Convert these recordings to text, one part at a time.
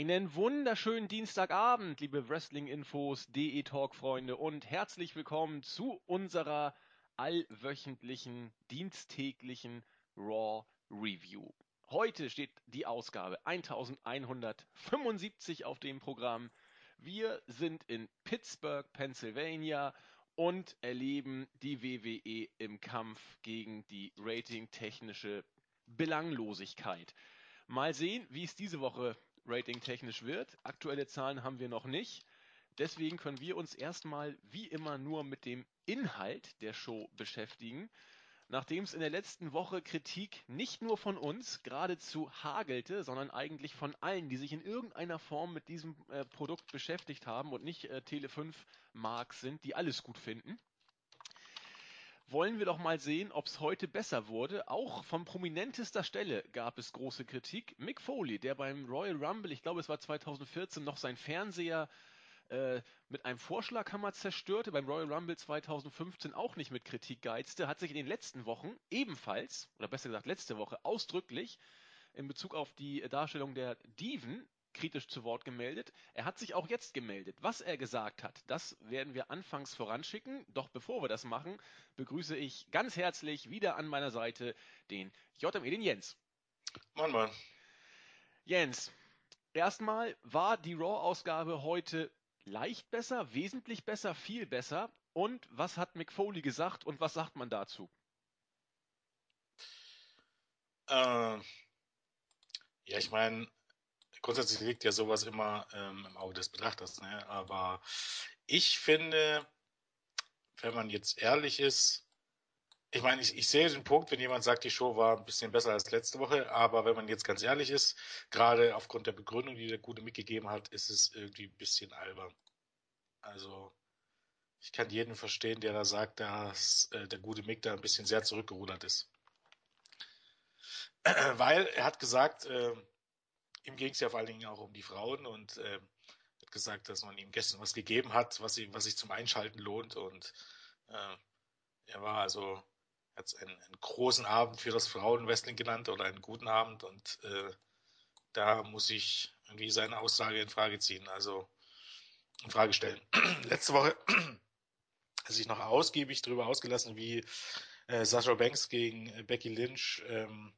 Einen wunderschönen Dienstagabend, liebe Wrestling-Infos, DE-Talk-Freunde und herzlich willkommen zu unserer allwöchentlichen, diensttäglichen Raw Review. Heute steht die Ausgabe 1175 auf dem Programm. Wir sind in Pittsburgh, Pennsylvania und erleben die WWE im Kampf gegen die ratingtechnische Belanglosigkeit. Mal sehen, wie es diese Woche ratingtechnisch wird. Aktuelle Zahlen haben wir noch nicht. Deswegen können wir uns erstmal wie immer nur mit dem Inhalt der Show beschäftigen. Nachdem es in der letzten Woche Kritik nicht nur von uns geradezu hagelte, sondern eigentlich von allen, die sich in irgendeiner Form mit diesem äh, Produkt beschäftigt haben und nicht äh, Tele 5 Marks sind, die alles gut finden, wollen wir doch mal sehen, ob es heute besser wurde. Auch von prominentester Stelle gab es große Kritik. Mick Foley, der beim Royal Rumble, ich glaube es war 2014, noch sein Fernseher äh, mit einem Vorschlaghammer zerstörte, beim Royal Rumble 2015 auch nicht mit Kritik geizte, hat sich in den letzten Wochen ebenfalls, oder besser gesagt letzte Woche, ausdrücklich in Bezug auf die Darstellung der Diven kritisch zu Wort gemeldet. Er hat sich auch jetzt gemeldet. Was er gesagt hat, das werden wir anfangs voranschicken. Doch bevor wir das machen, begrüße ich ganz herzlich wieder an meiner Seite den JME, den Jens. Mann, Mann. Jens, erstmal war die Raw-Ausgabe heute leicht besser, wesentlich besser, viel besser. Und was hat Mick Foley gesagt und was sagt man dazu? Äh, ja, ich meine, grundsätzlich liegt ja sowas immer ähm, im Auge des Betrachters, ne? aber ich finde, wenn man jetzt ehrlich ist, ich meine, ich, ich sehe den Punkt, wenn jemand sagt, die Show war ein bisschen besser als letzte Woche, aber wenn man jetzt ganz ehrlich ist, gerade aufgrund der Begründung, die der Gute mitgegeben hat, ist es irgendwie ein bisschen albern. Also, ich kann jeden verstehen, der da sagt, dass äh, der gute Mick da ein bisschen sehr zurückgerudert ist. Weil er hat gesagt, äh, ihm ging es ja vor allen Dingen auch um die Frauen und äh, hat gesagt, dass man ihm gestern was gegeben hat, was, ihm, was sich zum Einschalten lohnt und äh, er war also, hat es einen, einen, großen Abend für das Frauenwrestling genannt oder einen guten Abend und äh, da muss ich irgendwie seine Aussage in Frage ziehen, also in Frage stellen. Letzte Woche hat sich noch ausgiebig darüber ausgelassen, wie äh, Sasha Banks gegen Becky Lynch ähm,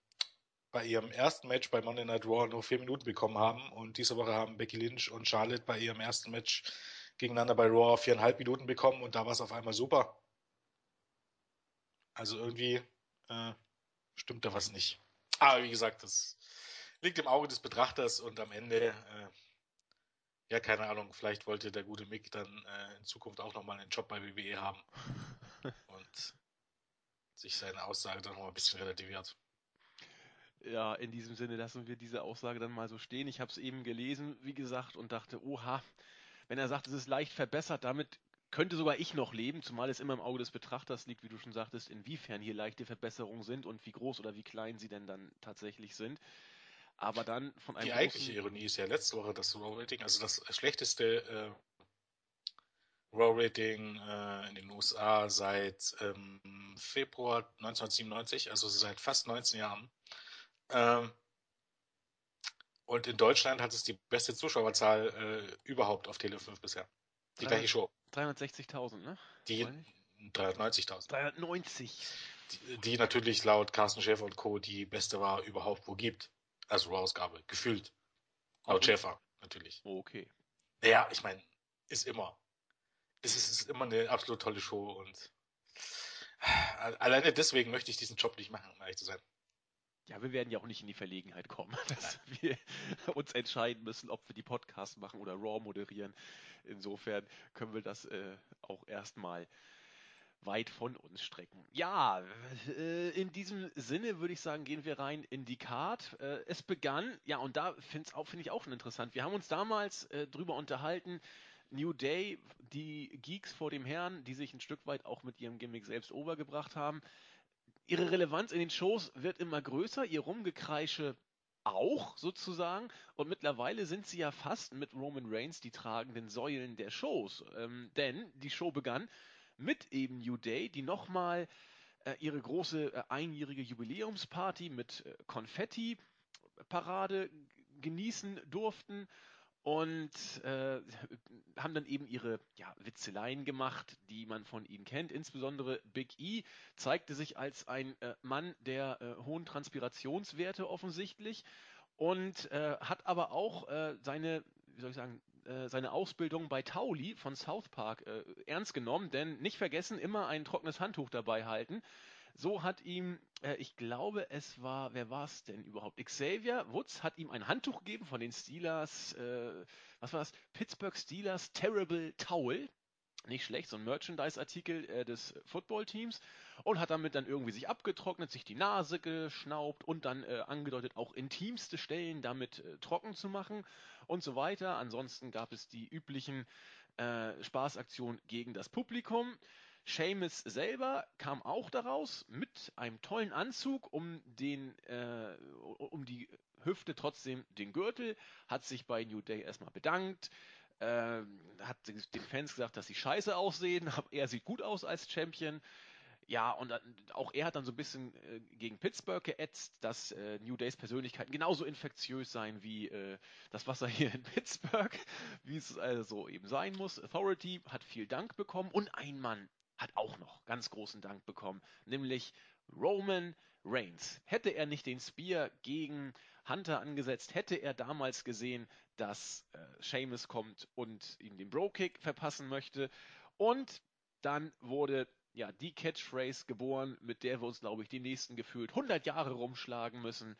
bei ihrem ersten Match bei Monday Night Raw nur vier Minuten bekommen haben. Und diese Woche haben Becky Lynch und Charlotte bei ihrem ersten Match gegeneinander bei Raw viereinhalb Minuten bekommen und da war es auf einmal super. Also irgendwie äh, stimmt da was nicht. Aber wie gesagt, das liegt im Auge des Betrachters und am Ende, äh, ja, keine Ahnung, vielleicht wollte der gute Mick dann äh, in Zukunft auch nochmal einen Job bei WWE haben und sich seine Aussage dann nochmal ein bisschen relativiert. Ja, in diesem Sinne lassen wir diese Aussage dann mal so stehen. Ich habe es eben gelesen, wie gesagt, und dachte, oha, wenn er sagt, es ist leicht verbessert, damit könnte sogar ich noch leben, zumal es immer im Auge des Betrachters liegt, wie du schon sagtest, inwiefern hier leichte Verbesserungen sind und wie groß oder wie klein sie denn dann tatsächlich sind. Aber dann von einem. Die eigentliche Ironie ist ja letzte Woche das Raw-Rating, also das schlechteste äh, Raw-Rating äh, in den USA seit ähm, Februar 1997, also seit fast 19 Jahren. Ähm, und in Deutschland hat es die beste Zuschauerzahl äh, überhaupt auf Tele 5 bisher. Die gleiche Show. 360.000, ne? Die 390.000. 390. Die, die, natürlich laut Carsten Schäfer und Co. die beste war überhaupt wo gibt. Also Raw-Ausgabe. Gefühlt. Laut Schäfer, natürlich. Oh, okay. Ja, ich meine, ist immer. Es ist, ist immer eine absolut tolle Show und alleine deswegen möchte ich diesen Job nicht machen, um ehrlich zu sein. Ja, wir werden ja auch nicht in die Verlegenheit kommen, dass wir uns entscheiden müssen, ob wir die Podcasts machen oder Raw moderieren. Insofern können wir das äh, auch erstmal weit von uns strecken. Ja, äh, in diesem Sinne würde ich sagen, gehen wir rein in die Card. Äh, es begann, ja, und da finde find ich auch schon interessant. Wir haben uns damals äh, drüber unterhalten, New Day, die Geeks vor dem Herrn, die sich ein Stück weit auch mit ihrem Gimmick selbst overgebracht haben, ihre Relevanz in den Shows wird immer größer, ihr Rumgekreische auch sozusagen. Und mittlerweile sind sie ja fast mit Roman Reigns die tragenden Säulen der Shows. Ähm, denn die Show begann mit eben New Day, die nochmal äh, ihre große äh, einjährige Jubiläumsparty mit äh, Konfetti-Parade genießen durften. Und äh, haben dann eben ihre ja, Witzeleien gemacht, die man von ihnen kennt. Insbesondere Big E zeigte sich als ein äh, Mann der äh, hohen Transpirationswerte offensichtlich und äh, hat aber auch äh, seine, wie soll ich sagen, äh, seine Ausbildung bei Tauli von South Park ernst genommen, denn nicht vergessen, immer ein trockenes Handtuch dabei halten. So hat ihm, äh, ich glaube, es war, wer war es denn überhaupt? Xavier Woods hat ihm ein Handtuch gegeben von den Steelers, äh, was war das? Pittsburgh Steelers Terrible Towel. Nicht schlecht, so ein Merchandise-Artikel äh, des Football-Teams und hat damit dann irgendwie sich abgetrocknet, sich die Nase geschnaubt und dann äh, angedeutet, auch intimste Stellen damit äh, trocken zu machen und so weiter. Ansonsten gab es die üblichen äh, Spaßaktionen gegen das Publikum. Seamus selber kam auch daraus mit einem tollen Anzug, um den, äh, um die Hüfte trotzdem den Gürtel, hat sich bei New Day erstmal bedankt, äh, hat den Fans gesagt, dass sie scheiße aussehen, er sieht gut aus als Champion. Ja, und auch er hat dann so ein bisschen äh, gegen Pittsburgh geätzt, dass äh, New Days Persönlichkeiten genauso infektiös seien wie äh, das Wasser hier in Pittsburgh, wie es also eben sein muss. Authority hat viel Dank bekommen und ein Mann hat auch noch ganz großen Dank bekommen, nämlich Roman Reigns. Hätte er nicht den Spear gegen Hunter angesetzt, hätte er damals gesehen, dass äh, Sheamus kommt und ihm den Bro-Kick verpassen möchte. Und dann wurde ja die Catchphrase geboren, mit der wir uns, glaube ich, die nächsten gefühlt 100 Jahre rumschlagen müssen.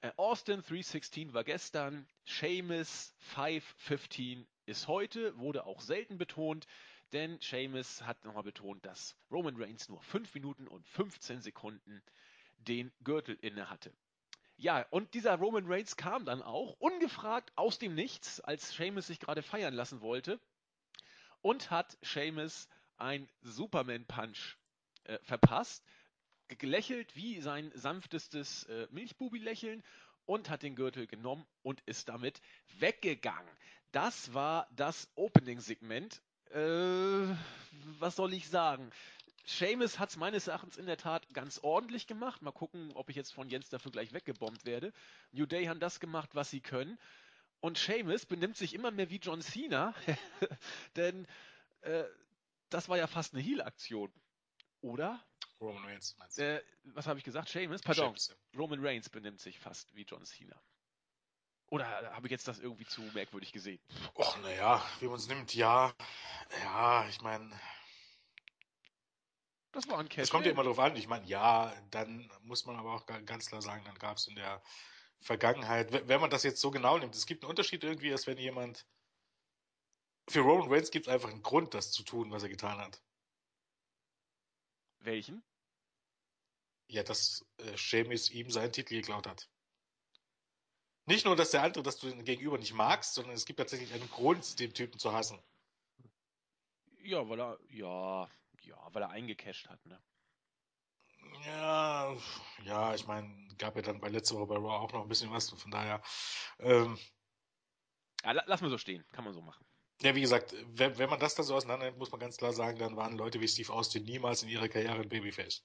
Äh, Austin 316 war gestern, Sheamus 515 ist heute, wurde auch selten betont. Denn Seamus hat nochmal betont, dass Roman Reigns nur 5 Minuten und 15 Sekunden den Gürtel inne hatte. Ja, und dieser Roman Reigns kam dann auch ungefragt aus dem Nichts, als Seamus sich gerade feiern lassen wollte und hat Seamus ein Superman-Punch äh, verpasst, gelächelt wie sein sanftestes äh, Milchbubi-Lächeln und hat den Gürtel genommen und ist damit weggegangen. Das war das Opening-Segment äh, was soll ich sagen? Seamus hat es meines Erachtens in der Tat ganz ordentlich gemacht. Mal gucken, ob ich jetzt von Jens dafür gleich weggebombt werde. New Day haben das gemacht, was sie können. Und Seamus benimmt sich immer mehr wie John Cena, denn äh, das war ja fast eine Heal-Aktion. Oder? Roman Reigns, meinst du? Äh, was habe ich gesagt? Seamus? Pardon. Seamus, ja. Roman Reigns benimmt sich fast wie John Cena. Oder habe ich jetzt das irgendwie zu merkwürdig gesehen? Och, naja, wie man es nimmt, ja. Ja, ich meine. Das war ein Catch. Es kommt ja immer darauf an. Ich meine, ja, dann muss man aber auch ganz klar sagen, dann gab es in der Vergangenheit, wenn man das jetzt so genau nimmt, es gibt einen Unterschied irgendwie, als wenn jemand. Für Roman Reigns gibt es einfach einen Grund, das zu tun, was er getan hat. Welchen? Ja, dass äh, Sheamus ihm seinen Titel geklaut hat. Nicht nur, dass der andere, dass du den Gegenüber nicht magst, sondern es gibt tatsächlich einen Grund, den Typen zu hassen. Ja, weil er, ja, ja, weil er eingecasht hat, ne? Ja, ja, ich meine, gab ja dann bei letzter Woche bei Raw auch noch ein bisschen was, von daher. Ähm, ja, lass mal so stehen, kann man so machen. Ja, wie gesagt, wenn, wenn man das dann so auseinander nimmt, muss man ganz klar sagen, dann waren Leute wie Steve Austin niemals in ihrer Karriere ein Babyface.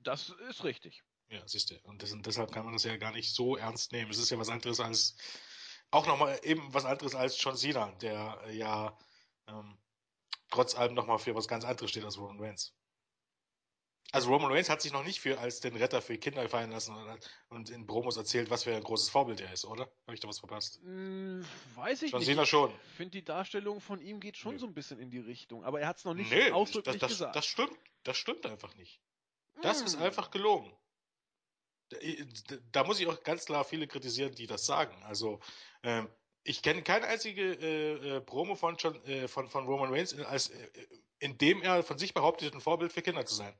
Das ist richtig. Ja, siehst du. Und, das, und deshalb kann man das ja gar nicht so ernst nehmen. Es ist ja was anderes als, auch nochmal eben was anderes als John Cena, der ja ähm, trotz allem nochmal für was ganz anderes steht als Roman Reigns. Also Roman Reigns hat sich noch nicht für als den Retter für Kinder fallen lassen und in Promos erzählt, was für ein großes Vorbild er ist, oder? Habe ich da was verpasst? Hm, weiß ich John nicht. Cena schon. Ich finde die Darstellung von ihm geht schon nee. so ein bisschen in die Richtung, aber er hat es noch nicht nee, ausdrücklich das, das, gesagt. Das stimmt, das stimmt einfach nicht. Das hm. ist einfach gelogen da muss ich auch ganz klar viele kritisieren, die das sagen. Also ähm, ich kenne keine einzige äh, äh, Promo von, John, äh, von, von Roman Reigns, als, äh, in dem er von sich behauptet, ein Vorbild für Kinder zu sein.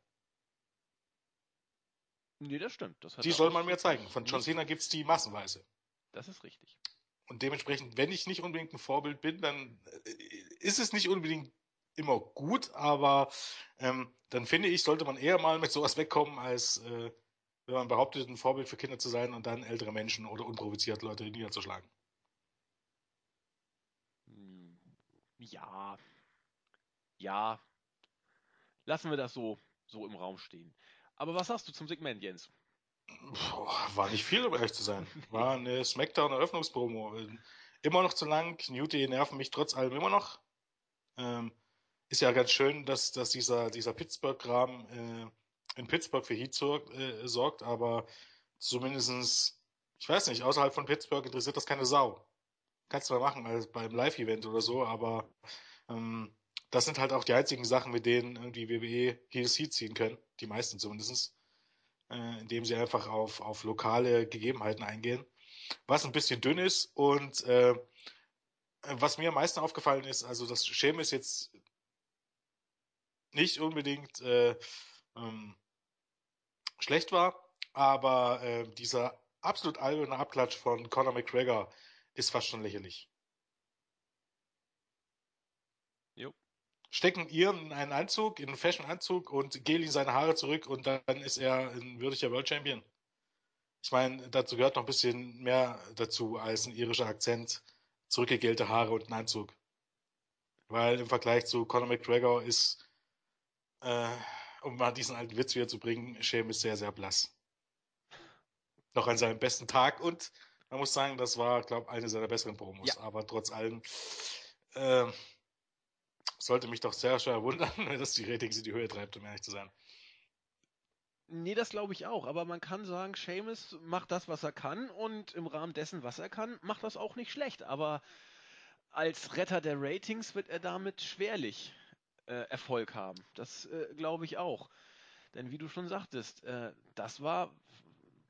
Nee, das stimmt. Das die soll man mir zeigen. Von John Cena gibt es die massenweise. Das ist richtig. Und dementsprechend, wenn ich nicht unbedingt ein Vorbild bin, dann äh, ist es nicht unbedingt immer gut, aber ähm, dann finde ich, sollte man eher mal mit sowas wegkommen, als äh, wenn man behauptet, ein Vorbild für Kinder zu sein und dann ältere Menschen oder unprovoziert Leute niederzuschlagen. Ja. Ja. Lassen wir das so, so im Raum stehen. Aber was sagst du zum Segment, Jens? Boah, war nicht viel, um ehrlich zu sein. War eine Smackdown-Eröffnungspromo. immer noch zu lang. Newty nerven mich trotz allem immer noch. Ähm, ist ja ganz schön, dass, dass dieser, dieser Pittsburgh-Kram äh, in Pittsburgh für Heat sorgt, äh, sorgt, aber zumindestens, ich weiß nicht, außerhalb von Pittsburgh interessiert das keine Sau. Kannst du mal machen, also beim Live-Event oder so, aber ähm, das sind halt auch die einzigen Sachen, mit denen irgendwie WWE jedes Heat ziehen können, die meisten zumindest, äh, indem sie einfach auf, auf lokale Gegebenheiten eingehen. Was ein bisschen dünn ist und äh, was mir am meisten aufgefallen ist, also das ist jetzt nicht unbedingt äh, ähm, schlecht war, aber äh, dieser absolut alberne Abklatsch von Conor McGregor ist fast schon lächerlich. Jo. Stecken ihr in einen Anzug, in einen Fashion-Anzug und gel ihm seine Haare zurück und dann ist er ein würdiger World Champion. Ich meine, dazu gehört noch ein bisschen mehr dazu als ein irischer Akzent, zurückgegelte Haare und ein Anzug. Weil im Vergleich zu Conor McGregor ist, äh, um mal diesen alten Witz wieder zu bringen, ist sehr, sehr blass. Noch an seinem besten Tag und man muss sagen, das war, glaube ich, eine seiner besseren Promos. Ja. Aber trotz allem äh, sollte mich doch sehr schwer wundern, wenn das die Ratings in die Höhe treibt, um ehrlich zu sein. Nee, das glaube ich auch. Aber man kann sagen, Seamus macht das, was er kann und im Rahmen dessen, was er kann, macht das auch nicht schlecht. Aber als Retter der Ratings wird er damit schwerlich äh, Erfolg haben. Das äh, glaube ich auch. Denn wie du schon sagtest, äh, das war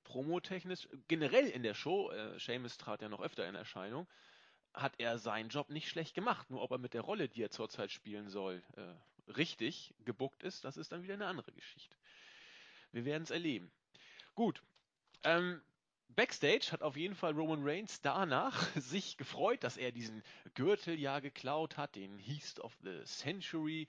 promotechnisch, generell in der Show, äh, Seamus trat ja noch öfter in Erscheinung, hat er seinen Job nicht schlecht gemacht. Nur ob er mit der Rolle, die er zurzeit spielen soll, äh, richtig gebuckt ist, das ist dann wieder eine andere Geschichte. Wir werden es erleben. Gut. Ähm, Backstage hat auf jeden Fall Roman Reigns danach sich gefreut, dass er diesen Gürtel ja geklaut hat, den Heast of the Century.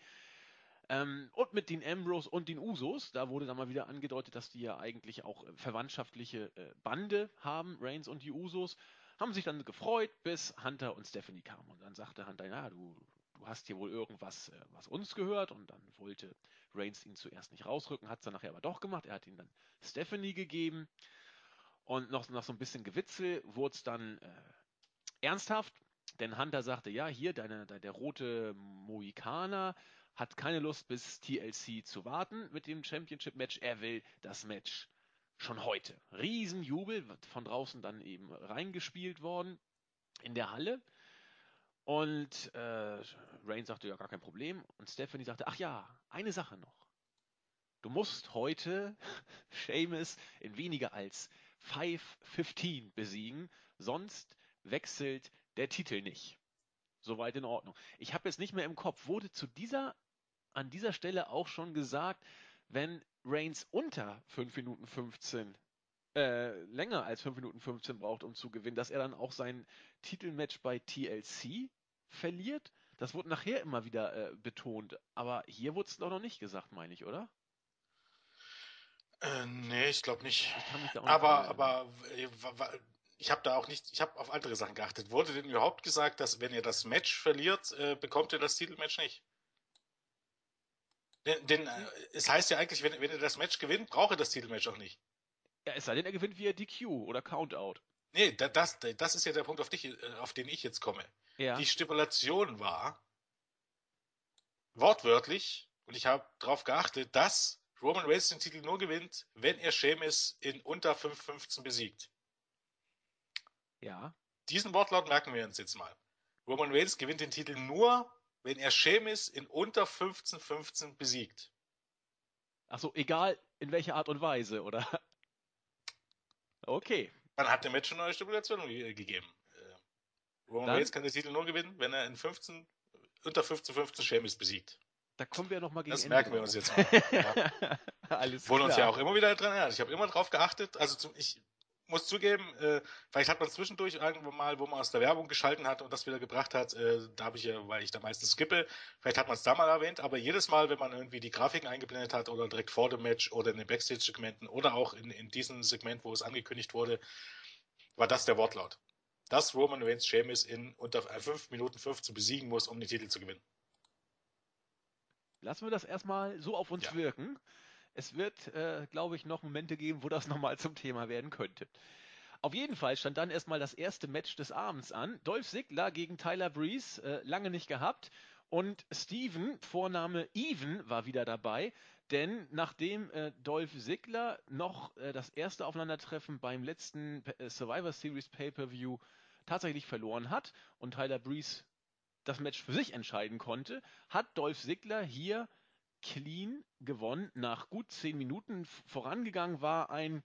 Ähm, und mit den Ambrose und den Usos, da wurde dann mal wieder angedeutet, dass die ja eigentlich auch äh, verwandtschaftliche äh, Bande haben, Reigns und die Usos, haben sich dann gefreut, bis Hunter und Stephanie kamen. Und dann sagte Hunter, ja, du, du hast hier wohl irgendwas, äh, was uns gehört. Und dann wollte Reigns ihn zuerst nicht rausrücken, hat es dann nachher aber doch gemacht. Er hat ihn dann Stephanie gegeben. Und noch, noch so ein bisschen Gewitzel wurde es dann äh, ernsthaft, denn Hunter sagte, ja, hier, deine, der, der rote Mohikaner hat keine Lust bis TLC zu warten mit dem Championship-Match. Er will das Match schon heute. Riesenjubel, wird von draußen dann eben reingespielt worden in der Halle. Und äh, Rain sagte, ja, gar kein Problem. Und Stephanie sagte, ach ja, eine Sache noch. Du musst heute Seamus in weniger als 5.15 besiegen, sonst wechselt der Titel nicht. Soweit in Ordnung. Ich habe jetzt nicht mehr im Kopf, wurde zu dieser, an dieser Stelle auch schon gesagt, wenn Reigns unter 5 Minuten 15 äh, länger als 5 Minuten 15 braucht, um zu gewinnen, dass er dann auch sein Titelmatch bei TLC verliert. Das wurde nachher immer wieder äh, betont, aber hier wurde es doch noch nicht gesagt, meine ich, oder? Äh, nee, ich glaube nicht. Ich aber, aber äh, ich habe da auch nicht, ich habe auf andere Sachen geachtet. Wurde denn überhaupt gesagt, dass wenn ihr das Match verliert, äh, bekommt ihr das Titelmatch nicht? Denn, denn äh, es heißt ja eigentlich, wenn, wenn ihr das Match gewinnt, braucht ihr das Titelmatch auch nicht. Ja, es sei denn, er gewinnt via DQ oder Countout. Nee, das, das ist ja der Punkt, auf, dich, äh, auf den ich jetzt komme. Ja. Die Stipulation war wortwörtlich, und ich habe darauf geachtet, dass Roman Reigns den Titel nur gewinnt, wenn er Sheamus in unter 5.15 besiegt. Ja. Diesen Wortlaut merken wir uns jetzt mal. Roman Reigns gewinnt den Titel nur, wenn er Sheamus in unter 15.15 besiegt. Achso, egal in welcher Art und Weise, oder? Okay. Man hat dem Match schon eine neue Stipulation gegeben. Äh, Roman Reigns kann den Titel nur gewinnen, wenn er in 15, unter 15.15 Sheamus besiegt. Da kommen wir nochmal gegen Das Ende merken wir uns jetzt mal. ja. Alles Wurde uns ja auch immer wieder dran erinnert. Ich habe immer drauf geachtet. Also zum, ich muss zugeben, äh, vielleicht hat man zwischendurch irgendwann mal, wo man aus der Werbung geschalten hat und das wieder gebracht hat, äh, da habe ich ja, weil ich da meistens skippe, vielleicht hat man es da mal erwähnt, aber jedes Mal, wenn man irgendwie die Grafiken eingeblendet hat oder direkt vor dem Match oder in den Backstage-Segmenten oder auch in, in diesem Segment, wo es angekündigt wurde, war das der Wortlaut. Dass Roman Reigns Sheamus in unter 5 Minuten 15 besiegen muss, um den Titel zu gewinnen. Lassen wir das erstmal so auf uns ja. wirken. Es wird, äh, glaube ich, noch Momente geben, wo das nochmal zum Thema werden könnte. Auf jeden Fall stand dann erstmal das erste Match des Abends an. Dolph Ziggler gegen Tyler Breeze, äh, lange nicht gehabt. Und Steven, Vorname Even, war wieder dabei. Denn nachdem äh, Dolph Ziggler noch äh, das erste Aufeinandertreffen beim letzten äh, Survivor Series Pay-Per-View tatsächlich verloren hat und Tyler Breeze das Match für sich entscheiden konnte, hat Dolph Ziggler hier clean gewonnen. Nach gut zehn Minuten vorangegangen war ein,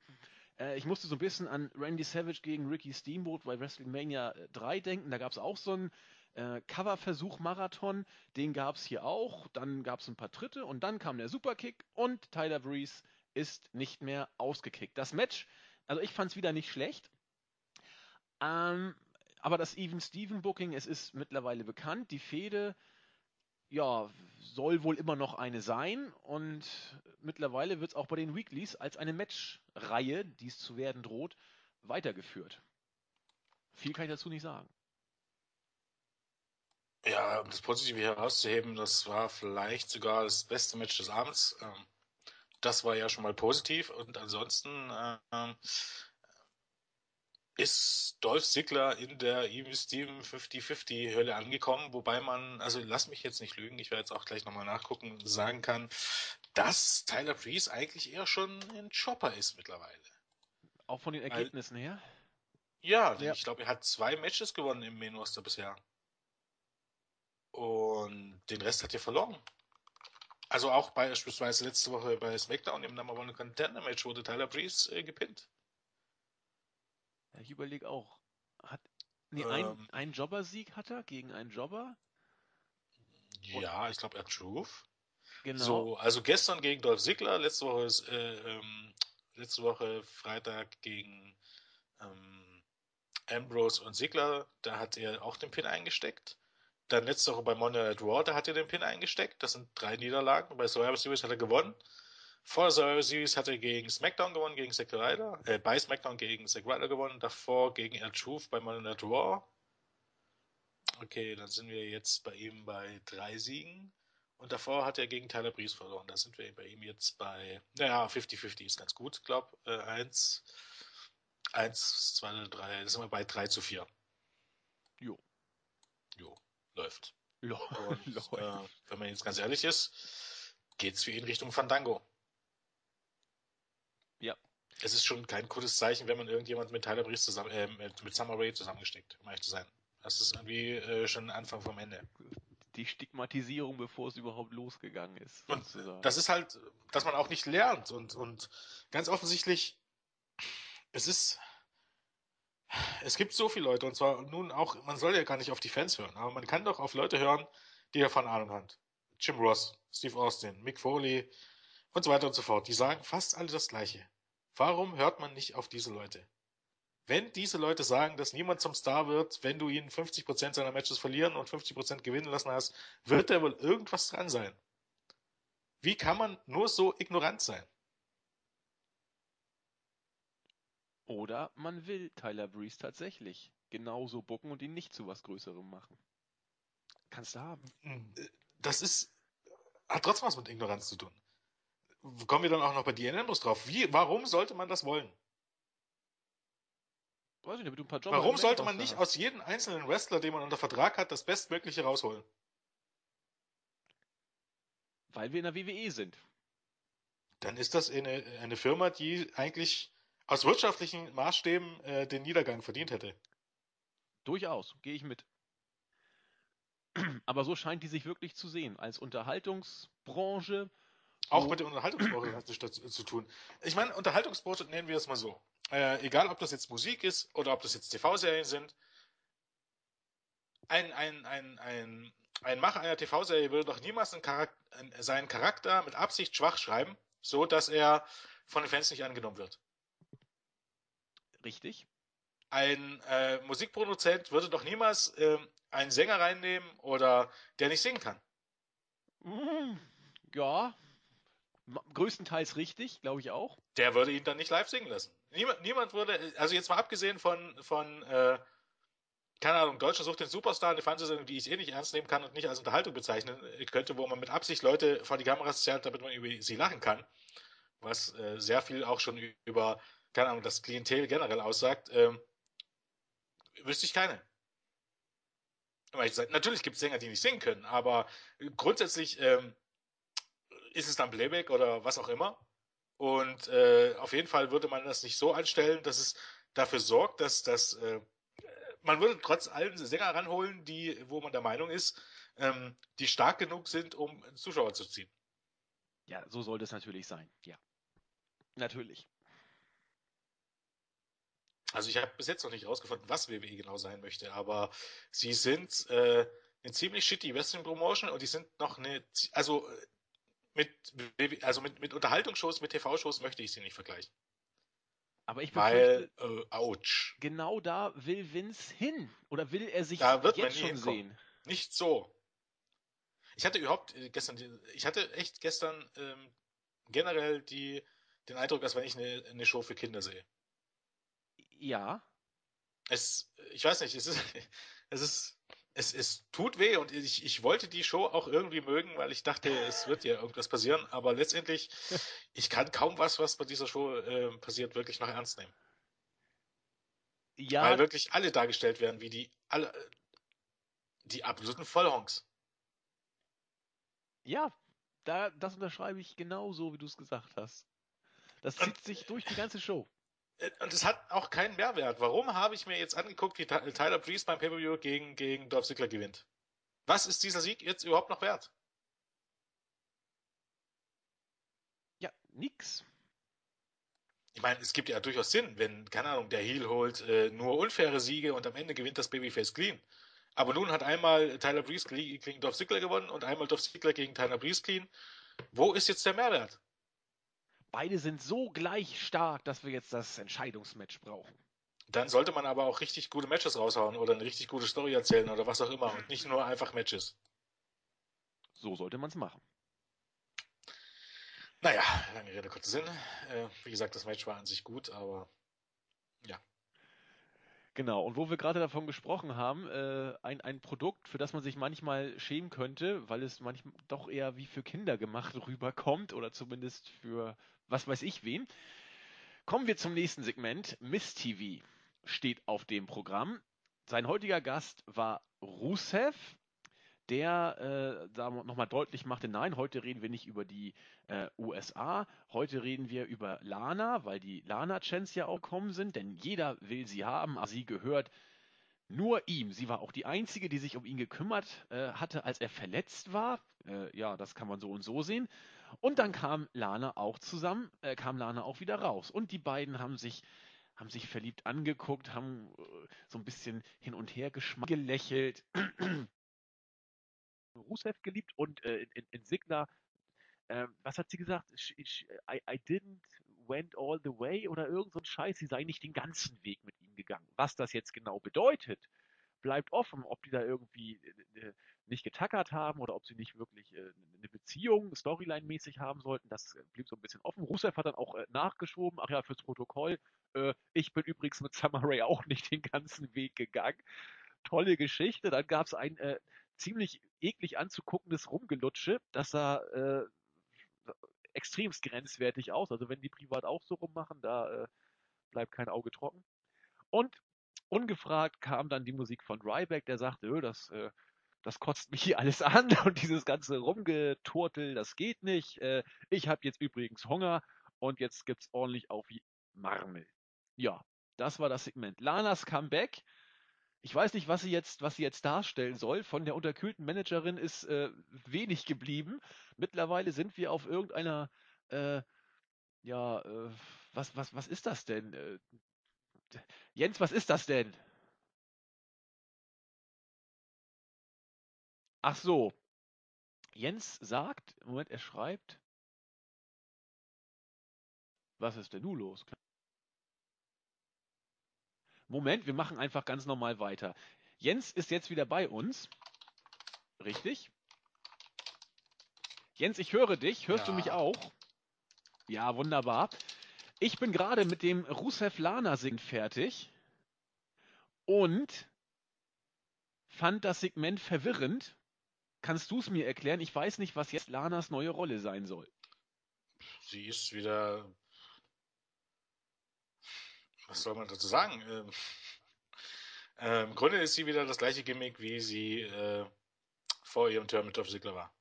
äh, ich musste so ein bisschen an Randy Savage gegen Ricky Steamboat bei WrestleMania 3 äh, denken. Da gab es auch so einen äh, Coverversuch-Marathon. Den gab es hier auch. Dann gab es ein paar Tritte und dann kam der Superkick und Tyler Breeze ist nicht mehr ausgekickt. Das Match, also ich fand es wieder nicht schlecht. Ähm, aber das Even Steven Booking, es ist mittlerweile bekannt. Die Fehde, ja, soll wohl immer noch eine sein und mittlerweile wird es auch bei den Weeklies als eine Matchreihe, die es zu werden droht, weitergeführt. Viel kann ich dazu nicht sagen. Ja, um das Positive herauszuheben, das war vielleicht sogar das beste Match des Abends. Ähm, das war ja schon mal positiv und ansonsten ähm, ist Dolph Ziggler in der Evil Steven 50-50 Hölle angekommen, wobei man, also lass mich jetzt nicht lügen, ich werde jetzt auch gleich nochmal nachgucken, sagen kann, dass Tyler Breeze eigentlich eher schon ein Chopper ist mittlerweile. Auch von den Ergebnissen Weil, her? Ja, ja. ich glaube, er hat zwei Matches gewonnen im Main Roster bisher. Und den Rest hat er verloren. Also auch beispielsweise letzte Woche bei SmackDown im Number One Contender Match wurde Tyler Breeze äh, gepinnt. Ja, ich überlege auch. Hat, nee, ähm, ein, einen Jobber-Sieg hat er gegen einen Jobber? Ja, ich glaube, er hat Truth. Genau. So, also gestern gegen Dolph Ziggler, letzte Woche, äh, ähm, letzte Woche Freitag gegen ähm, Ambrose und Ziggler, da hat er auch den Pin eingesteckt. Dann letzte Woche bei Monday Night Raw, da hat er den Pin eingesteckt. Das sind drei Niederlagen. Bei Survivor Series hat er gewonnen. Vor Series hat er gegen SmackDown gewonnen, gegen Zack Ryder. Äh, bei SmackDown gegen Zack Ryder gewonnen. Davor gegen Air Truth bei Monday Night Raw. Okay, dann sind wir jetzt bei ihm bei drei Siegen. Und davor hat er gegen Tyler Breeze verloren. Da sind wir bei ihm jetzt bei, naja, 50-50 ist ganz gut. Ich glaube, äh, eins, eins, zwei, drei, da sind wir bei drei zu vier. Jo. Jo läuft. Und, äh, wenn man jetzt ganz ehrlich ist, geht es für ihn Richtung Fandango. Es ist schon kein gutes Zeichen, wenn man irgendjemand mit Tyler Breeze zusammen, äh, mit, Summer Rae zusammengesteckt, um ehrlich zu sein. Das ist irgendwie äh, schon Anfang vom Ende. Die Stigmatisierung, bevor es überhaupt losgegangen ist. Und das ist halt, dass man auch nicht lernt und, und ganz offensichtlich, es ist, es gibt so viele Leute, und zwar nun auch, man soll ja gar nicht auf die Fans hören, aber man kann doch auf Leute hören, die davon Ahnung haben. Jim Ross, Steve Austin, Mick Foley und so weiter und so fort. Die sagen fast alle das Gleiche. Warum hört man nicht auf diese Leute? Wenn diese Leute sagen, dass niemand zum Star wird, wenn du ihn 50% seiner Matches verlieren und 50% gewinnen lassen hast, wird da wohl irgendwas dran sein. Wie kann man nur so ignorant sein? Oder man will Tyler Breeze tatsächlich genauso bucken und ihn nicht zu was Größerem machen. Kannst du haben. Hm, das ist, hat trotzdem was mit Ignoranz zu tun. Kommen wir dann auch noch bei Dean Ambrose drauf. Wie, warum sollte man das wollen? Weiß ich nicht, du ein paar warum sollte man nicht aus jedem einzelnen Wrestler, den man unter Vertrag hat, das Bestmögliche rausholen? Weil wir in der WWE sind. Dann ist das eine, eine Firma, die eigentlich aus wirtschaftlichen Maßstäben äh, den Niedergang verdient hätte. Durchaus, gehe ich mit. Aber so scheint die sich wirklich zu sehen. Als Unterhaltungsbranche. Auch mit der Unterhaltungsbranche hat sich das zu tun. Ich meine, Unterhaltungsbranche nennen wir es mal so. Äh, egal, ob das jetzt Musik ist oder ob das jetzt TV-Serien sind. Ein, ein, ein, ein, ein Macher einer TV-Serie würde doch niemals Charakter, seinen Charakter mit Absicht schwach schreiben, so dass er von den Fans nicht angenommen wird. Richtig. Ein äh, Musikproduzent würde doch niemals äh, einen Sänger reinnehmen oder der nicht singen kann. Mm, ja, größtenteils richtig, glaube ich auch. Der würde ihn dann nicht live singen lassen. Niemand, niemand würde, also jetzt mal abgesehen von, von äh, keine Ahnung, Deutschland sucht den Superstar, eine Fernsehsendung, die ich eh nicht ernst nehmen kann und nicht als Unterhaltung bezeichnen könnte, wo man mit Absicht Leute vor die Kameras zerrt, damit man über sie lachen kann. Was äh, sehr viel auch schon über keine Ahnung, das Klientel generell aussagt, ähm, wüsste ich keine. Natürlich gibt es Sänger, die nicht singen können, aber grundsätzlich ähm, ist es dann Playback oder was auch immer. Und äh, auf jeden Fall würde man das nicht so anstellen, dass es dafür sorgt, dass das äh, man würde trotz allem Sänger ranholen, die, wo man der Meinung ist, ähm, die stark genug sind, um Zuschauer zu ziehen. Ja, so sollte es natürlich sein. Ja. Natürlich. Also ich habe bis jetzt noch nicht rausgefunden, was WWE genau sein möchte, aber sie sind äh, eine ziemlich shitty Wrestling Promotion und die sind noch eine, also mit, also mit, mit Unterhaltungsshows, mit TV-Shows möchte ich sie nicht vergleichen. Aber ich Weil, äh, ouch. genau da will Vince hin. Oder will er sich Da wird man jetzt schon hinkommen. sehen? Nicht so. Ich hatte überhaupt äh, gestern, ich hatte echt gestern ähm, generell die, den Eindruck, als wenn ich eine, eine Show für Kinder sehe. Ja. Es, ich weiß nicht, es ist, es ist, es, es tut weh und ich, ich wollte die Show auch irgendwie mögen, weil ich dachte, es wird ja irgendwas passieren, aber letztendlich, ich kann kaum was, was bei dieser Show äh, passiert, wirklich noch ernst nehmen. Ja, Weil wirklich alle dargestellt werden, wie die, alle, die absoluten Vollhonks. ja, da, das unterschreibe ich genauso, wie du es gesagt hast. Das zieht sich durch die ganze Show. Und es hat auch keinen Mehrwert. Warum habe ich mir jetzt angeguckt, wie Ty- Tyler Breeze beim Pay-Per-View gegen, gegen Dolph Ziggler gewinnt? Was ist dieser Sieg jetzt überhaupt noch wert? Ja, nix. Ich meine, es gibt ja durchaus Sinn, wenn, keine Ahnung, der Heel holt äh, nur unfaire Siege und am Ende gewinnt das Babyface clean. Aber nun hat einmal Tyler Breeze gle- gegen Dolph Ziggler gewonnen und einmal Dolph Ziggler gegen Tyler Breeze clean. Wo ist jetzt der Mehrwert? Beide sind so gleich stark, dass wir jetzt das Entscheidungsmatch brauchen. Dann sollte man aber auch richtig gute Matches raushauen oder eine richtig gute Story erzählen oder was auch immer und nicht nur einfach Matches. So sollte man es machen. Naja, lange Rede, kurzer Sinn. Äh, wie gesagt, das Match war an sich gut, aber Genau, und wo wir gerade davon gesprochen haben, äh, ein, ein Produkt, für das man sich manchmal schämen könnte, weil es manchmal doch eher wie für Kinder gemacht rüberkommt oder zumindest für was weiß ich wen. Kommen wir zum nächsten Segment. Miss TV steht auf dem Programm. Sein heutiger Gast war Rusev, der äh, da nochmal deutlich machte, nein, heute reden wir nicht über die äh, USA, heute reden wir über Lana, weil die Lana-Chants ja auch kommen sind, denn jeder will sie haben, aber sie gehört nur ihm. Sie war auch die Einzige, die sich um ihn gekümmert äh, hatte, als er verletzt war. Äh, ja, das kann man so und so sehen. Und dann kam Lana auch zusammen, äh, kam Lana auch wieder raus. Und die beiden haben sich, haben sich verliebt angeguckt, haben äh, so ein bisschen hin und her gelächelt. Rusev geliebt und äh, in, in Sigler, äh, was hat sie gesagt? Sh- sh- I, I didn't went all the way oder irgend so ein Scheiß. Sie sei nicht den ganzen Weg mit ihm gegangen. Was das jetzt genau bedeutet, bleibt offen, ob die da irgendwie äh, äh, nicht getackert haben oder ob sie nicht wirklich äh, eine Beziehung Storyline-mäßig haben sollten. Das blieb so ein bisschen offen. Rusev hat dann auch äh, nachgeschoben, ach ja, fürs Protokoll. Äh, ich bin übrigens mit Summer Rae auch nicht den ganzen Weg gegangen. Tolle Geschichte. Dann gab es ein äh, ziemlich eklig anzuguckendes Rumgelutsche. Das sah äh, extremst grenzwertig aus. Also wenn die privat auch so rummachen, da äh, bleibt kein Auge trocken. Und ungefragt kam dann die Musik von Ryback, der sagte, "Ö, das, äh, das kotzt mich hier alles an und dieses ganze Rumgeturtel, das geht nicht. Äh, ich habe jetzt übrigens Hunger und jetzt gibt's ordentlich auf wie Marmel. Ja, das war das Segment. Lanas Comeback. Ich weiß nicht, was sie jetzt, was sie jetzt darstellen soll. Von der unterkühlten Managerin ist äh, wenig geblieben. Mittlerweile sind wir auf irgendeiner, äh, ja, äh, was, was, was ist das denn? Äh, Jens, was ist das denn? Ach so. Jens sagt, Moment, er schreibt. Was ist denn nun los? Moment, wir machen einfach ganz normal weiter. Jens ist jetzt wieder bei uns. Richtig? Jens, ich höre dich. Hörst du Ja. mich auch? Ja, wunderbar. Ich bin gerade mit dem Rusev Lana Segment fertig und fand das Segment verwirrend. Kannst du es mir erklären? Ich weiß nicht, was jetzt Lanas neue Rolle sein soll. sie ist wieder was soll man dazu sagen? Ähm, äh, Im Grunde ist sie wieder das gleiche Gimmick, wie sie äh, vor ihrem Term mit Dolph Ziggler war.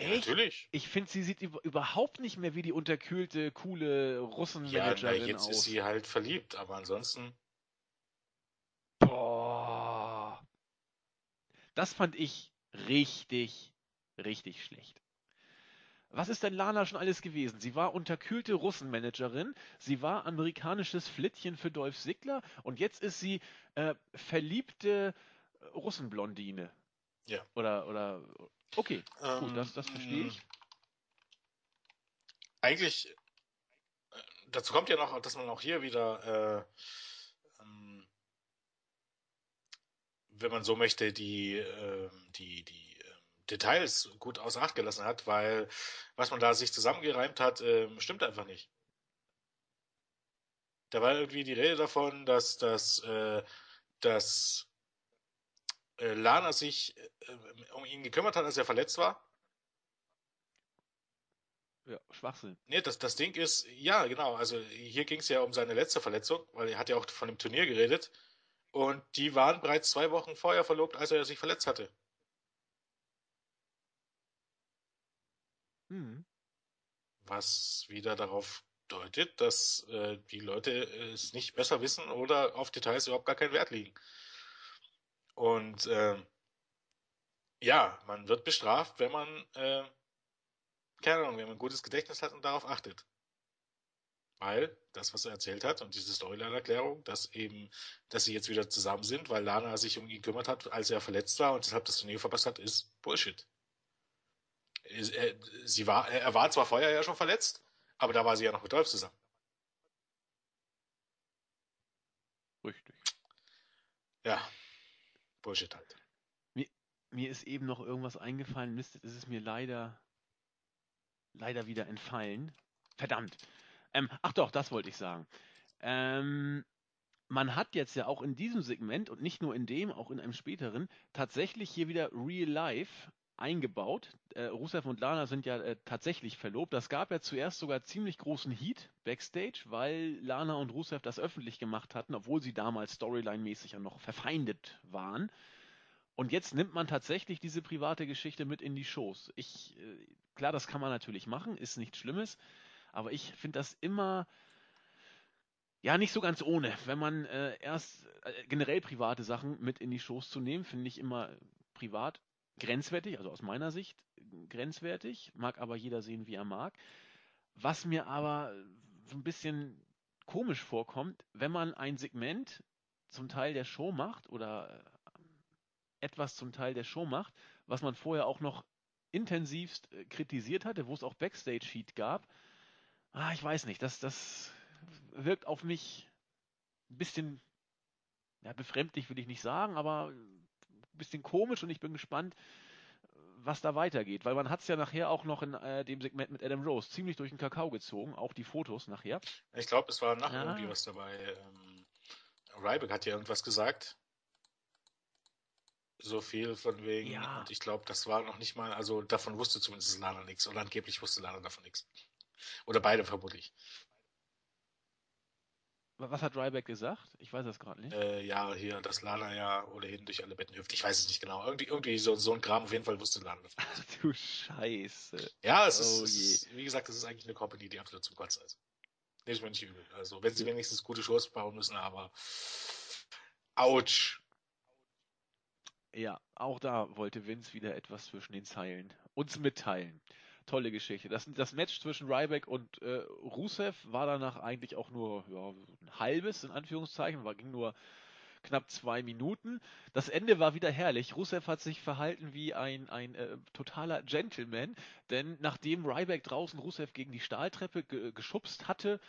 Ja, natürlich. Ich finde, sie sieht überhaupt nicht mehr wie die unterkühlte, coole Russenmanagerin ja, jetzt aus. ist sie halt verliebt, aber ansonsten. Boah. Das fand ich richtig, richtig schlecht. Was ist denn Lana schon alles gewesen? Sie war unterkühlte Russenmanagerin, sie war amerikanisches Flittchen für Dolph Ziggler und jetzt ist sie äh, verliebte Russenblondine. Ja. Oder, oder, okay, ähm, gut, das, das verstehe ich. Eigentlich, äh, dazu kommt ja noch, dass man auch hier wieder, äh, ähm, wenn man so möchte, die, äh, die, die Details gut außer Acht gelassen hat, weil was man da sich zusammengereimt hat, äh, stimmt einfach nicht. Da war irgendwie die Rede davon, dass, dass, äh, dass äh, Lana sich äh, um ihn gekümmert hat, als er verletzt war. Ja, Schwachsinn. Nee, das, das Ding ist, ja, genau, also hier ging es ja um seine letzte Verletzung, weil er hat ja auch von dem Turnier geredet. Und die waren bereits zwei Wochen vorher verlobt, als er sich verletzt hatte. Mhm. Was wieder darauf deutet, dass äh, die Leute es nicht besser wissen oder auf Details überhaupt gar keinen Wert legen. Und äh, ja, man wird bestraft, wenn man, äh, keine Ahnung, wenn man ein gutes Gedächtnis hat und darauf achtet. Weil das, was er erzählt hat und diese Storyline-Erklärung, dass eben, dass sie jetzt wieder zusammen sind, weil Lana sich um ihn gekümmert hat, als er verletzt war und deshalb das Turnier verpasst hat, ist Bullshit. Sie war, er war zwar vorher ja schon verletzt, aber da war sie ja noch mit Dolph zusammen. Richtig. Ja, Bullshit halt. Mir, mir ist eben noch irgendwas eingefallen, Mist, ist es mir leider, leider wieder entfallen. Verdammt. Ähm, ach doch, das wollte ich sagen. Ähm, man hat jetzt ja auch in diesem Segment und nicht nur in dem, auch in einem späteren, tatsächlich hier wieder Real Life eingebaut. Äh, Rusev und Lana sind ja äh, tatsächlich verlobt. Das gab ja zuerst sogar ziemlich großen Heat backstage, weil Lana und Rusev das öffentlich gemacht hatten, obwohl sie damals storyline-mäßig ja noch verfeindet waren. Und jetzt nimmt man tatsächlich diese private Geschichte mit in die Shows. Ich, äh, klar, das kann man natürlich machen, ist nichts Schlimmes, aber ich finde das immer ja, nicht so ganz ohne. Wenn man äh, erst äh, generell private Sachen mit in die Shows zu nehmen, finde ich immer privat grenzwertig, also aus meiner Sicht grenzwertig, mag aber jeder sehen, wie er mag. Was mir aber so ein bisschen komisch vorkommt, wenn man ein Segment zum Teil der Show macht oder äh, etwas zum Teil der Show macht, was man vorher auch noch intensivst äh, kritisiert hatte, wo es auch Backstage-Sheet gab. Ah, ich weiß nicht, das, das wirkt auf mich ein bisschen ja, befremdlich, will ich nicht sagen, aber bisschen komisch und ich bin gespannt, was da weitergeht, weil man hat es ja nachher auch noch in äh, dem Segment mit Adam Rose ziemlich durch den Kakao gezogen, auch die Fotos nachher. Ich glaube, es war nachher ja. irgendwie was dabei. Ähm, Ryback hat ja irgendwas gesagt. So viel von wegen. Ja. Und ich glaube, das war noch nicht mal, also davon wusste zumindest Lana nichts. Oder angeblich wusste Lana davon nichts. Oder beide vermutlich. Was hat Ryback gesagt? Ich weiß das gerade nicht. Äh, ja, hier, dass Lana ja ohnehin durch alle Betten hüpft. Ich weiß es nicht genau. Irgendwie, irgendwie so, so ein Kram, auf jeden Fall wusste Lana davon. Ach du Scheiße. Ja, es oh ist, ist, wie gesagt, das ist eigentlich eine Company, die absolut zum Kotzen ist. Nee, ich mir nicht übel. Also, wenn sie wenigstens gute Shows bauen müssen, aber. Autsch. Ja, auch da wollte Vince wieder etwas zwischen den Zeilen uns mitteilen tolle Geschichte. Das, das Match zwischen Ryback und äh, Rusev war danach eigentlich auch nur ja, ein halbes, in Anführungszeichen, war, ging nur knapp zwei Minuten. Das Ende war wieder herrlich. Rusev hat sich verhalten wie ein, ein äh, totaler Gentleman, denn nachdem Ryback draußen Rusev gegen die Stahltreppe ge geschubst hatte,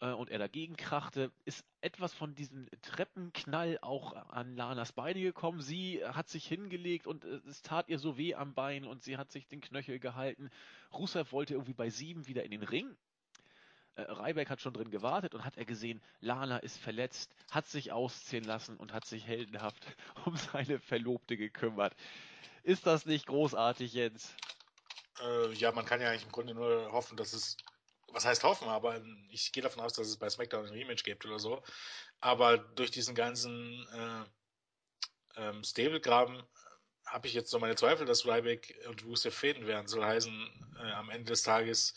äh, und er dagegen krachte, ist etwas von diesem Treppenknall auch an Lanas Beine gekommen. Sie hat sich hingelegt und äh, es tat ihr so weh am Bein und sie hat sich den Knöchel gehalten. Rusev wollte irgendwie bei sieben wieder in den Ring. Äh, Ryback hat schon drin gewartet und hat er gesehen, Lana ist verletzt, hat sich ausziehen lassen und hat sich heldenhaft um seine Verlobte gekümmert. Ist das nicht großartig, Jens? Äh, ja, man kann ja eigentlich im Grunde nur hoffen, dass es was heißt hoffen, aber ich gehe davon aus, dass es bei SmackDown ein Rematch gibt oder so. Aber durch diesen ganzen äh, ähm, Stablegraben habe ich jetzt so meine Zweifel, dass Ryback und Rusev fäden werden. Soll heißen, äh, am Ende des Tages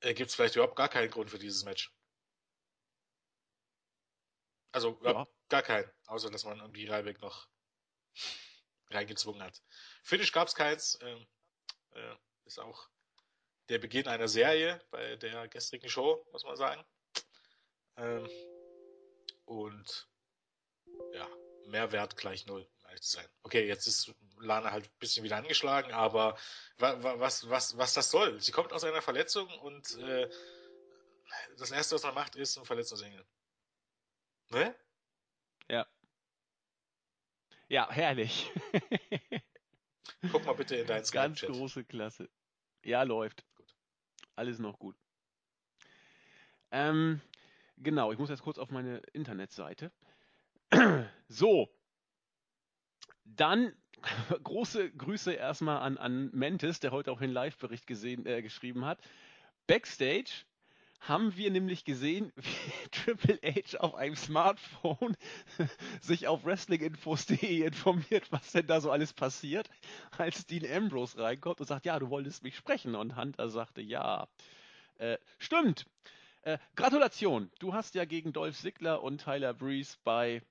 äh, gibt es vielleicht überhaupt gar keinen Grund für dieses Match. Also ja. gar keinen, außer dass man irgendwie Ryback noch reingezwungen hat. Finish gab es keins. Ähm, äh, ist auch der Beginn einer Serie bei der gestrigen Show, muss man sagen. Ähm, und ja, Mehrwert gleich null, um zu sein. Okay, jetzt ist Lana halt ein bisschen wieder angeschlagen, aber was, was, was das soll? Sie kommt aus einer Verletzung und äh, das erste, was man macht, ist ein Verletzungsengel. Ne? Ja. Ja, herrlich. Guck mal bitte in deinen Ganz große Klasse. Ja, läuft. Alles noch gut. Ähm, genau, ich muss jetzt kurz auf meine Internetseite. so. Dann große Grüße erstmal an, an Mentis, der heute auch den Live-Bericht äh, geschrieben hat. Backstage haben wir nämlich gesehen, wie Triple H auf einem Smartphone sich auf wrestlinginfos.de informiert, was denn da so alles passiert, als Dean Ambrose reinkommt und sagt, ja, du wolltest mich sprechen. Und Hunter sagte, ja, äh, stimmt. Äh, Gratulation, du hast ja gegen Dolph Ziggler und Tyler Breeze bei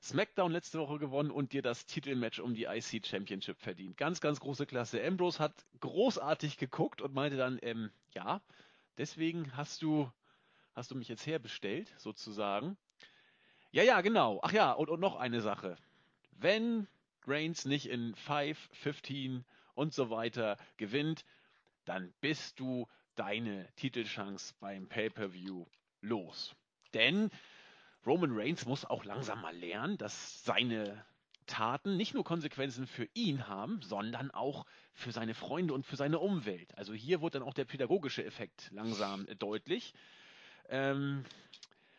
SmackDown letzte Woche gewonnen und dir das Titelmatch um die IC Championship verdient. Ganz, ganz große Klasse. Ambrose hat großartig geguckt und meinte dann, ähm, ja, Deswegen hast du, hast du mich jetzt herbestellt, sozusagen. Ja, ja, genau. Ach ja, und, und noch eine Sache. Wenn Reigns nicht in 5, 15 und so weiter gewinnt, dann bist du deine Titelchance beim Pay-per-View los. Denn Roman Reigns muss auch langsam mal lernen, dass seine Taten nicht nur Konsequenzen für ihn haben, sondern auch für seine Freunde und für seine Umwelt. Also hier wird dann auch der pädagogische Effekt langsam deutlich. Ähm,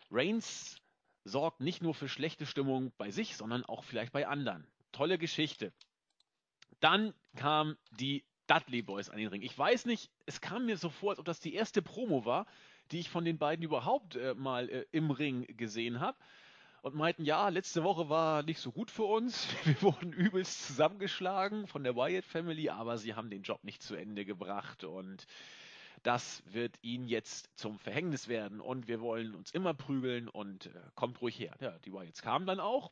Reigns sorgt nicht nur für schlechte Stimmung bei sich, sondern auch vielleicht bei anderen. Tolle Geschichte. Dann kam die Dudley Boys an den Ring. Ich weiß nicht, es kam mir so vor, als ob das die erste Promo war, die ich von den beiden überhaupt äh, mal äh, im Ring gesehen habe und meinten, ja, letzte Woche war nicht so gut für uns. Wir wurden übelst zusammengeschlagen von der Wyatt Family, aber sie haben den Job nicht zu Ende gebracht und das wird ihnen jetzt zum Verhängnis werden und wir wollen uns immer prügeln und äh, kommt ruhig her. Ja, die Wyatts kamen dann auch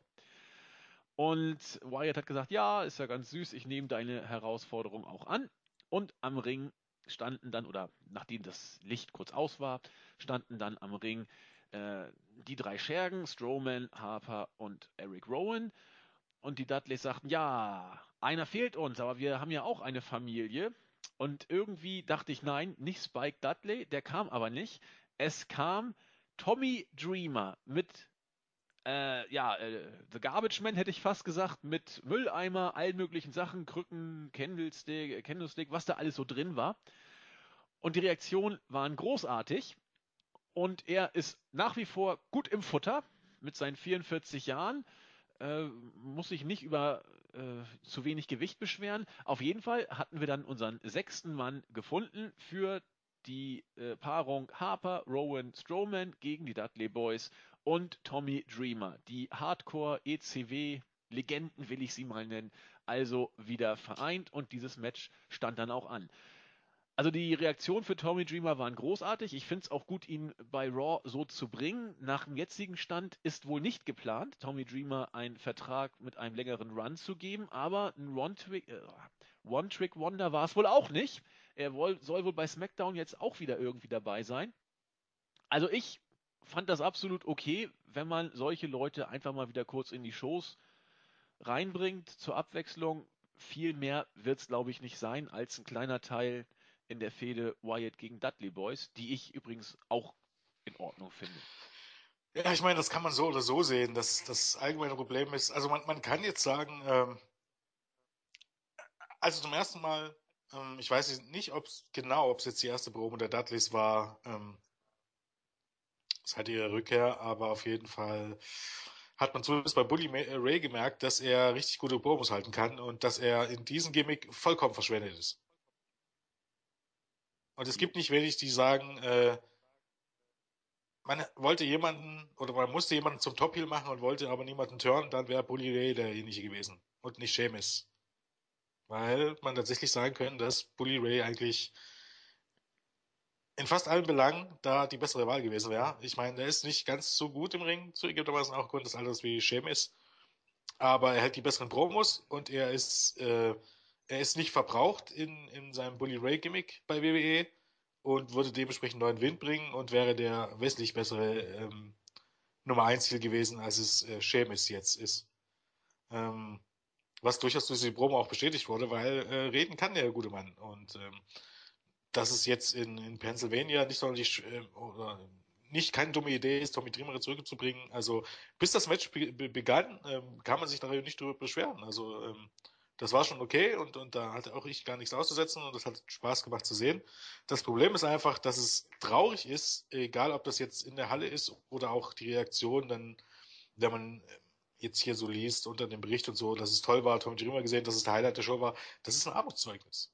und Wyatt hat gesagt, ja, ist ja ganz süß, ich nehme deine Herausforderung auch an und am Ring standen dann, oder nachdem das Licht kurz aus war, standen dann am Ring äh, die drei Schergen, Strowman, Harper und Eric Rowan. Und die Dudleys sagten, ja, einer fehlt uns, aber wir haben ja auch eine Familie. Und irgendwie dachte ich, nein, nicht Spike Dudley, der kam aber nicht. Es kam Tommy Dreamer mit, äh, ja, äh, The Garbage Man hätte ich fast gesagt, mit Mülleimer, allen möglichen Sachen, Krücken, Candlestick, Candlestick, was da alles so drin war. Und die Reaktionen waren großartig. Und er ist nach wie vor gut im Futter mit seinen 44 Jahren. Äh, muss sich nicht über äh, zu wenig Gewicht beschweren. Auf jeden Fall hatten wir dann unseren sechsten Mann gefunden für die äh, Paarung Harper, Rowan, Strowman gegen die Dudley Boys und Tommy Dreamer. Die Hardcore ECW Legenden will ich sie mal nennen, also wieder vereint und dieses Match stand dann auch an. Also die Reaktionen für Tommy Dreamer waren großartig. Ich finde es auch gut, ihn bei Raw so zu bringen. Nach dem jetzigen Stand ist wohl nicht geplant, Tommy Dreamer einen Vertrag mit einem längeren Run zu geben, aber ein äh, One-Trick-Wonder war es wohl auch nicht. Er soll wohl bei SmackDown jetzt auch wieder irgendwie dabei sein. Also ich fand das absolut okay, wenn man solche Leute einfach mal wieder kurz in die Shows reinbringt zur Abwechslung. Viel mehr wird es, glaube ich, nicht sein als ein kleiner Teil in der Fehde Wyatt gegen Dudley Boys, die ich übrigens auch in Ordnung finde. Ja, ich meine, das kann man so oder so sehen. Das, das allgemeine Problem ist, also man, man kann jetzt sagen, ähm, also zum ersten Mal, ähm, ich weiß nicht, ob es genau, ob es jetzt die erste Probe der Dudleys war, ähm, seit ihrer Rückkehr, aber auf jeden Fall hat man zumindest bei Bully Ray gemerkt, dass er richtig gute Promos halten kann und dass er in diesem Gimmick vollkommen verschwendet ist. Und es gibt nicht wenig, die sagen, äh, man wollte jemanden oder man musste jemanden zum Top-Heel machen und wollte aber niemanden turnen, dann wäre Bully Ray derjenige gewesen und nicht Seamus. Weil man tatsächlich sagen könnte, dass Bully Ray eigentlich in fast allen Belangen da die bessere Wahl gewesen wäre. Ich meine, der ist nicht ganz so gut im Ring, zugegebenermaßen auch aufgrund des Alters wie Seamus. Aber er hat die besseren Promos und er ist, äh, er ist nicht verbraucht in, in seinem Bully Ray Gimmick bei WWE und würde dementsprechend neuen Wind bringen und wäre der wesentlich bessere ähm, Nummer 1 Ziel gewesen, als es äh, Seamus jetzt ist. Ähm, was durchaus durch die Promo auch bestätigt wurde, weil äh, reden kann der gute Mann. Und ähm, dass es jetzt in, in Pennsylvania nicht sonderlich äh, oder nicht keine dumme Idee ist, Tommy Dreamer zurückzubringen. Also bis das Match be begann, ähm, kann man sich darüber nicht drüber beschweren. Also ähm, das war schon okay und, und da hatte auch ich gar nichts auszusetzen und das hat Spaß gemacht zu sehen. Das Problem ist einfach, dass es traurig ist, egal ob das jetzt in der Halle ist oder auch die Reaktion dann, wenn man jetzt hier so liest unter dem Bericht und so, dass es toll war, Tommy Dreamer gesehen, dass es der Highlight der Show war, das ist ein Armutszeugnis.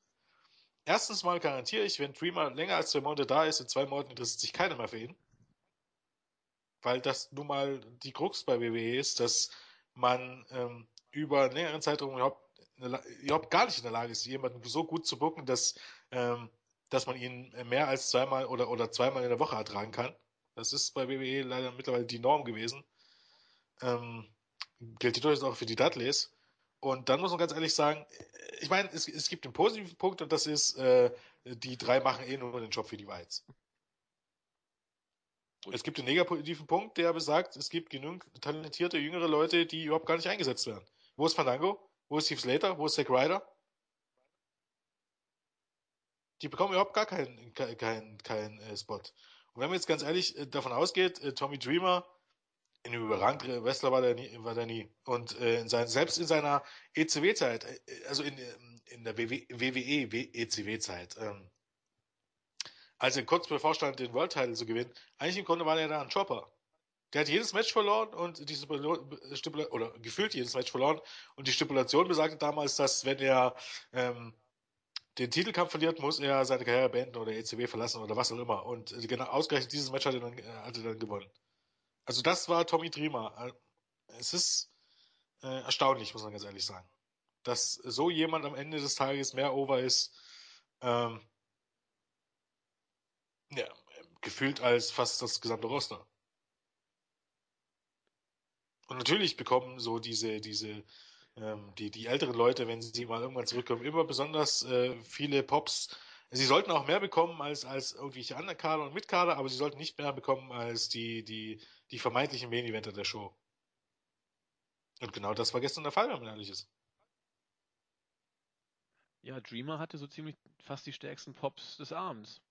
Erstens mal garantiere ich, wenn Dreamer länger als zwei Monate da ist, in zwei Monaten interessiert sich keiner mehr für ihn. Weil das nun mal die Krux bei WWE ist, dass man ähm, über einen längeren Zeitraum überhaupt überhaupt gar nicht in der Lage ist, jemanden so gut zu bucken, dass, ähm, dass man ihn mehr als zweimal oder, oder zweimal in der Woche ertragen kann. Das ist bei WWE leider mittlerweile die Norm gewesen. Ähm, gilt durchaus auch für die Dudleys. Und dann muss man ganz ehrlich sagen, ich meine, es, es gibt einen positiven Punkt und das ist, äh, die drei machen eh nur den Job für die Whites. Es gibt einen negativen Punkt, der besagt, es gibt genügend talentierte jüngere Leute, die überhaupt gar nicht eingesetzt werden. Wo ist Fandango? Wo ist Steve Slater? Wo ist Zack Ryder? Die bekommen überhaupt gar keinen kein, kein, kein äh, Spot. Und wenn man jetzt ganz ehrlich äh, davon ausgeht, äh, Tommy Dreamer, in einem überragenden Wrestler war der nie, war der nie. Und äh, in sein, selbst in seiner ECW-Zeit, äh, also in, in der WWE ECW-Zeit, ähm, als er kurz bevor stand, den World Title zu gewinnen, eigentlich im Grunde war er da ein Chopper. Der hat jedes Match verloren und die Stipulation, oder gefühlt jedes Match verloren. Und die Stipulation besagte damals, dass wenn er ähm, den Titelkampf verliert, muss er seine Karriere beenden oder ECW verlassen oder was auch immer. Und äh, genau ausgerechnet dieses Match hat er dann, äh, hat er dann gewonnen. Also das war Tommy Dreamer. Äh, es ist äh, erstaunlich, muss man ganz ehrlich sagen. Dass so jemand am Ende des Tages mehr over ist, ähm, ja, gefühlt als fast das gesamte Roster. Und natürlich bekommen so diese, diese, ähm, die, die älteren Leute, wenn sie mal irgendwann zurückkommen, immer besonders äh, viele Pops. Sie sollten auch mehr bekommen als, als irgendwelche anderen Kader und Mitkader, aber sie sollten nicht mehr bekommen als die, die, die vermeintlichen Main-Eventer der Show. Und genau das war gestern der Fall, wenn man ehrlich ist. Ja, Dreamer hatte so ziemlich fast die stärksten Pops des Abends,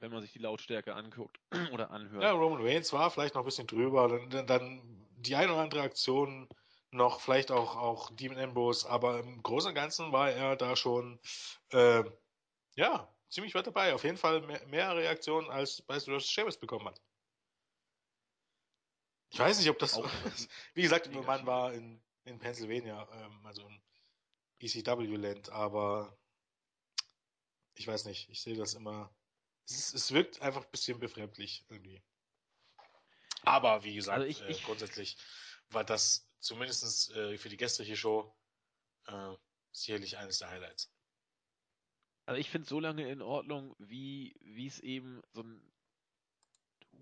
wenn man sich die Lautstärke anguckt oder anhört. Ja, Roman Reigns war vielleicht noch ein bisschen drüber, dann, dann die eine oder andere Aktion noch, vielleicht auch, auch Demon Ambrose, aber im Großen und Ganzen war er da schon, äh, ja, ziemlich weit dabei. Auf jeden Fall mehr, mehr Reaktionen als bei Sheamus bekommen hat. Ich weiß nicht, ob das, auch, wie gesagt, mein Mann war in, in Pennsylvania, ähm, also im ECW-Land, aber ich weiß nicht, ich sehe das immer, es, es wirkt einfach ein bisschen befremdlich irgendwie. Aber wie gesagt, also ich, äh, ich, grundsätzlich war das zumindest äh, für die gestrige Show äh, sicherlich eines der Highlights. Also ich finde es so lange in Ordnung, wie es eben so ein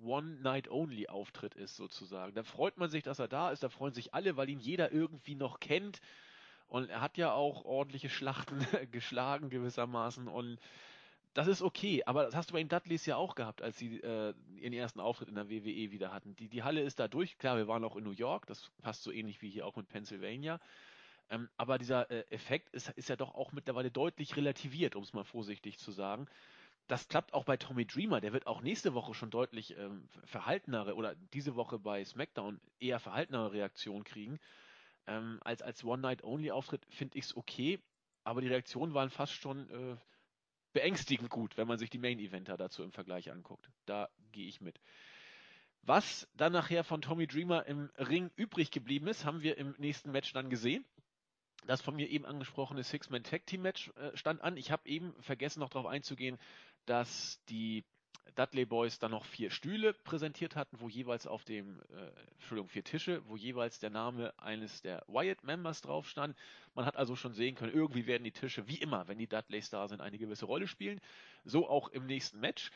One-Night-Only-Auftritt ist, sozusagen. Da freut man sich, dass er da ist, da freuen sich alle, weil ihn jeder irgendwie noch kennt. Und er hat ja auch ordentliche Schlachten geschlagen gewissermaßen. Und das ist okay, aber das hast du bei den Dudleys ja auch gehabt, als sie äh, ihren ersten Auftritt in der WWE wieder hatten. Die, die Halle ist da durch, klar, wir waren auch in New York, das passt so ähnlich wie hier auch mit Pennsylvania. Ähm, aber dieser äh, Effekt ist, ist ja doch auch mittlerweile deutlich relativiert, um es mal vorsichtig zu sagen. Das klappt auch bei Tommy Dreamer, der wird auch nächste Woche schon deutlich ähm, verhaltenere oder diese Woche bei SmackDown eher verhaltenere Reaktionen kriegen. Ähm, als als One-Night-Only-Auftritt finde ich es okay, aber die Reaktionen waren fast schon äh, beängstigend gut, wenn man sich die Main-Eventer dazu im Vergleich anguckt. Da gehe ich mit. Was dann nachher von Tommy Dreamer im Ring übrig geblieben ist, haben wir im nächsten Match dann gesehen. das von mir eben angesprochene Six-Man-Tag-Team-Match äh, stand an. Ich habe eben vergessen, noch darauf einzugehen, dass die Dudley Boys dann noch vier Stühle präsentiert hatten, wo jeweils auf dem, äh, Entschuldigung, vier Tische, wo jeweils der Name eines der Wyatt-Members drauf stand. Man hat also schon sehen können, irgendwie werden die Tische, wie immer, wenn die Dudleys da sind, eine gewisse Rolle spielen. So auch im nächsten Match.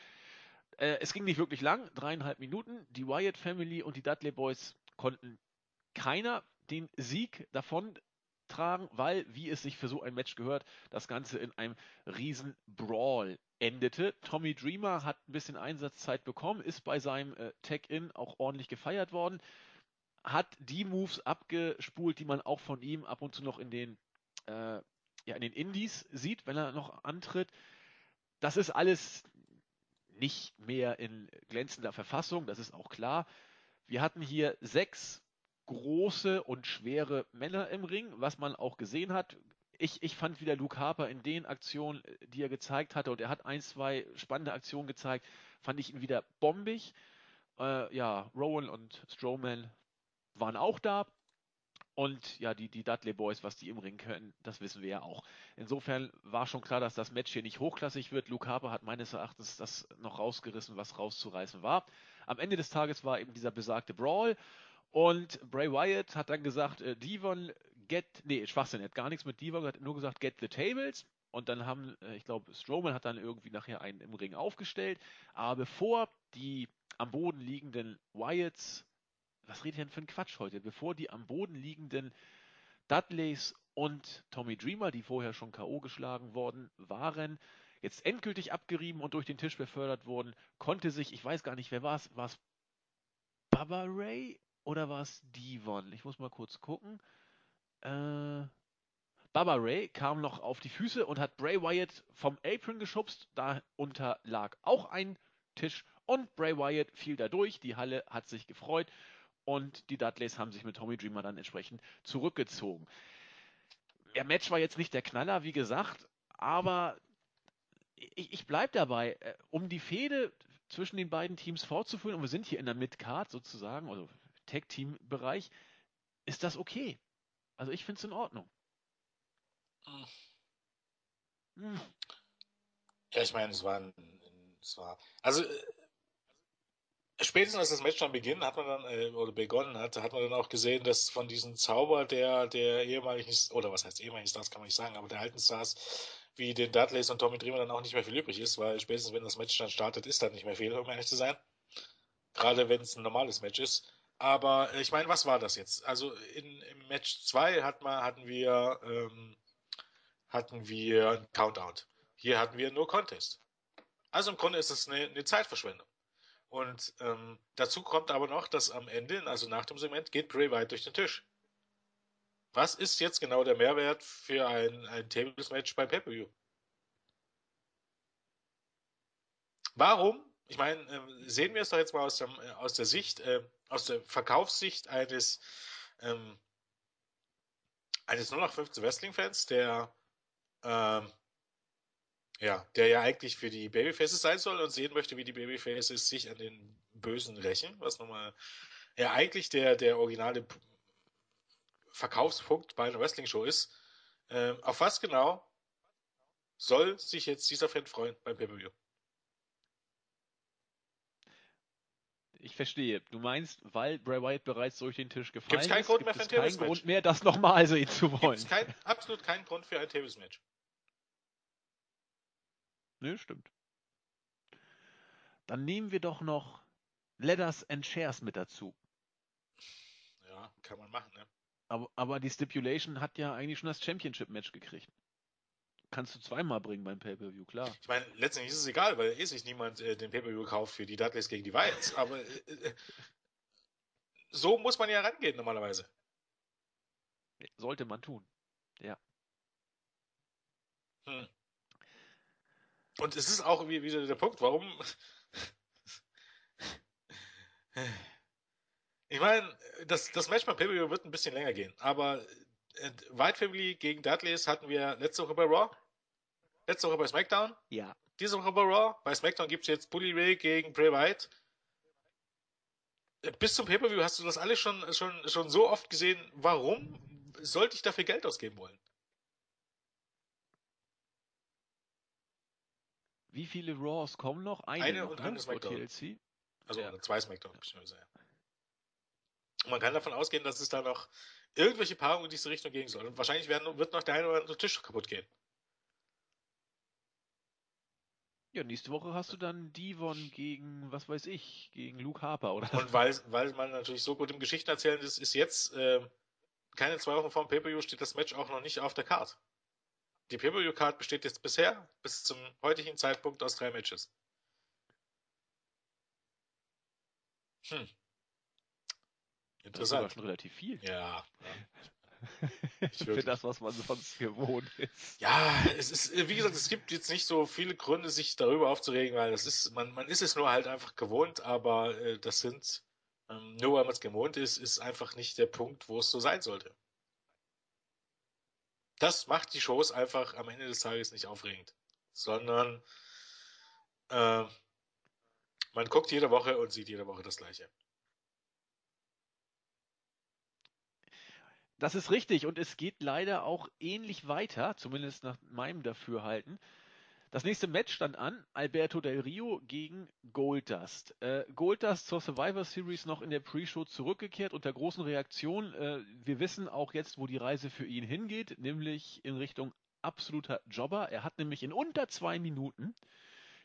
Äh, es ging nicht wirklich lang, dreieinhalb Minuten. Die Wyatt Family und die Dudley Boys konnten keiner den Sieg davon tragen, weil, wie es sich für so ein Match gehört, das Ganze in einem riesen Brawl endete. Tommy Dreamer hat ein bisschen Einsatzzeit bekommen, ist bei seinem äh, Tag-In auch ordentlich gefeiert worden, hat die Moves abgespult, die man auch von ihm ab und zu noch in den, äh, ja, in den Indies sieht, wenn er noch antritt. Das ist alles nicht mehr in glänzender Verfassung, das ist auch klar. Wir hatten hier sechs große und schwere Männer im Ring, was man auch gesehen hat. Ich, ich fand wieder Luke Harper in den Aktionen, die er gezeigt hatte, und er hat ein, zwei spannende Aktionen gezeigt, fand ich ihn wieder bombig. Äh, ja, Rowan und Strowman waren auch da. Und ja, die, die Dudley Boys, was die im Ring können, das wissen wir ja auch. Insofern war schon klar, dass das Match hier nicht hochklassig wird. Luke Harper hat meines Erachtens das noch rausgerissen, was rauszureißen war. Am Ende des Tages war eben dieser besagte Brawl. Und Bray Wyatt hat dann gesagt, äh, Devon, get, nee, Schwachsinn, er hat gar nichts mit Devon, hat nur gesagt, get the tables. Und dann haben, äh, ich glaube, Strowman hat dann irgendwie nachher einen im Ring aufgestellt. Aber bevor die am Boden liegenden Wyatts, was redet denn für ein Quatsch heute? Bevor die am Boden liegenden Dudleys und Tommy Dreamer, die vorher schon K.O. geschlagen worden waren, jetzt endgültig abgerieben und durch den Tisch befördert wurden, konnte sich, ich weiß gar nicht, wer war es, war es Baba Ray oder war es Devon? Ich muss mal kurz gucken. Äh, Baba Ray kam noch auf die Füße und hat Bray Wyatt vom Apron geschubst. Darunter lag auch ein Tisch und Bray Wyatt fiel da durch. Die Halle hat sich gefreut und die Dudleys haben sich mit Tommy Dreamer dann entsprechend zurückgezogen. Der Match war jetzt nicht der Knaller, wie gesagt, aber ich, ich bleibe dabei. Äh, um die Fehde zwischen den beiden Teams fortzuführen, und wir sind hier in der Midcard sozusagen, also Tag-Team-Bereich, ist das okay. Also ich finde es in Ordnung. Hm. Ja, ich meine, es war, war, also äh, spätestens als das Match dann beginnt, hat man dann, äh, oder begonnen hat, hat man dann auch gesehen, dass von diesem Zauber der, der ehemaligen, oder was heißt ehemaligen Stars, kann man nicht sagen, aber der alten Stars, wie den Dudleys und Tommy Dreamer dann auch nicht mehr viel übrig ist, weil spätestens wenn das Match dann startet, ist dann nicht mehr viel, um ehrlich zu sein. Gerade wenn es ein normales Match ist. Aber äh, ich meine, was war das jetzt? Also in, im Match 2 hat hatten wir ähm, hatten wir ein Countout. Hier hatten wir nur Contest. Also im Grunde ist es eine, eine Zeitverschwendung. Und ähm, dazu kommt aber noch, dass am Ende, also nach dem Segment, geht Bray Wyatt durch den Tisch. Was ist jetzt genau der Mehrwert für ein, ein Tables-Match beim Pay-Per-View? Warum ich meine, ähm, sehen wir es doch jetzt mal aus, dem, äh, aus der Sicht, äh, aus der Verkaufssicht eines, ähm, eines 0815 Wrestling-Fans, der, ähm, ja, der ja eigentlich für die Babyfaces sein soll und sehen möchte, wie die Babyfaces sich an den Bösen rächen, was nochmal ja eigentlich der, der originale Verkaufspunkt bei einer Wrestling-Show ist. Ähm, auf was genau soll sich jetzt dieser Fan freuen beim Pay-Per-View? Ich verstehe. Du meinst, weil Bray Wyatt bereits durch den Tisch gefallen Gibt's keinen ist, Grund gibt mehr für es ein keinen Tables-Match. Grund mehr, das nochmal sehen zu wollen. Gibt's kein, absolut keinen Grund für ein Tables-Match. Nö, stimmt. Dann nehmen wir doch noch Letters and Shares mit dazu. Ja, kann man machen, ne? Aber, aber die Stipulation hat ja eigentlich schon das Championship-Match gekriegt. Kannst du zweimal bringen beim Pay-Per-View, klar. Ich meine, letztendlich ist es egal, weil eh sich niemand äh, den Pay-Per-View kauft für die Dudleys gegen die Wyatts, aber äh, äh, so muss man ja rangehen normalerweise. Sollte man tun. Ja. Hm. Und es ist auch wie- wieder der Punkt, warum. Ich meine, das, das Match beim Pay-Per-View wird ein bisschen länger gehen, aber White Family gegen Dudleys hatten wir letzte Woche bei Raw, letzte Woche bei SmackDown, Ja. diese Woche bei Raw. Bei SmackDown gibt es jetzt Bully Ray gegen Bray Wyatt. Äh, Bis zum Pay-Per-View hast du das alles schon, schon, schon so oft gesehen. Warum sollte ich dafür Geld ausgeben wollen? Wie viele Raws kommen noch? Eine, eine noch, und ne? eine SmackDown. TLC. Also Ja. zwei SmackDown. Und man kann davon ausgehen, dass es da noch irgendwelche Paarungen in diese Richtung gehen soll. Und wahrscheinlich werden, wird noch der eine oder andere Tisch kaputt gehen. Ja, nächste Woche hast du dann Devon gegen, was weiß ich, gegen Luke Harper, oder? Und weil, weil man natürlich so gut im Geschichten erzählen ist, ist jetzt äh, keine zwei Wochen vor dem Pay-Per-View steht das Match auch noch nicht auf der Card. Die Pay-Per-View-Card besteht jetzt bisher bis zum heutigen Zeitpunkt aus drei Matches. Hm. Das ist Interessant. schon relativ viel. Ja. Für wirklich. das, was man sonst gewohnt ist. Ja, es ist, wie gesagt, es gibt jetzt nicht so viele Gründe, sich darüber aufzuregen, weil das ist, man, man ist es nur halt einfach gewohnt, aber äh, das sind, ähm, nur weil man es gewohnt ist, ist einfach nicht der Punkt, wo es so sein sollte. Das macht die Shows einfach am Ende des Tages nicht aufregend, sondern äh, man guckt jede Woche und sieht jede Woche das Gleiche. Das ist richtig und es geht leider auch ähnlich weiter, zumindest nach meinem Dafürhalten. Das nächste Match stand an, Alberto Del Rio gegen Goldust. Äh, Goldust zur Survivor Series noch in der Pre-Show zurückgekehrt unter großen Reaktionen. Äh, wir wissen auch jetzt, wo die Reise für ihn hingeht, nämlich in Richtung absoluter Jobber. Er hat nämlich in unter zwei Minuten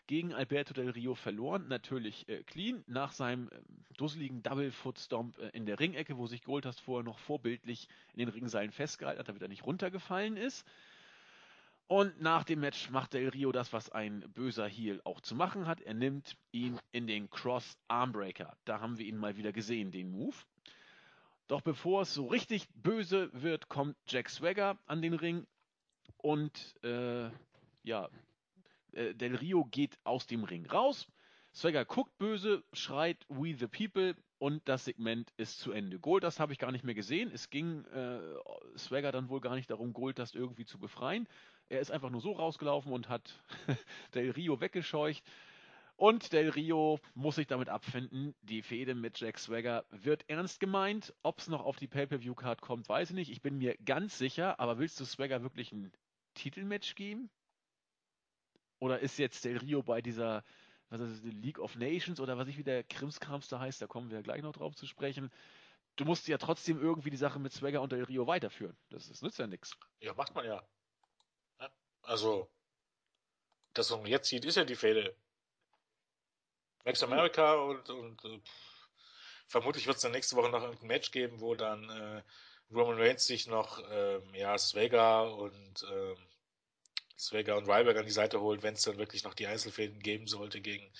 gegen Alberto Del Rio verloren. Natürlich äh, clean nach seinem äh, dusseligen Double Foot Stomp äh, in der Ringecke, wo sich Goldust vorher noch vorbildlich in den Ringseilen festgehalten hat, damit er nicht runtergefallen ist. Und nach dem Match macht Del Rio das, was ein böser Heel auch zu machen hat. Er nimmt ihn in den Cross Armbreaker. Da haben wir ihn mal wieder gesehen, den Move. Doch bevor es so richtig böse wird, kommt Jack Swagger an den Ring und äh, ja, äh, Del Rio geht aus dem Ring raus. Swagger guckt böse, schreit We the People und das Segment ist zu Ende. Goldust habe ich gar nicht mehr gesehen. Es ging äh, Swagger dann wohl gar nicht darum, Goldust irgendwie zu befreien. Er ist einfach nur so rausgelaufen und hat Del Rio weggescheucht. Und Del Rio muss sich damit abfinden. Die Fehde mit Jack Swagger wird ernst gemeint. Ob es noch auf die Pay-Per-View-Card kommt, weiß ich nicht. Ich bin mir ganz sicher. Aber willst du Swagger wirklich ein Titelmatch geben? Oder ist jetzt Del Rio bei dieser, was ist das, League of Nations oder was ich wie der Krimskrams da heißt, da kommen wir gleich noch drauf zu sprechen. Du musst ja trotzdem irgendwie die Sache mit Swagger und Del Rio weiterführen. Das, das nützt ja nichts. Ja, macht man ja. Ja, Also, das, was man jetzt sieht, ist ja die Fehde. Max America und, und äh, vermutlich wird es dann nächste Woche noch ein Match geben, wo dann äh, Roman Reigns sich noch ähm, ja, Swagger und ähm, Swagger und Ryback an die Seite holt, wenn es dann wirklich noch die Einzelfäden geben sollte gegen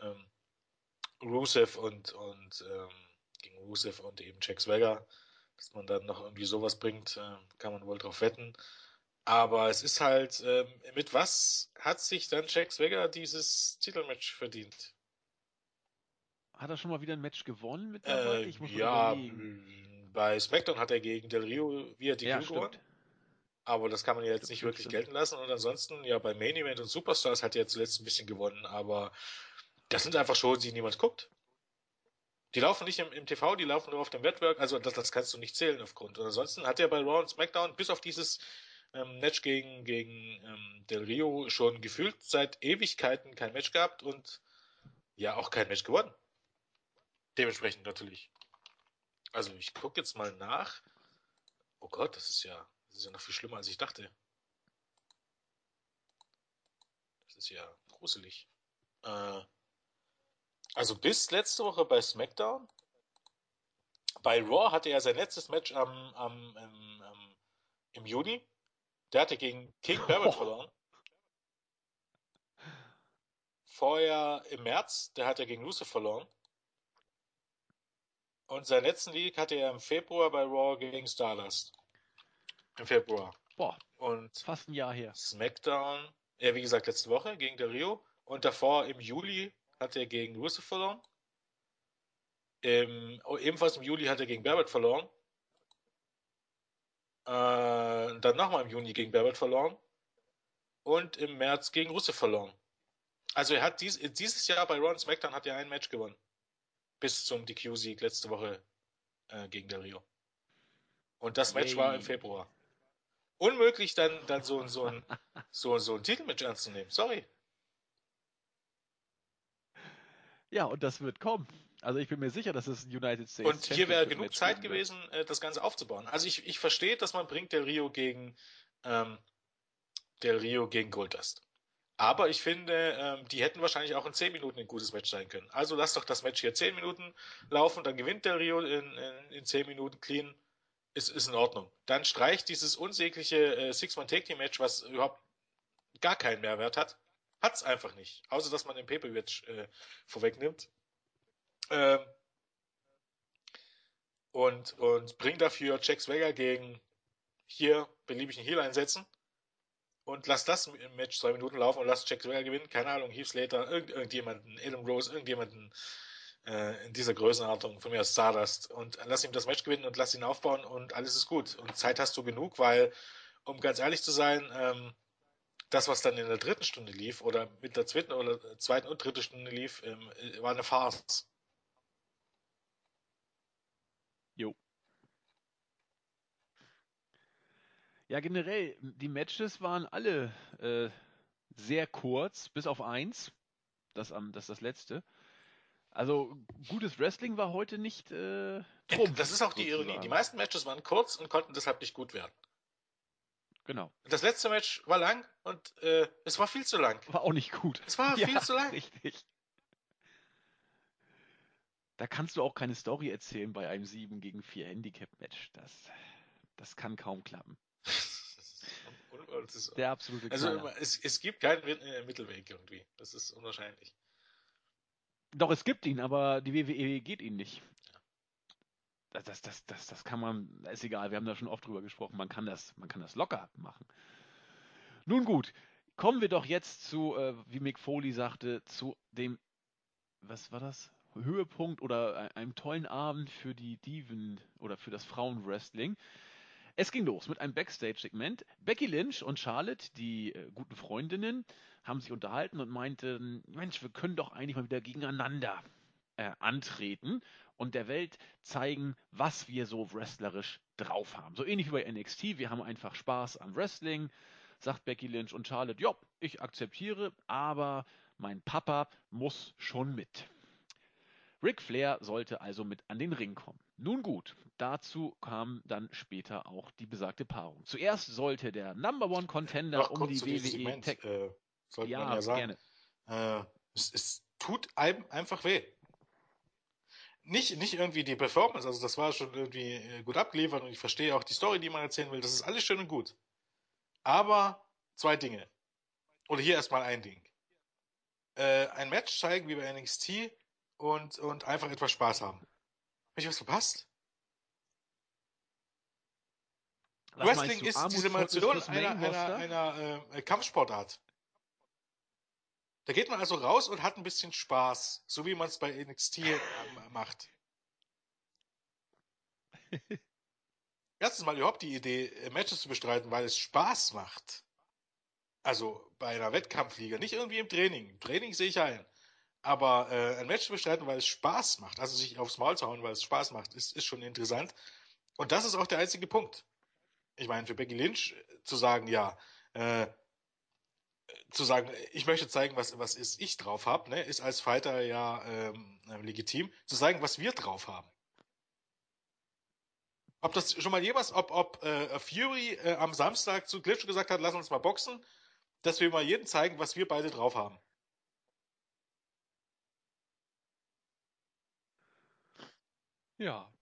ähm, Rusev und, und ähm, gegen Rusev und eben Jack Swagger, dass man dann noch irgendwie sowas bringt, äh, kann man wohl drauf wetten. Aber es ist halt, ähm, mit was hat sich dann Jack Swagger dieses Titelmatch verdient? Hat er schon mal wieder ein Match gewonnen mit? Äh, ja, bei SmackDown hat er gegen Del Rio via DQ Ja, gewonnen. stimmt. Aber das kann man ja jetzt nicht wirklich gelten lassen. Und ansonsten, ja, bei Main Event und Superstars hat er zuletzt ein bisschen gewonnen, aber das sind einfach Shows, die niemand guckt. Die laufen nicht im, im TV, die laufen nur auf dem Network, also das, das kannst du nicht zählen aufgrund. Und ansonsten hat er bei Raw und SmackDown bis auf dieses ähm, Match gegen, gegen ähm, Del Rio schon gefühlt seit Ewigkeiten kein Match gehabt und ja auch kein Match gewonnen. Dementsprechend natürlich. Also ich gucke jetzt mal nach. Oh Gott, das ist ja, das ist ja noch viel schlimmer, als ich dachte. Das ist ja gruselig. Äh, also bis letzte Woche bei SmackDown. Bei Raw hatte er sein letztes Match am, am, im, am, im Juni. Der hatte gegen King Barrett verloren. Vorher im März, der hat er gegen Rusev verloren. Und seinen letzten League hatte er im Februar bei Raw gegen Stardust. Im Februar. Boah, Und fast ein Jahr her. SmackDown, ja, wie gesagt, letzte Woche gegen Del Rio. Und davor im Juli hat er gegen Rusev verloren. Im, oh, ebenfalls im Juli hat er gegen Barrett verloren. Äh, dann nochmal im Juni gegen Barrett verloren. Und im März gegen Rusev verloren. Also er hat dies, dieses Jahr bei Raw und SmackDown hat er ein Match gewonnen. Bis zum DQ-Sieg letzte Woche äh, gegen Del Rio. Und das Match Yay. war im Februar. Unmöglich, dann, dann so, so, ein, so, so ein Titelmatch ernst zu nehmen. Sorry. Ja, und das wird kommen. Also ich bin mir sicher, dass es United States. Und hier wäre genug Zeit gewesen, wird. Äh, das Ganze aufzubauen. Also ich, ich verstehe, dass man bringt Del Rio gegen ähm, Del Rio gegen Goldust. Aber ich finde, ähm, die hätten wahrscheinlich auch in 10 Minuten ein gutes Match sein können. Also lass doch das Match hier 10 Minuten laufen, dann gewinnt Del Rio in, in, in 10 Minuten clean. Ist, ist in Ordnung. Dann streicht dieses unsägliche äh, Six-Man-Take-Team-Match, was überhaupt gar keinen Mehrwert hat. Hat's einfach nicht. Außer, dass man den Pay-Per-View äh, vorwegnimmt. Ähm, und, und bring dafür Jack Swagger gegen hier beliebigen Heal einsetzen und lass das im Match zwei Minuten laufen und lass Jack Swagger gewinnen. Keine Ahnung, Heath Slater, irgend, irgendjemanden, Adam Rose, irgendjemanden äh, in dieser Größenordnung, von mir aus Stardust. Und lass ihm das Match gewinnen und lass ihn aufbauen und alles ist gut. Und Zeit hast du genug, weil, um ganz ehrlich zu sein, ähm, das, was dann in der dritten Stunde lief oder mit der zweiten oder zweiten und dritten Stunde lief, ähm, war eine Farce. Jo. Ja, generell, die Matches waren alle äh, sehr kurz, bis auf eins. Das, um, das ist das letzte. Also gutes Wrestling war heute nicht äh, Trumpf, Das ist auch die sozusagen. Ironie. Die meisten Matches waren kurz und konnten deshalb nicht gut werden. Genau. Das letzte Match war lang und äh, es war viel zu lang. War auch nicht gut. Es war ja, viel zu lang. Richtig. Da kannst du auch keine Story erzählen bei einem 7 gegen 4 Handicap-Match. Das, das kann kaum klappen. Der absolute Also es, es, gibt keinen Mittelweg irgendwie. Das ist unwahrscheinlich. Doch, es gibt ihn, aber die WWE geht ihn nicht. Das, das, das, das, das kann man, ist egal, wir haben da schon oft drüber gesprochen, man kann das, man kann das locker machen. Nun gut, kommen wir doch jetzt zu, äh, wie Mick Foley sagte, zu dem, was war das? Höhepunkt oder einem tollen Abend für die Diven oder für das Frauenwrestling. Es ging los mit einem Backstage-Segment. Becky Lynch und Charlotte, die äh, guten Freundinnen, haben sich unterhalten und meinten, Mensch, wir können doch eigentlich mal wieder gegeneinander äh, antreten und der Welt zeigen, was wir so wrestlerisch drauf haben. So ähnlich wie bei NXT, wir haben einfach Spaß am Wrestling, sagt Becky Lynch und Charlotte, ja, ich akzeptiere, aber mein Papa muss schon mit. Ric Flair sollte also mit an den Ring kommen. Nun gut, dazu kam dann später auch die besagte Paarung. Zuerst sollte der Number One Contender um die WWE Tech. Äh, sollte ja, man ja sagen. Äh, es, es, tut einem einfach weh. Nicht, nicht irgendwie die Performance, also das war schon irgendwie äh, gut abgeliefert und ich verstehe auch die Story, die man erzählen will. Das ist alles schön und gut. Aber zwei Dinge. Oder hier erstmal ein Ding. Äh, ein Match zeigen wie bei NXT und, und einfach etwas Spaß haben. Habe ich was verpasst? Was Wrestling ist die Simulation einer, einer, einer äh, Kampfsportart. Da geht man also raus und hat ein bisschen Spaß, so wie man es bei NXT äh, macht. Erstens mal überhaupt die Idee, äh, Matches zu bestreiten, weil es Spaß macht. Also bei einer Wettkampfliga, nicht irgendwie im Training. Im Training sehe ich ein. Aber äh, ein Match zu bestreiten, weil es Spaß macht, also sich aufs Maul zu hauen, weil es Spaß macht, ist, ist schon interessant. Und das ist auch der einzige Punkt. Ich meine, für Becky Lynch zu sagen, ja, äh, zu sagen, ich möchte zeigen, was, was ist ich drauf habe, ne, ist als Fighter ja ähm, legitim. Zu zeigen, was wir drauf haben. Ob das schon mal jemals, ob, ob äh, Fury äh, am Samstag zu Glitch gesagt hat, lass uns mal boxen, dass wir mal jedem zeigen, was wir beide drauf haben. Ja.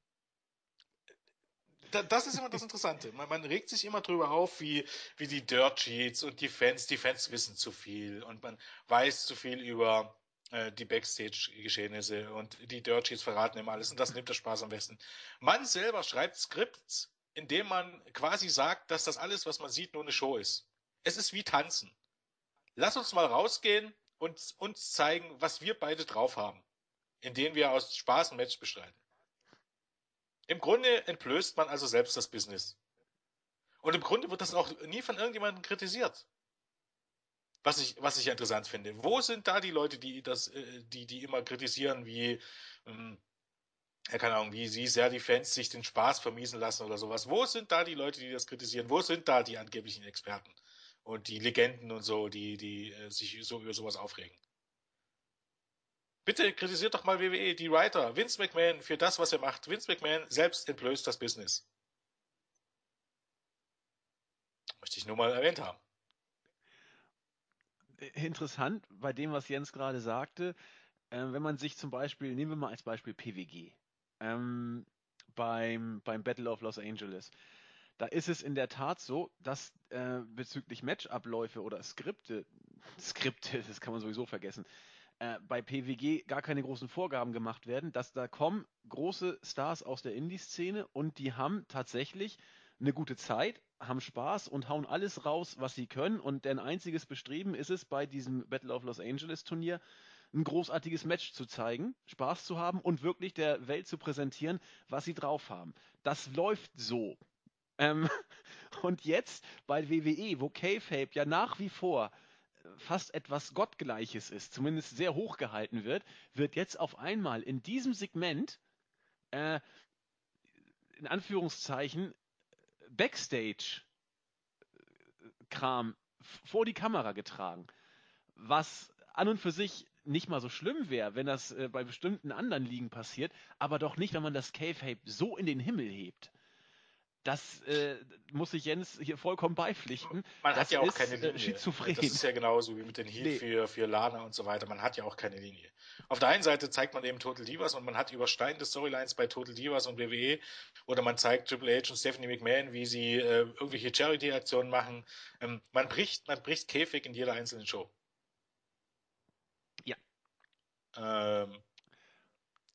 Das ist immer das Interessante. Man, man, regt sich immer drüber auf, wie, wie die Dirt Sheets und die Fans, die Fans wissen zu viel und man weiß zu viel über äh, die Backstage-Geschehnisse und die Dirt Sheets verraten immer alles und das nimmt der Spaß am besten. Man selber schreibt Skripts, indem man quasi sagt, dass das alles, was man sieht, nur eine Show ist. Es ist wie Tanzen. Lass uns mal rausgehen und uns zeigen, was wir beide drauf haben, indem wir aus Spaß ein Match bestreiten. Im Grunde entblößt man also selbst das Business. Und im Grunde wird das auch nie von irgendjemandem kritisiert. Was ich, was ich interessant finde. Wo sind da die Leute, die das, äh, die, die immer kritisieren, wie, ähm, keine Ahnung, wie, wie sehr die Fans sich den Spaß vermiesen lassen oder sowas. Wo sind da die Leute, die das kritisieren? Wo sind da die angeblichen Experten und die Legenden und so, die, die äh, sich so über sowas aufregen? Bitte kritisiert doch mal WWE, die Writer, Vince McMahon für das, was er macht. Vince McMahon selbst entblößt das Business. Möchte ich nur mal erwähnt haben. Interessant bei dem, was Jens gerade sagte, äh, wenn man sich zum Beispiel, nehmen wir mal als Beispiel PWG, ähm, beim, beim Battle of Los Angeles. Da ist es in der Tat so, dass äh, bezüglich Matchabläufe oder Skripte, Skripte, das kann man sowieso vergessen, äh, bei PWG gar keine großen Vorgaben gemacht werden, dass da kommen große Stars aus der Indie-Szene und die haben tatsächlich eine gute Zeit, haben Spaß und hauen alles raus, was sie können. Und deren einziges Bestreben ist es, bei diesem Battle of Los Angeles Turnier ein großartiges Match zu zeigen, Spaß zu haben und wirklich der Welt zu präsentieren, was sie drauf haben. Das läuft so. Ähm, und jetzt bei WWE, wo K-Fape ja nach wie vor fast etwas Gottgleiches ist, zumindest sehr hoch gehalten wird, wird jetzt auf einmal in diesem Segment äh, in Anführungszeichen Backstage-Kram vor die Kamera getragen. Was an und für sich nicht mal so schlimm wäre, wenn das äh, bei bestimmten anderen Ligen passiert, aber doch nicht, wenn man das Cave-Hape so in den Himmel hebt. Das äh, muss ich Jens hier vollkommen beipflichten. Man das hat ja auch keine äh, Linie. Äh, das ist ja genauso wie mit den Heat nee. für, für Lana und so weiter. Man hat ja auch keine Linie. Auf der einen Seite zeigt man eben Total Divas und man hat übersteigende Storylines bei Total Divas und WWE oder man zeigt Triple H und Stephanie McMahon, wie sie äh, irgendwelche Charity-Aktionen machen. Ähm, man bricht, man bricht Käfig in jeder einzelnen Show. Ähm,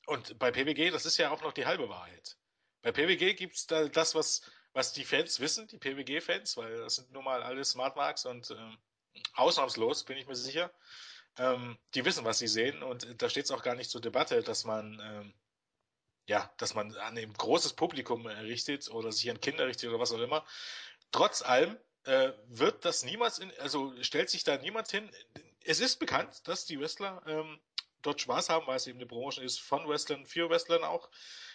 und bei PWG, das ist ja auch noch die halbe Wahrheit. Bei PWG gibt es da das, was, was die Fans wissen, die PWG-Fans, weil das sind nun mal alle Smartmarks und ähm, ausnahmslos, bin ich mir sicher. Ähm, die wissen, was sie sehen und da steht es auch gar nicht zur Debatte, dass man ähm, ja, dass man an ein großes Publikum richtet oder sich an Kinder richtet oder was auch immer. Trotz allem äh, wird das niemals in, also stellt sich da niemand hin. Es ist bekannt, dass die Wrestler ähm, dort Spaß haben, weil es eben eine Branche ist von Wrestlern, für Wrestlern auch,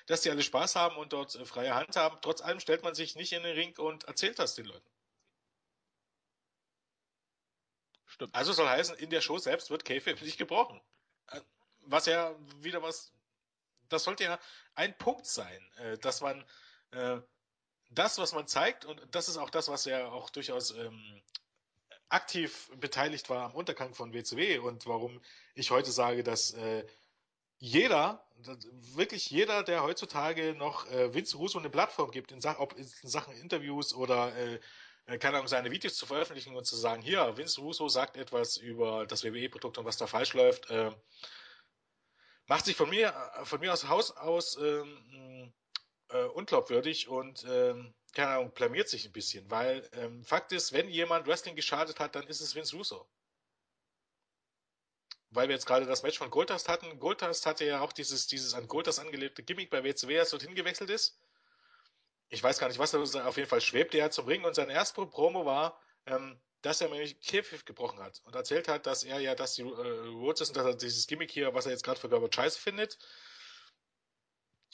dass die alle Spaß haben und dort äh, freie Hand haben. Trotz allem stellt man sich nicht in den Ring und erzählt das den Leuten. Stimmt. Also soll heißen, in der Show selbst wird Kayfabe nicht gebrochen. Äh, was ja wieder was, das sollte ja ein Punkt sein, äh, dass man das, was man zeigt, und das ist auch das, was ja auch durchaus ähm, aktiv beteiligt war am Untergang von WCW und warum ich heute sage, dass äh, jeder, wirklich jeder, der heutzutage noch äh, Vince Russo eine Plattform gibt, in, ob in Sachen Interviews oder äh, äh, keine Ahnung, seine Videos zu veröffentlichen und zu sagen, hier, Vince Russo sagt etwas über das WWE-Produkt und was da falsch läuft, äh, macht sich von mir, von mir aus Haus aus ähm, äh, unglaubwürdig und ähm, keine Ahnung, blamiert sich ein bisschen, weil ähm, Fakt ist, wenn jemand Wrestling geschadet hat, dann ist es Vince Russo. Weil wir jetzt gerade das Match von Goldust hatten. Goldust hatte ja auch dieses, dieses an Goldust angelegte Gimmick bei WCW, als dorthin gewechselt ist. Ich weiß gar nicht, was da auf jeden Fall schwebt. Er zum Ring und sein erster Promo war, ähm, dass er nämlich Käfig gebrochen hat und erzählt hat, dass er ja, dass die äh, Rhodes ist und dass er dieses Gimmick hier, was er jetzt gerade für Garbage scheiße findet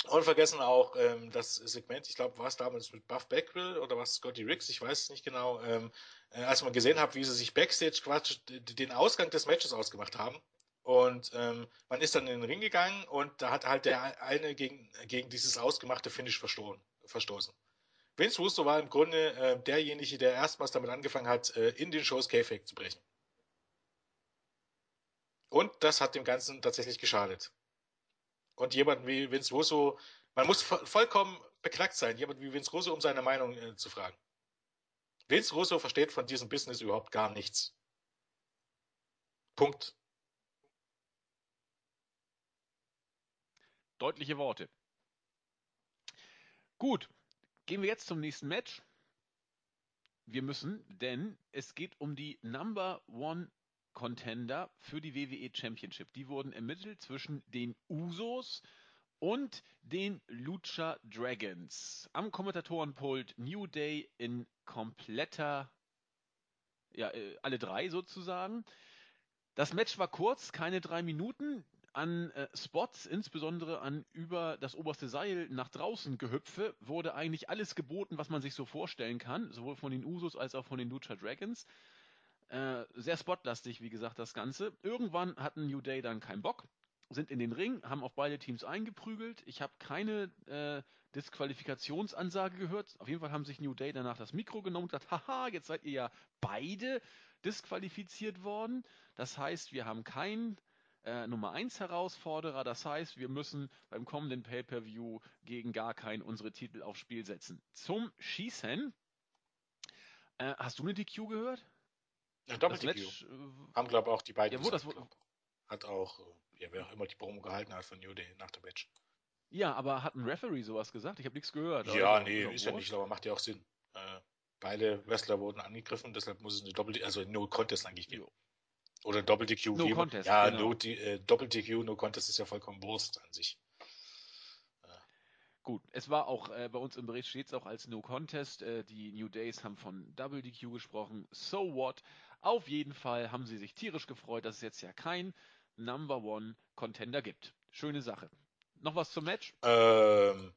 und vergessen auch ähm, das Segment, ich glaube, war es damals mit Buff Beckwell oder was Scotty Riggs, ich weiß es nicht genau, ähm, äh, als man gesehen hat, wie sie sich Backstage Quatsch den Ausgang des Matches ausgemacht haben. Und ähm, man ist dann in den Ring gegangen und da hat halt der eine gegen, gegen dieses ausgemachte Finish verstoßen. verstoßen. Vince Russo war im Grunde äh, derjenige, der erstmals damit angefangen hat, äh, in den Shows K-Fake zu brechen. Und das hat dem Ganzen tatsächlich geschadet. Und jemand wie Vince Russo, man muss vollkommen beknackt sein, jemand wie Vince Russo, um seine Meinung äh, zu fragen. Vince Russo versteht von diesem Business überhaupt gar nichts. Punkt. Deutliche Worte. Gut, gehen wir jetzt zum nächsten Match. Wir müssen, denn es geht um die Number One Contender für die WWE Championship. Die wurden ermittelt zwischen den Usos und den Lucha Dragons. Am Kommentatorenpult New Day in kompletter, ja, äh, alle drei sozusagen. Das Match war kurz, keine drei Minuten, an äh, Spots, insbesondere an über das oberste Seil nach draußen gehüpfe, wurde eigentlich alles geboten, was man sich so vorstellen kann, sowohl von den Usos als auch von den Lucha Dragons. Äh, sehr spotlastig, wie gesagt, das Ganze. Irgendwann hatten New Day dann keinen Bock, sind in den Ring, haben auf beide Teams eingeprügelt. Ich habe keine äh, Disqualifikationsansage gehört. Auf jeden Fall haben sich New Day danach das Mikro genommen und gesagt, haha, jetzt seid ihr ja beide disqualifiziert worden. Das heißt, wir haben keinen äh, Nummer 1 Herausforderer. Das heißt, wir müssen beim kommenden Pay-Per-View gegen gar keinen unsere Titel aufs Spiel setzen. Zum Schießen. Äh, hast du eine DQ gehört? Ja, Doppel DQ. Match, äh, Haben, glaube ich, auch die beiden. Ja, wo das, hat auch, ja, wer auch immer die Promo gehalten hat von New Day nach dem Match. Ja, aber hat ein Referee sowas gesagt? Ich habe nichts gehört. Ja, nee, ist ja nicht, aber macht ja auch Sinn. Äh, beide Wrestler wurden angegriffen, deshalb muss es eine Doppel, also No Contest eigentlich geben. Jo. Oder Doppel DQ. No Contest. Ja, genau. no, äh, Doppel DQ, No Contest ist ja vollkommen Wurst an sich. Gut, es war auch, äh, bei uns im Bericht steht es auch als No Contest. Äh, die New Days haben von Double DQ gesprochen. So what? Auf jeden Fall haben sie sich tierisch gefreut, dass es jetzt ja kein Number One Contender gibt. Schöne Sache. Noch was zum Match? Ähm,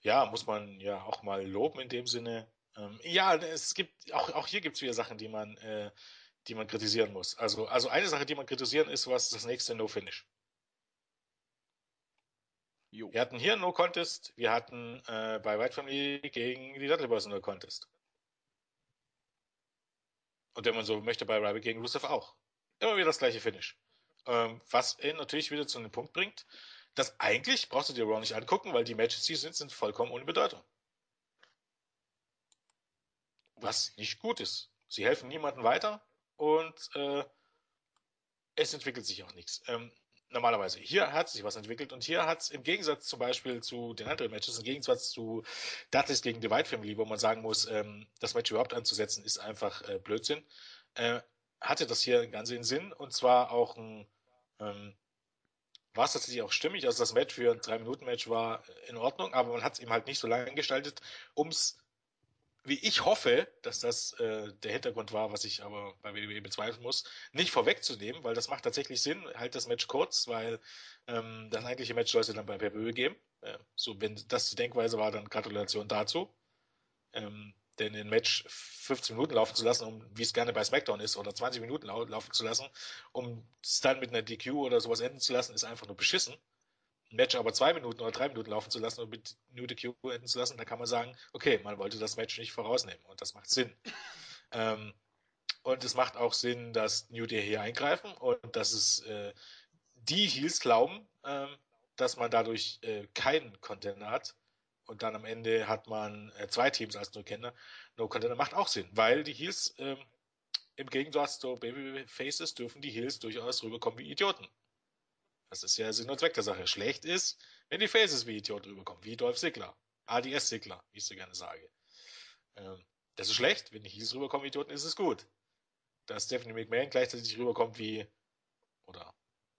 ja, muss man ja auch mal loben in dem Sinne. Ähm, ja, es gibt, auch, auch hier gibt es wieder Sachen, die man, äh, die man kritisieren muss. Also, also eine Sache, die man kritisieren ist, was das nächste No Finish. Jo. Wir hatten hier No Contest, wir hatten äh, bei White Family gegen die Dudley Boys No Contest. Und wenn man so möchte, bei Ryback gegen Rusev auch. Immer wieder das gleiche Finish. Ähm, was ihn natürlich wieder zu einem Punkt bringt, dass eigentlich brauchst du dir Raw nicht angucken, weil die Matches, die sind, sind vollkommen ohne Bedeutung. Was nicht gut ist. Sie helfen niemandem weiter und äh, es entwickelt sich auch nichts. Ähm, normalerweise. Hier hat sich was entwickelt und hier hat es im Gegensatz zum Beispiel zu den anderen Matches, im Gegensatz zu Dudleys gegen The White Family, wo man sagen muss, ähm, das Match überhaupt anzusetzen, ist einfach äh, Blödsinn, äh, hatte das hier ganz in Sinn und zwar auch ein ähm, war es tatsächlich auch stimmig. Also das Match für ein 3-Minuten-Match war in Ordnung, aber man hat es ihm halt nicht so lange gestaltet, um es, wie ich hoffe, dass das äh, der Hintergrund war, was ich aber bei WWE bezweifeln muss, nicht vorwegzunehmen, weil das macht tatsächlich Sinn. Halt das Match kurz, weil ähm, das eigentliche Match sollte dann bei PPÖ geben. Äh, so, wenn das die Denkweise war, dann Gratulation dazu. Ähm, denn ein Match 15 Minuten laufen zu lassen, um wie es gerne bei SmackDown ist, oder 20 Minuten lau laufen zu lassen, um es dann mit einer DQ oder sowas enden zu lassen, ist einfach nur beschissen. Match aber zwei Minuten oder drei Minuten laufen zu lassen und mit New DQ enden zu lassen, da kann man sagen, okay, man wollte das Match nicht vorausnehmen und das macht Sinn. ähm, und es macht auch Sinn, dass New Day hier eingreifen und dass es äh, die Heels glauben, ähm, dass man dadurch äh, keinen Content hat, und dann am Ende hat man äh, zwei Teams als No-Contender. No-Contender macht auch Sinn, weil die Heels ähm, im Gegensatz zu Babyfaces dürfen die Heels durchaus rüberkommen wie Idioten. Das ist ja Sinn und Zweck der Sache. Schlecht ist, wenn die Faces wie Idioten rüberkommen, wie Dolph Ziggler. ADS Ziggler, wie ich so gerne sage. Ähm, das ist schlecht, wenn die Heels rüberkommen wie Idioten, ist es gut. Dass Stephanie McMahon gleichzeitig rüberkommt wie, oder,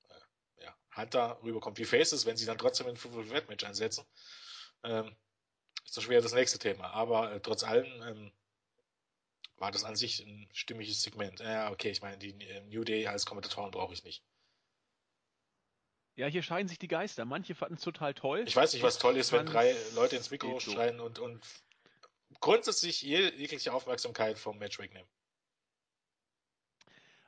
äh, ja, Hunter rüberkommt wie Faces, wenn sie dann trotzdem ein Full-Match einsetzen, ähm, ist das schwer das nächste Thema. Aber äh, trotz allem ähm, war das an sich ein stimmiges Segment. Ja, okay, ich meine, die äh, New Day als Kommentatoren brauche ich nicht. Ja, hier scheiden sich die Geister. Manche fanden es total toll. Ich weiß nicht, was toll ist, wenn drei Leute ins Mikro schreien und, und grundsätzlich jegliche Aufmerksamkeit vom Match wegnehmen.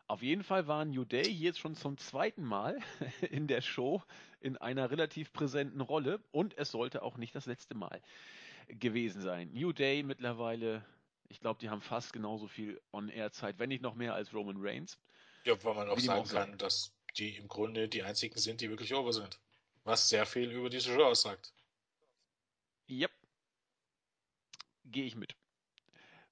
Auf jeden Fall war New Day jetzt schon zum zweiten Mal in der Show in einer relativ präsenten Rolle und es sollte auch nicht das letzte Mal gewesen sein. New Day mittlerweile, ich glaube, die haben fast genauso viel On-Air-Zeit, wenn nicht noch mehr als Roman Reigns. Ja, weil man auch sagen kann, dass die im Grunde die einzigen sind, die wirklich over sind. Was sehr viel über diese Show aussagt. Yep. Gehe ich mit.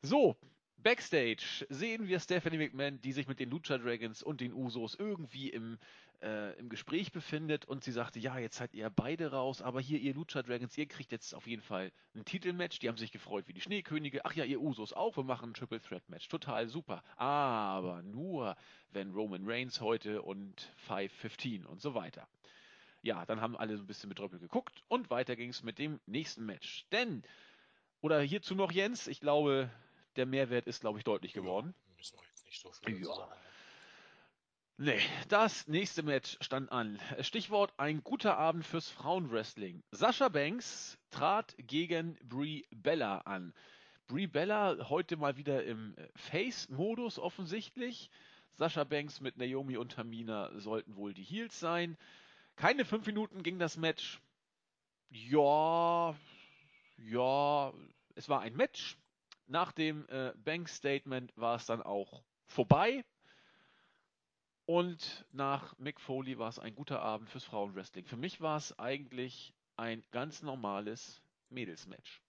So, Backstage sehen wir Stephanie McMahon, die sich mit den Lucha Dragons und den Usos irgendwie im, äh, im Gespräch befindet und sie sagte, ja, jetzt seid ihr beide raus, aber hier ihr Lucha Dragons, ihr kriegt jetzt auf jeden Fall ein Titelmatch. Die haben sich gefreut wie die Schneekönige. Ach ja, ihr Usos auch, wir machen ein Triple Threat Match. Total super. Aber nur, wenn Roman Reigns heute und 515 und so weiter. Ja, dann haben alle so ein bisschen betröppelt geguckt und weiter ging es mit dem nächsten Match. Denn, oder hierzu noch Jens, ich glaube, der Mehrwert ist, glaube ich, deutlich geworden. Ja, müssen wir jetzt nicht so viel ja. Nee, das nächste Match stand an. Stichwort ein guter Abend fürs Frauenwrestling. Sascha Banks trat gegen Brie Bella an. Brie Bella heute mal wieder im Face-Modus offensichtlich. Sascha Banks mit Naomi und Tamina sollten wohl die Heels sein. Keine fünf Minuten ging das Match. Ja, ja, es war ein Match. Nach dem äh, Banks-Statement war es dann auch vorbei. Und nach Mick Foley war es ein guter Abend fürs Frauenwrestling. Für mich war es eigentlich ein ganz normales Mädelsmatch.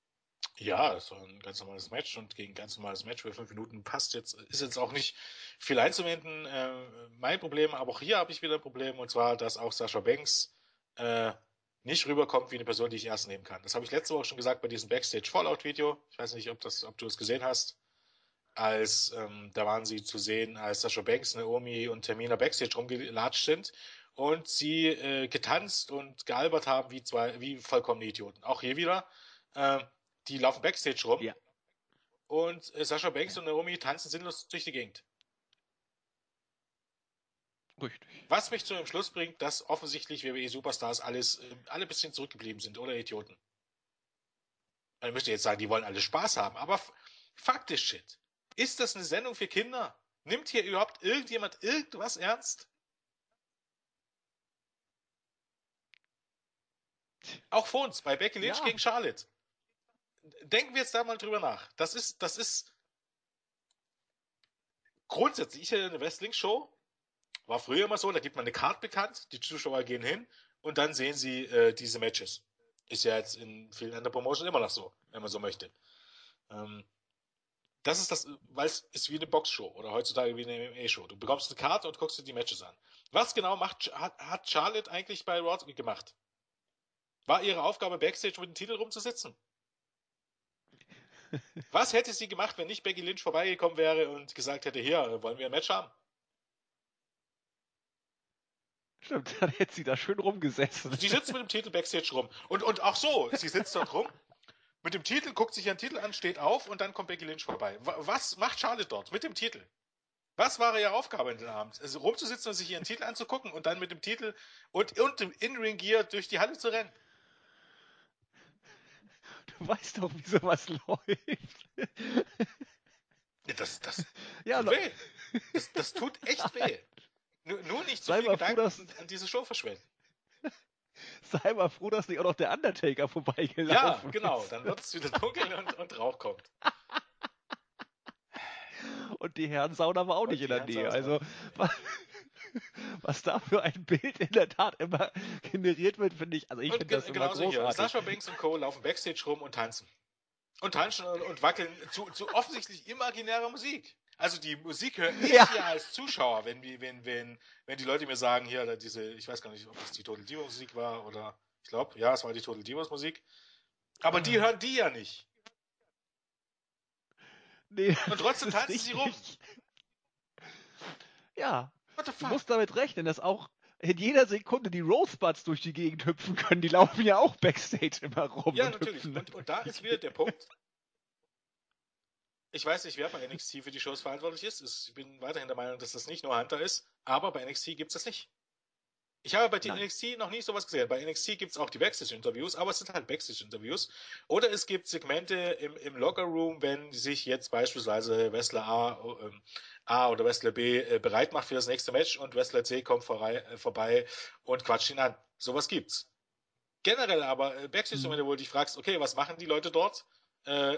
Ja, es war ein ganz normales Match und gegen ein ganz normales Match für fünf Minuten passt jetzt, ist jetzt auch nicht viel einzuwenden. Äh, mein Problem, aber auch hier habe ich wieder ein Problem und zwar, dass auch Sascha Banks äh, nicht rüberkommt wie eine Person, die ich erst nehmen kann. Das habe ich letzte Woche schon gesagt bei diesem Backstage Fallout Video. Ich weiß nicht, ob, das, ob du es gesehen hast als ähm, da waren sie zu sehen, als Sascha Banks, Naomi und Termina Backstage rumgelatscht sind und sie äh, getanzt und gealbert haben wie zwei, wie vollkommene Idioten. Auch hier wieder, äh, die laufen Backstage rum ja. und äh, Sascha Banks ja. und Naomi tanzen sinnlos durch die Gegend. Richtig. Was mich zu dem Schluss bringt, dass offensichtlich WWE Superstars alles, äh, alle ein bisschen zurückgeblieben sind oder Idioten. Man müsste jetzt sagen, die wollen alle Spaß haben, aber faktisch Shit. Ist das eine Sendung für Kinder? Nimmt hier überhaupt irgendjemand irgendwas ernst? Auch vor uns, bei Becky Lynch ja. gegen Charlotte. Denken wir jetzt da mal drüber nach. Das ist, das ist grundsätzlich ich eine Wrestling-Show. War früher immer so, da gibt man eine Card bekannt, die Zuschauer gehen hin und dann sehen sie äh, diese Matches. Ist ja jetzt in vielen anderen Promotions immer noch so, wenn man so möchte. Ähm, das ist das, weil es ist wie eine Boxshow oder heutzutage wie eine MMA-Show. Du bekommst eine Karte und guckst dir die Matches an. Was genau macht, hat, hat Charlotte eigentlich bei Raw gemacht? War ihre Aufgabe, Backstage mit dem Titel rumzusitzen? Was hätte sie gemacht, wenn nicht Becky Lynch vorbeigekommen wäre und gesagt hätte, hier, wollen wir ein Match haben? Stimmt, dann hätte sie da schön rumgesessen. Sie sitzt mit dem Titel Backstage rum. Und, und auch so, sie sitzt dort rum mit dem Titel, guckt sich ihren Titel an, steht auf und dann kommt Becky Lynch vorbei. Was macht Charlotte dort mit dem Titel? Was war ihre Aufgabe in den Abend? Also rumzusitzen und sich ihren Titel anzugucken und dann mit dem Titel und, und dem In-Ring-Gear durch die Halle zu rennen? Du weißt doch, wie sowas läuft. Das, das ja, tut weh. Das, das, tut echt weh. Nur, nur nicht zu so viel Gedanken an diese Show verschwenden. sei mal froh, dass nicht auch noch der Undertaker vorbeigelaufen ist. Ja, genau, dann wird es wieder dunkel und, und Rauch kommt. Und die Herrensauna war auch und nicht in der Nähe. Also, was, was, da für ein Bild in der Tat immer generiert wird, finde ich, also ich finde das immer großartig. Sascha Banks und Co. laufen Backstage rum und tanzen. Und tanzen und, und wackeln zu, zu offensichtlich imaginärer Musik. Also die Musik höre ich ja. als Zuschauer, wenn, wenn, wenn, wenn die Leute mir sagen, hier, diese, ich weiß gar nicht, ob es die Total Divas Musik war oder ich glaube, ja, es war die Total Divas Musik. Aber die hören die ja nicht. Nee, Und trotzdem tanzen sie rum. Ja. Du musst damit rechnen, dass auch in jeder Sekunde die Rosebuds durch die Gegend hüpfen können. Die laufen ja auch Backstage immer rum. Ja, und natürlich. Und, und da ist wieder der Punkt, ich weiß nicht, wer bei NXT für die Shows verantwortlich ist. Ich bin weiterhin der Meinung, dass das nicht nur Hunter ist, aber bei NXT gibt es das nicht. Ich habe bei Nein. NXT noch nie sowas gesehen. Bei NXT gibt es auch die Backstage-Interviews, aber es sind halt Backstage-Interviews. Oder es gibt Segmente im, im Locker-Room, wenn sich jetzt beispielsweise Wrestler A, ähm, A oder Wrestler B äh, bereit macht für das nächste Match und Wrestler C kommt vorbei, äh, vorbei und quatscht ihn an. Sowas gibt's. Generell aber äh, Backstage-Momente, mhm. wo du dich fragst, okay, was machen die Leute dort? Äh,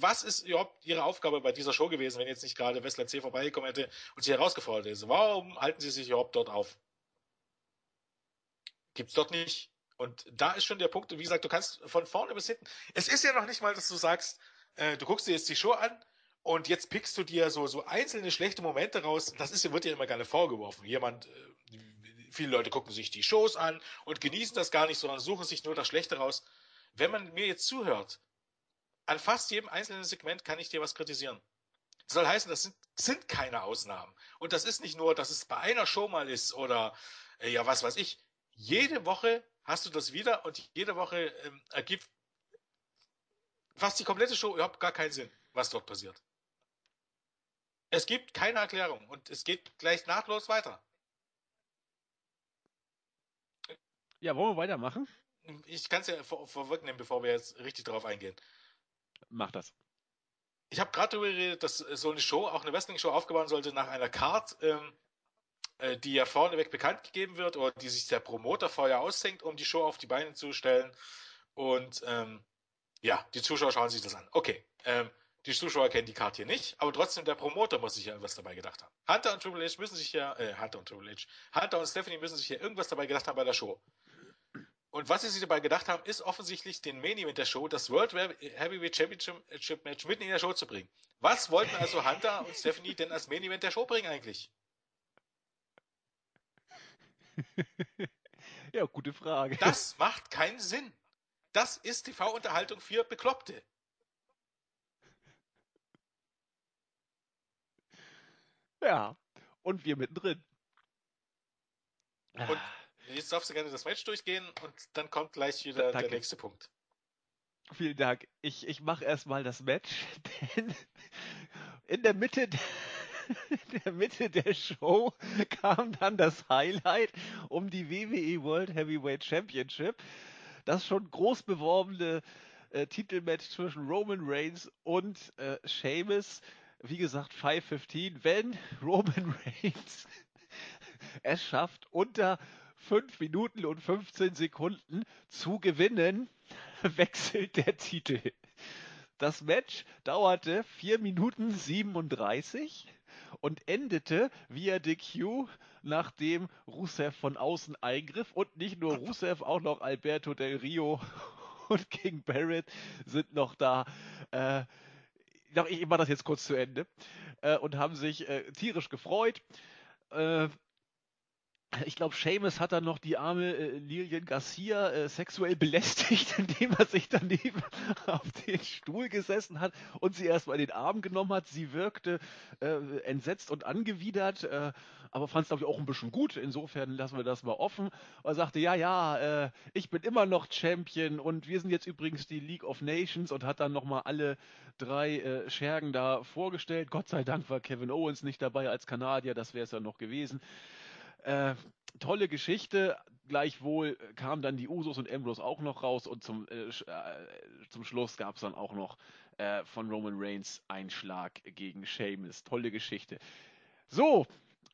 was ist überhaupt Ihre Aufgabe bei dieser Show gewesen, wenn jetzt nicht gerade Westler C vorbeigekommen hätte und sie herausgefordert ist? Warum halten Sie sich überhaupt dort auf? Gibt's dort nicht. Und da ist schon der Punkt, wie gesagt, du kannst von vorne bis hinten. Es ist ja noch nicht mal, dass du sagst, äh, du guckst dir jetzt die Show an und jetzt pickst du dir so, so einzelne schlechte Momente raus. Das ist, wird dir immer gerne vorgeworfen. Jemand, äh, viele Leute gucken sich die Shows an und genießen das gar nicht, sondern suchen sich nur das Schlechte raus. Wenn man mir jetzt zuhört, an fast jedem einzelnen Segment kann ich dir was kritisieren. Das soll heißen, das sind, sind keine Ausnahmen. Und das ist nicht nur, dass es bei einer Show mal ist oder äh, ja, was weiß ich. Jede Woche hast du das wieder und jede Woche ähm, ergibt fast die komplette Show überhaupt gar keinen Sinn, was dort passiert. Es gibt keine Erklärung und es geht gleich nahtlos weiter. Ja, wollen wir weitermachen? Ich kann es ja vorwegnehmen, bevor wir jetzt richtig drauf eingehen. Mach das. Ich habe gerade darüber geredet, dass so eine Show, auch eine Wrestling-Show aufgebaut sollte nach einer Card, ähm, äh, die ja vorneweg bekannt gegeben wird oder die sich der Promoter vorher aushängt, um die Show auf die Beine zu stellen. Und ähm, ja, die Zuschauer schauen sich das an. Okay, ähm, die Zuschauer kennen die Card hier nicht, aber trotzdem der Promoter muss sich ja irgendwas dabei gedacht haben. Hunter und Triple H müssen sich ja, äh, Hunter und Triple H, Hunter und Stephanie müssen sich ja irgendwas dabei gedacht haben bei der Show. Und was sie sich dabei gedacht haben, ist offensichtlich den Main Event der Show, das World Heavyweight Championship Match mitten in der Show zu bringen. Was wollten also Hunter und Stephanie denn als Main Event der Show bringen eigentlich? ja, gute Frage. Das macht keinen Sinn. Das ist TV-Unterhaltung für Bekloppte. Ja, und wir mittendrin. Und Jetzt darfst du gerne das Match durchgehen und dann kommt gleich wieder Danke. der nächste Punkt. Vielen Dank. Ich, ich mache erstmal das Match, denn in der Mitte der, in der Mitte der Show kam dann das Highlight um die WWE World Heavyweight Championship. Das schon groß beworbene äh, Titelmatch zwischen Roman Reigns und äh, Sheamus. Wie gesagt, 515. Wenn Roman Reigns es schafft, unter 5 Minuten und 15 Sekunden zu gewinnen, wechselt der Titel. Das Match dauerte 4 Minuten 37 und endete via DQ, nachdem Rusev von außen eingriff und nicht nur Rusev, auch noch Alberto Del Rio und King Barrett sind noch da. Äh, ich mache das jetzt kurz zu Ende. Äh, und haben sich äh, tierisch gefreut. Äh, ich glaube, Seamus hat dann noch die arme äh, Lilian Garcia äh, sexuell belästigt, indem er sich daneben auf den Stuhl gesessen hat und sie erstmal in den Arm genommen hat. Sie wirkte äh, entsetzt und angewidert, äh, aber fand es, glaube ich, auch ein bisschen gut. Insofern lassen wir das mal offen. Er sagte, ja, ja, äh, ich bin immer noch Champion und wir sind jetzt übrigens die League of Nations und hat dann nochmal alle drei äh, Schergen da vorgestellt. Gott sei Dank war Kevin Owens nicht dabei als Kanadier, das wäre es ja noch gewesen. Äh, tolle Geschichte. Gleichwohl kamen dann die Usos und Ambrose auch noch raus und zum, äh, äh zum Schluss gab es dann auch noch äh, von Roman Reigns Einschlag gegen Sheamus. Tolle Geschichte. So,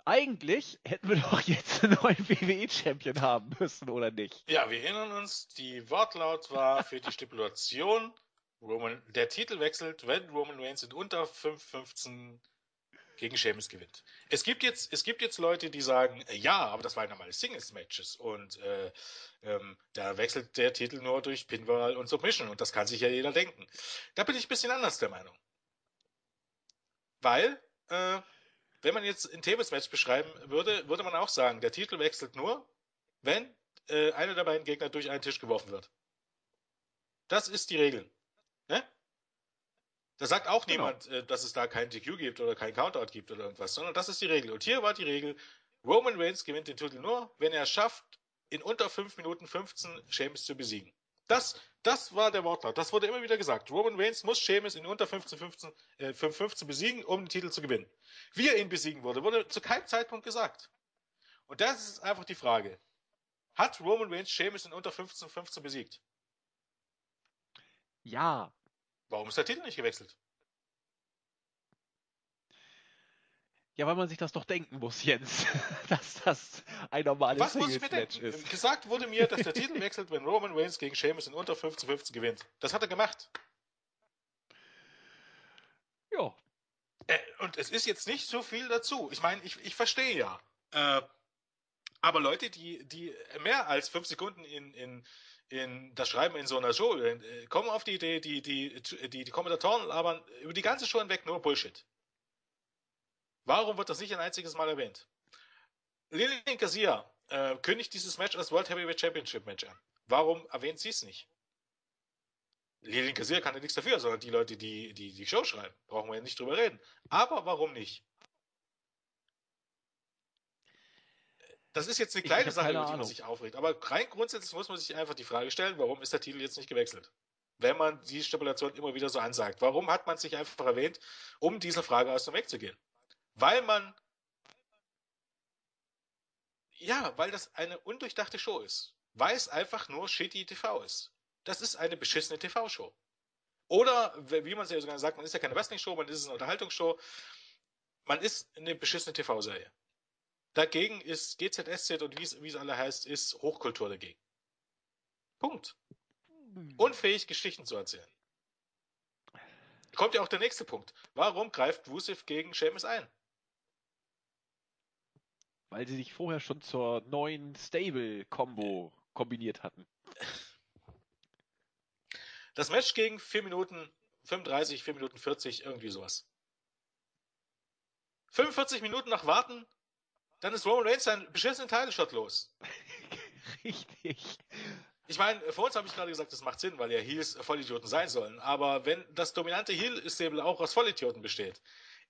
eigentlich hätten wir doch jetzt einen neuen WWE-Champion haben müssen, oder nicht? Ja, wir erinnern uns, die Wortlaut war für die Stipulation, Roman, der Titel wechselt, wenn Roman Reigns in unter 5,15 gegen Sheamus gewinnt. Es gibt jetzt, es gibt jetzt Leute, die sagen, äh, ja, aber das waren normale Singles-Matches und äh, ähm, da wechselt der Titel nur durch Pinball und Submission und das kann sich ja jeder denken. Da bin ich ein bisschen anders der Meinung. Weil, äh, wenn man jetzt ein Tables-Match beschreiben würde, würde man auch sagen, der Titel wechselt nur, wenn äh, einer der beiden Gegner durch einen Tisch geworfen wird. Das ist die Regel. Ne? Da sagt auch genau. niemand, äh, dass es da kein DQ gibt oder kein Countout gibt oder irgendwas, sondern das ist die Regel. Und hier war die Regel, Roman Reigns gewinnt den Titel nur, wenn er es schafft, in unter 5 Minuten 15 Sheamus zu besiegen. Das, das war der Wortlaut. Das wurde immer wieder gesagt. Roman Reigns muss Sheamus in unter 15, 15, äh, 15 besiegen, um den Titel zu gewinnen. Wie er ihn besiegen würde, wurde zu keinem Zeitpunkt gesagt. Und das ist einfach die Frage. Hat Roman Reigns Sheamus in unter 15, 15 besiegt? Ja, Warum ist der Titel nicht gewechselt? Ja, weil man sich das doch denken muss, Jens, dass das ein normales Was muss ich mir denken? Ist. Gesagt wurde mir, dass der Titel wechselt, wenn Roman Reigns gegen Sheamus in unter 15 15 gewinnt. Das hat er gemacht. Ja. Äh, und es ist jetzt nicht so viel dazu. Ich meine, ich, ich verstehe ja. Äh, aber Leute, die, die mehr als fünf Sekunden in, in, in das Schreiben in so einer Show äh, kommen auf die Idee, die, die, die, die Kommentatoren labern über die ganze Show hinweg nur Bullshit. Warum wird das nicht ein einziges Mal erwähnt? Lilian Garcia äh, kündigt dieses Match als World Heavyweight Championship Match an. Warum erwähnt sie es nicht? Lilian Garcia kann ja nichts dafür, sondern die Leute, die, die die Show schreiben. Brauchen wir ja nicht drüber reden. Aber warum nicht? Das ist jetzt eine kleine Sache, über die man sich aufregt. Aber rein grundsätzlich muss man sich einfach die Frage stellen, warum ist der Titel jetzt nicht gewechselt? Wenn man die Stipulation immer wieder so ansagt. Warum hat man sich einfach erwähnt, um dieser Frage aus dem Weg zu gehen? Weil man ja, weil das eine undurchdachte Show ist. weil es einfach nur shitty TV ist. Das ist eine beschissene TV-Show. Oder, wie man es ja sogar sagt, man ist ja keine Wrestling-Show, man ist eine Unterhaltungsshow. Man ist eine beschissene TV-Serie. Dagegen ist GZSZ und wie es alle heißt, ist Hochkultur dagegen. Punkt. Hm. Unfähig, Geschichten zu erzählen. Kommt ja auch der nächste Punkt. Warum greift Rusev gegen Seamus ein? Weil sie sich vorher schon zur neuen Stable-Kombo kombiniert hatten. Das Match gegen 4 Minuten 35, 4 Minuten 40, irgendwie sowas. 45 Minuten noch warten, dann ist Roman Reigns sein beschissenen Title-Shot los. Richtig. Ich meine, vor uns habe ich gerade gesagt, das macht Sinn, weil ja Heels Vollidioten sein sollen. Aber wenn das dominante Heel-Stable auch aus Vollidioten besteht,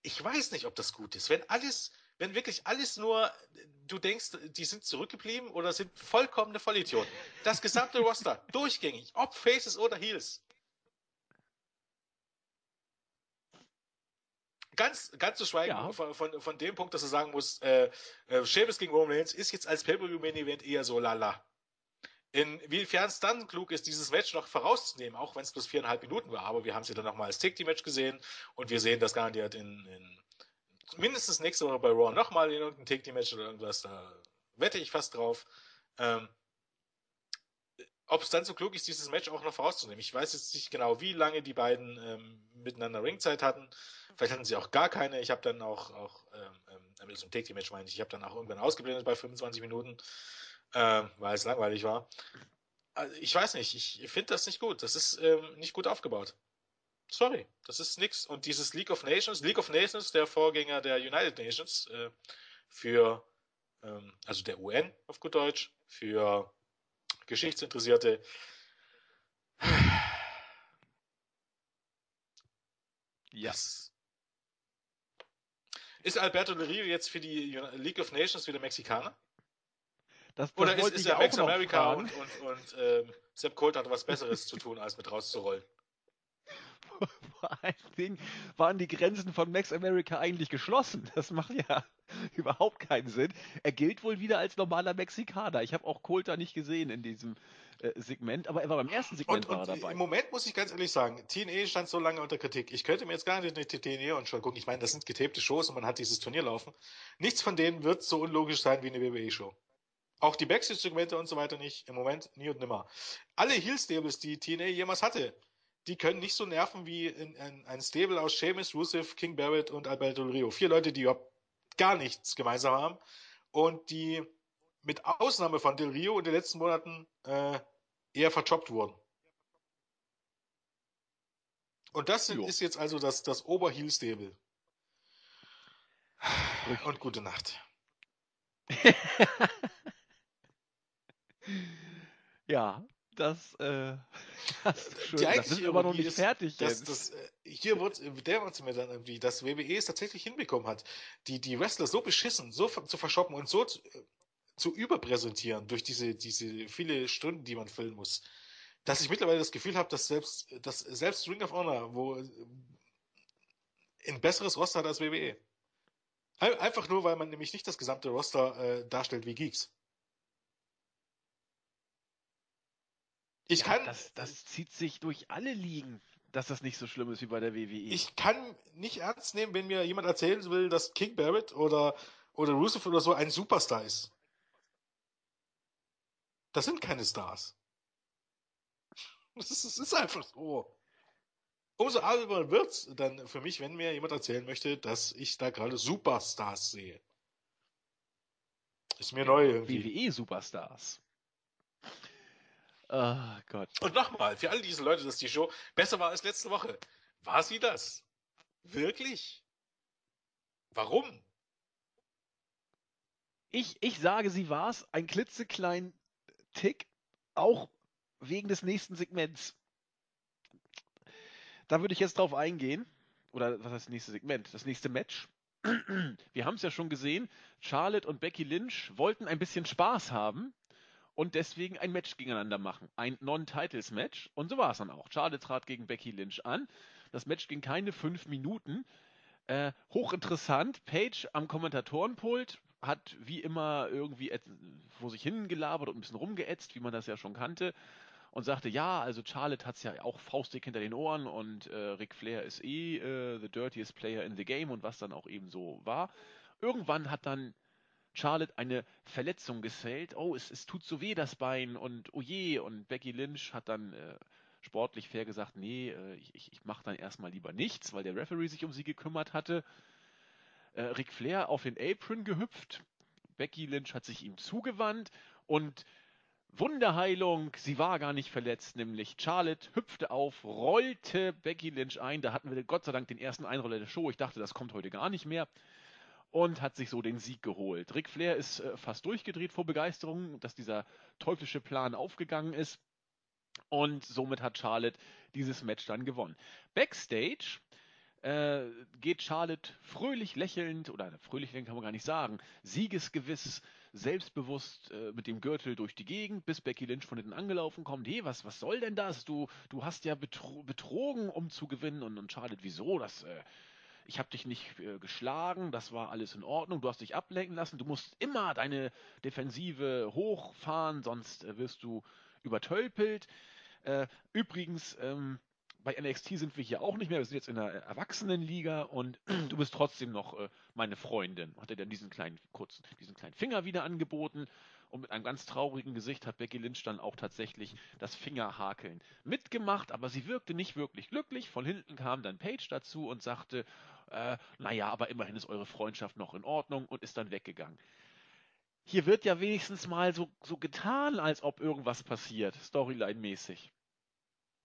ich weiß nicht, ob das gut ist. Wenn alles, wenn wirklich alles nur, du denkst, die sind zurückgeblieben oder sind vollkommene Vollidioten. Das gesamte Roster, durchgängig, ob Faces oder Heels. Ganz, ganz zu schweigen ja. von, von, von, dem Punkt, dass du sagen musst, äh, äh, Sheamus gegen Roman Reigns ist jetzt als Pay-Per-View-Main-Event eher so lala. Inwiefern es dann klug ist, dieses Match noch vorauszunehmen, auch wenn es bloß viereinhalb Minuten war, aber wir haben es ja dann nochmal als Take-Team-Match gesehen und wir sehen das garantiert in, in mindestens nächste Woche bei Raw nochmal in irgendeinem Take-Team-Match oder irgendwas, da wette ich fast drauf. Ähm, ob es dann so klug ist, dieses Match auch noch vorauszunehmen. Ich weiß jetzt nicht genau, wie lange die beiden ähm, miteinander Ringzeit hatten. Vielleicht hatten sie auch gar keine. Ich habe dann auch, auch ähm, ähm, zum Take-Team-Match meine ich, ich habe dann auch irgendwann ausgeblendet bei 25 Minuten äh, weil es langweilig war. Also ich weiß nicht, ich finde das nicht gut. Das ist ähm, nicht gut aufgebaut. Sorry, das ist nix. Und dieses League of Nations, League of Nations, der Vorgänger der United Nations, äh, für, ähm, also der UN auf gut Deutsch, für Geschichtsinteressierte. Ja. Ist Alberto Del Rio jetzt für die League of Nations wieder Mexikaner? Das, das Oder ist, ist ja Max America und, und, und ähm, Sepp Colt hat was Besseres zu tun, als mit rauszurollen. Vor allen Dingen waren die Grenzen von Max America eigentlich geschlossen. Das macht ja überhaupt keinen Sinn. Er gilt wohl wieder als normaler Mexikaner. Ich habe auch Colter nicht gesehen in diesem äh, Segment, aber er war beim ersten Segment und, und dabei. Im Moment muss ich ganz ehrlich sagen, TNE stand so lange unter Kritik. Ich könnte mir jetzt gar nicht eine TNE und schon gucken. Ich meine, das sind getapte Shows und man hat dieses Turnier laufen. Nichts von denen wird so unlogisch sein wie eine WWE-Show. Auch die Backstage-Segmente und so weiter nicht. Im Moment nie und nimmer. Alle Heel-Stables, die TNA jemals hatte, die können nicht so nerven wie in, in, ein Stable aus Seamus, Rusev, King Barrett und Alberto Del Rio. Vier Leute, die überhaupt gar nichts gemeinsam haben und die mit Ausnahme von Del Rio in den letzten Monaten äh, eher verchoppt wurden. Und das jo. ist jetzt also das, das Oberheel-Stable. Und gute Nacht. Ja, das, äh, das, ist schön. das sind aber noch nicht ist, fertig dass, das, äh, hier wird, der wird mir dann irgendwie, dass WWE es tatsächlich hinbekommen hat, die, die Wrestler so beschissen, so zu verschoppen und so zu, zu überpräsentieren durch diese, diese viele Stunden, die man füllen muss, dass ich mittlerweile das Gefühl habe, dass selbst, dass selbst Ring of Honor, wo ein besseres Roster hat als WWE. Einfach nur, weil man nämlich nicht das gesamte Roster äh, darstellt wie Geeks. Ich ja, kann. Das, das zieht sich durch alle Ligen, dass das nicht so schlimm ist wie bei der WWE. Ich kann nicht ernst nehmen, wenn mir jemand erzählen will, dass King Barrett oder, oder Rusev oder so ein Superstar ist. Das sind keine Stars. Das ist, das ist einfach so. Umso albern wird's dann für mich, wenn mir jemand erzählen möchte, dass ich da gerade Superstars sehe. Ist mir neu irgendwie. WWE-Superstars. Oh Gott. Und nochmal, für alle diese Leute, dass die Show besser war als letzte Woche. War sie das? Wirklich? Warum? Ich, ich sage, sie war es. Ein klitzekleinen Tick. Auch wegen des nächsten Segments. Da würde ich jetzt drauf eingehen. Oder was heißt das nächste Segment? Das nächste Match. Wir haben es ja schon gesehen. Charlotte und Becky Lynch wollten ein bisschen Spaß haben und deswegen ein Match gegeneinander machen. Ein Non-Titles-Match. Und so war es dann auch. Charlotte trat gegen Becky Lynch an. Das Match ging keine fünf Minuten. Äh, hochinteressant. Page am Kommentatorenpult. hat wie immer irgendwie vor sich hingelabert und ein bisschen rumgeätzt, wie man das ja schon kannte. Und sagte, ja, also Charlotte hat es ja auch faustig hinter den Ohren und äh, Ric Flair ist eh äh, the dirtiest player in the game und was dann auch eben so war. Irgendwann hat dann Charlotte eine Verletzung gesellt. Oh, es, es tut so weh, das Bein und oh je. Und Becky Lynch hat dann äh, sportlich fair gesagt, nee, äh, ich, ich mache dann erstmal lieber nichts, weil der Referee sich um sie gekümmert hatte. Äh, Ric Flair auf den Apron gehüpft. Becky Lynch hat sich ihm zugewandt und Wunderheilung, sie war gar nicht verletzt, nämlich Charlotte hüpfte auf, rollte Becky Lynch ein. Da hatten wir Gott sei Dank den ersten Einroller der Show. Ich dachte, das kommt heute gar nicht mehr und hat sich so den Sieg geholt. Ric Flair ist äh, fast durchgedreht vor Begeisterung, dass dieser teuflische Plan aufgegangen ist. Und somit hat Charlotte dieses Match dann gewonnen. Backstage äh, geht Charlotte fröhlich lächelnd, oder fröhlich kann man gar nicht sagen, siegesgewiss, selbstbewusst äh, mit dem Gürtel durch die Gegend, bis Becky Lynch von hinten angelaufen kommt. Hey, was, was soll denn das? Du, du hast ja betro betrogen, um zu gewinnen. Und, und Charlotte, wieso? Das, äh, ich habe dich nicht äh, geschlagen, das war alles in Ordnung, du hast dich ablenken lassen, du musst immer deine Defensive hochfahren, sonst äh, wirst du übertölpelt. Äh, übrigens, ähm, bei NXT sind wir hier auch nicht mehr, wir sind jetzt in der Erwachsenenliga und du bist trotzdem noch äh, meine Freundin. Hat er dann diesen kleinen kurzen, diesen kleinen Finger wieder angeboten und mit einem ganz traurigen Gesicht hat Becky Lynch dann auch tatsächlich das Fingerhakeln mitgemacht, aber sie wirkte nicht wirklich glücklich. Von hinten kam dann Paige dazu und sagte, äh, naja, aber immerhin ist eure Freundschaft noch in Ordnung und ist dann weggegangen. Hier wird ja wenigstens mal so, so getan, als ob irgendwas passiert, Storyline-mäßig.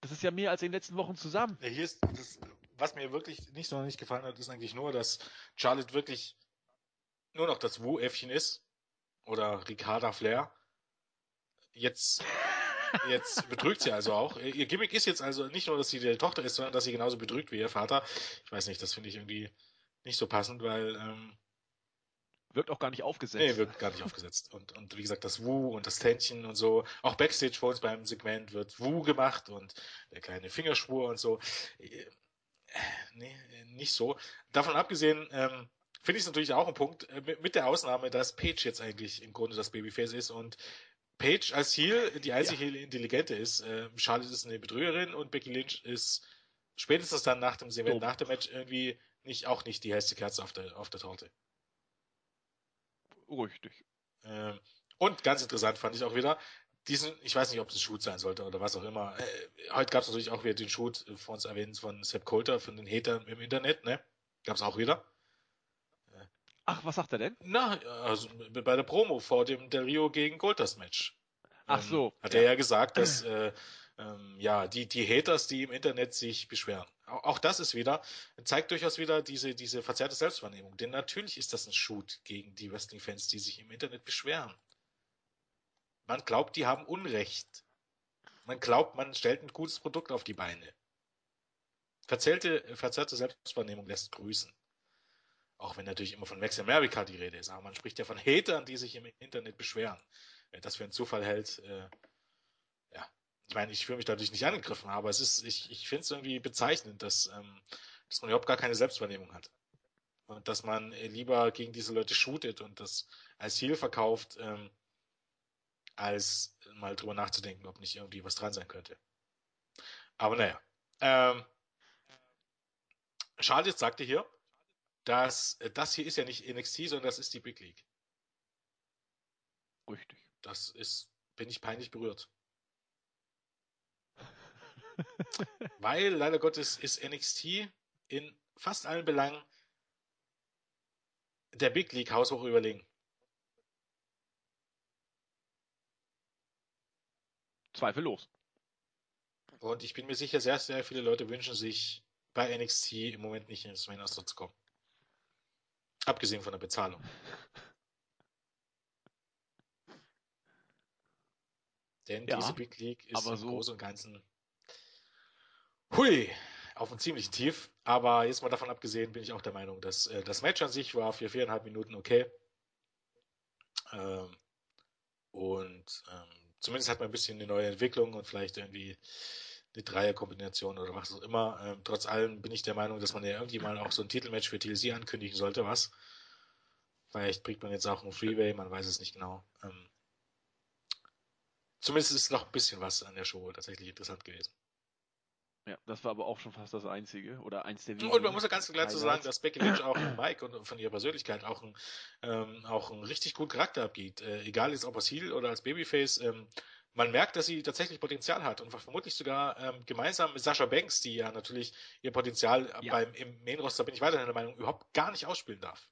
Das ist ja mehr als in den letzten Wochen zusammen. Ja, hier ist das, was mir wirklich nicht so nicht gefallen hat, ist eigentlich nur, dass Charlotte wirklich nur noch das Wu-Äffchen ist. Oder Ricarda Flair. Jetzt Jetzt betrügt sie also auch. Ihr Gimmick ist jetzt also nicht nur, dass sie die Tochter ist, sondern dass sie genauso betrügt wie ihr Vater. Ich weiß nicht, das finde ich irgendwie nicht so passend, weil. Ähm, wirkt auch gar nicht aufgesetzt. Nee, wirkt gar nicht aufgesetzt. Und, und wie gesagt, das Wu und das Tändchen und so. Auch Backstage vor uns beim Segment wird Wu gemacht und der kleine Fingerschwur und so. Äh, nee, nicht so. Davon abgesehen, ähm, finde ich es natürlich auch ein Punkt, äh, mit der Ausnahme, dass Paige jetzt eigentlich im Grunde das Babyface ist und Paige als Heel die einzige ja. Intelligente ist. Äh, Charlotte ist eine Betrügerin und Becky Lynch ist spätestens dann nach dem Event, nach dem Match irgendwie nicht, auch nicht die hellste Kerze auf der, auf der Torte. Richtig. Ähm, und ganz interessant fand ich auch wieder, diesen, ich weiß nicht, ob es ein Shoot sein sollte oder was auch immer. Äh, heute gab es natürlich auch wieder den Shoot von uns erwähnt von Sepp Coulter, von den Hatern im Internet, ne? Gab es auch wieder. Ach, was sagt er denn? Na, also bei der Promo vor dem Del Rio gegen Goldas Match. Ach ähm, so. hat ja. er ja gesagt, dass äh, ähm, ja die die Haters, die im Internet sich beschweren. Auch, auch, das ist wieder zeigt durchaus wieder diese diese verzerrte Selbstwahrnehmung. Denn natürlich ist das ein Shoot gegen die Wrestling-Fans, die sich im Internet beschweren. Man glaubt, die haben Unrecht. Man glaubt, man stellt ein gutes Produkt auf die Beine. Verzerrte, verzerrte Selbstwahrnehmung lässt grüßen. Auch wenn natürlich immer von Max America die Rede ist. Aber man spricht ja von Hatern, die sich im Internet beschweren. Wer das für einen Zufall hält, äh, ja. Ich meine, ich fühle mich dadurch nicht angegriffen, aber es ist, ich, ich finde es irgendwie bezeichnend, dass, ähm, dass man überhaupt gar keine Selbstwahrnehmung hat. Und dass man lieber gegen diese Leute shootet und das als Ziel verkauft, ähm, als mal drüber nachzudenken, ob nicht irgendwie was dran sein könnte. Aber naja. Ähm, Charles sagte hier, dass äh, das hier ist ja nicht NXT, sondern das ist die Big League. Richtig. Das ist, bin ich peinlich berührt. Weil leider Gottes ist NXT in fast allen Belangen der Big League haushoch überlegen. Zweifellos. Und ich bin mir sicher, sehr, sehr viele Leute wünschen sich bei NXT im Moment nicht ins Main Roster zu kommen. Abgesehen von der Bezahlung. Denn ja, diese Big League ist im so Großen und Ganzen hui, auf einem ziemlichen Tief. Aber jetzt mal davon abgesehen, bin ich auch der Meinung, dass äh, das Match an sich war für viereinhalb Minuten okay. Ähm, und ähm, zumindest hat man ein bisschen eine neue Entwicklung und vielleicht irgendwie eine Dreierkombination oder was auch immer. Ähm, trotz allem bin ich der Meinung, dass man ja irgendwie mal auch so ein Titelmatch für TLC ankündigen sollte, was. Vielleicht bringt man jetzt auch einen Freeway, man weiß es nicht genau. Ähm, zumindest ist noch ein bisschen was an der Show tatsächlich interessant gewesen. Ja, das war aber auch schon fast das Einzige oder eins der wenigen. Und man muss ja ganz klar zu sagen, dass Becky Lynch auch Mike und von ihrer Persönlichkeit auch, ein, ähm, auch einen richtig guten Charakter abgeht. Äh, egal jetzt ob als Heel oder als Babyface. Ähm, man merkt, dass sie tatsächlich Potenzial hat und vermutlich sogar ähm, gemeinsam mit Sascha Banks, die ja natürlich ihr Potenzial ja. beim im Main Roster bin ich weiterhin der Meinung überhaupt gar nicht ausspielen darf.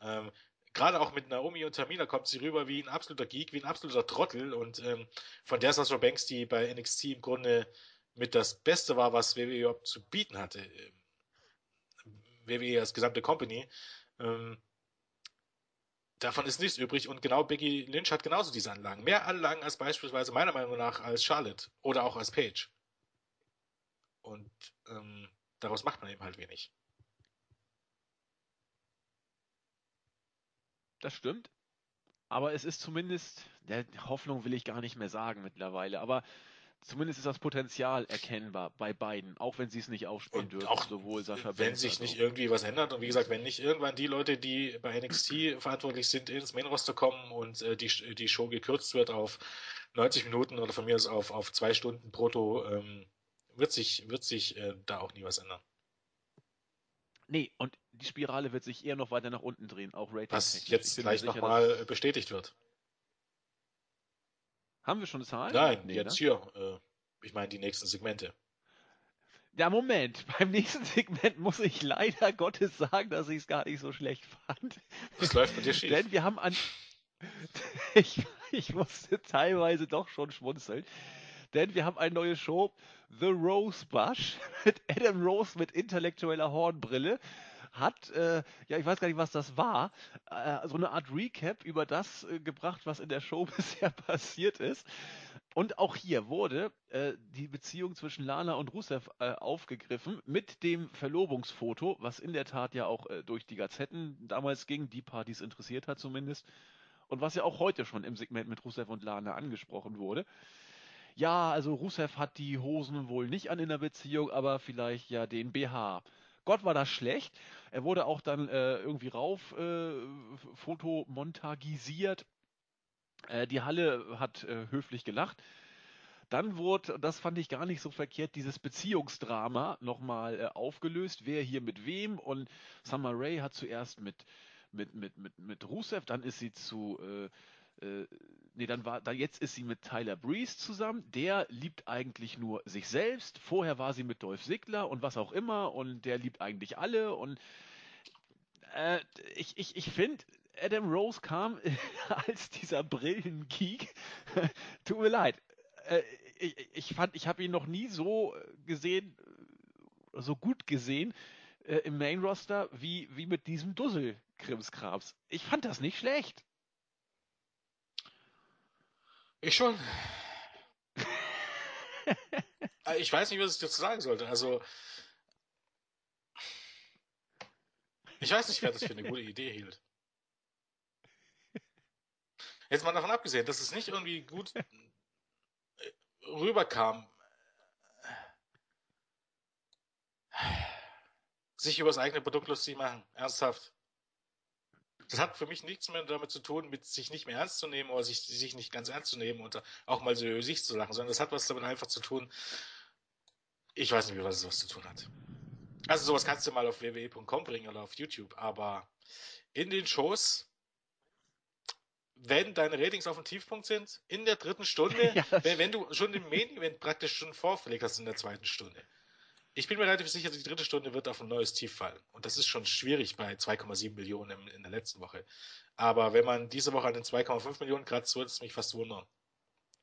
Ähm, Gerade auch mit Naomi und Tamina kommt sie rüber wie ein absoluter Geek, wie ein absoluter Trottel und ähm, von der Sascha Banks, die bei NXT im Grunde mit das Beste war, was WWE überhaupt zu bieten hatte. WWE als gesamte Company. Ähm, davon ist nichts übrig und genau Becky Lynch hat genauso diese Anlagen. Mehr Anlagen als beispielsweise meiner Meinung nach als Charlotte oder auch als Paige. Und ähm, daraus macht man eben halt wenig. Das stimmt. Aber es ist zumindest, der Hoffnung will ich gar nicht mehr sagen mittlerweile, aber zumindest ist das Potenzial erkennbar bei beiden, auch wenn sie es nicht aufspielen und dürfen, auch sowohl Sascha Wenn Banks sich nicht irgendwie was ändert und wie gesagt, wenn nicht irgendwann die Leute, die bei NXT verantwortlich sind, ins Main Roster kommen und äh, die, die Show gekürzt wird auf 90 Minuten oder von mir aus auf, auf zwei Stunden brutto, ähm, wird sich, wird sich äh, da auch nie was ändern. Nee, und die Spirale wird sich eher noch weiter nach unten drehen, auch rating Was jetzt gleich nochmal bestätigt wird. Haben wir schon Zahlen? Nein, nee, jetzt ne? hier. Äh, ich meine die nächsten Segmente. Ja, Moment. Beim nächsten Segment muss ich leider Gottes sagen, dass ich es gar nicht so schlecht fand. Das läuft bei dir schief. Denn wir haben an. ich, ich musste teilweise doch schon schmunzeln. Denn wir haben eine neue Show, The Rose Bush, mit Adam Rose mit intellektueller Hornbrille hat, äh, ja, ich weiß gar nicht, was das war, äh, so eine Art Recap über das äh, gebracht, was in der Show bisher passiert ist. Und auch hier wurde äh, die Beziehung zwischen Lana und Rusev äh, aufgegriffen mit dem Verlobungsfoto, was in der Tat ja auch äh, durch die Gazetten damals ging, die Partys interessiert hat zumindest. Und was ja auch heute schon im Segment mit Rusev und Lana angesprochen wurde ja, also Rusev hat die Hosen wohl nicht an in der Beziehung, aber vielleicht ja den BH. Gott war das schlecht. Er wurde auch dann äh, irgendwie rauf äh, fotomontagisiert. Äh, die Halle hat äh, höflich gelacht. Dann wurde, das fand ich gar nicht so verkehrt, dieses Beziehungsdrama nochmal äh, aufgelöst. Wer hier mit wem? Und Summer Rae hat zuerst mit, mit, mit, mit, mit Rusev, dann ist sie zu äh, äh, nee, dann war, da jetzt ist sie mit Tyler Breeze zusammen. Der liebt eigentlich nur sich selbst. Vorher war sie mit Dolph Ziggler und was auch immer und der liebt eigentlich alle und äh, ich, ich, ich finde, Adam Rose kam als dieser Brillengeek. Tut mir leid. Äh, ich, ich fand, ich habe ihn noch nie so gesehen, so gut gesehen äh, im Main Roster wie, wie mit diesem Dussel Krimskrams. Ich fand das nicht schlecht. Ich schon. Äh, ich weiß nicht, was ich dazu sagen sollte. Also, ich weiß nicht, wer das für eine gute Idee hielt. Jetzt mal davon abgesehen, dass es nicht irgendwie gut äh, rüberkam, sich über das eigene Produkt lustig machen. Ernsthaft das hat für mich nichts mehr damit zu tun, mit sich nicht mehr ernst zu nehmen oder sich, sich nicht ganz ernst zu nehmen und auch mal so über sich zu lachen, sondern das hat was damit einfach zu tun. Ich weiß nicht, wie was es was zu tun hat. Also sowas kannst du mal auf www.com bringen oder auf YouTube, aber in den Shows, wenn deine Ratings auf dem Tiefpunkt sind, in der dritten Stunde, ja, wenn, wenn, du schon den Main Event praktisch schon vorgelegt hast in der zweiten Stunde, ich bin mir relativ sicher, die dritte Stunde wird auf ein neues Tief fallen. Und das ist schon schwierig bei 2,7 Millionen in, der letzten Woche. Aber wenn man diese Woche an den 2,5 Millionen kratzt, würde es mich fast wundern.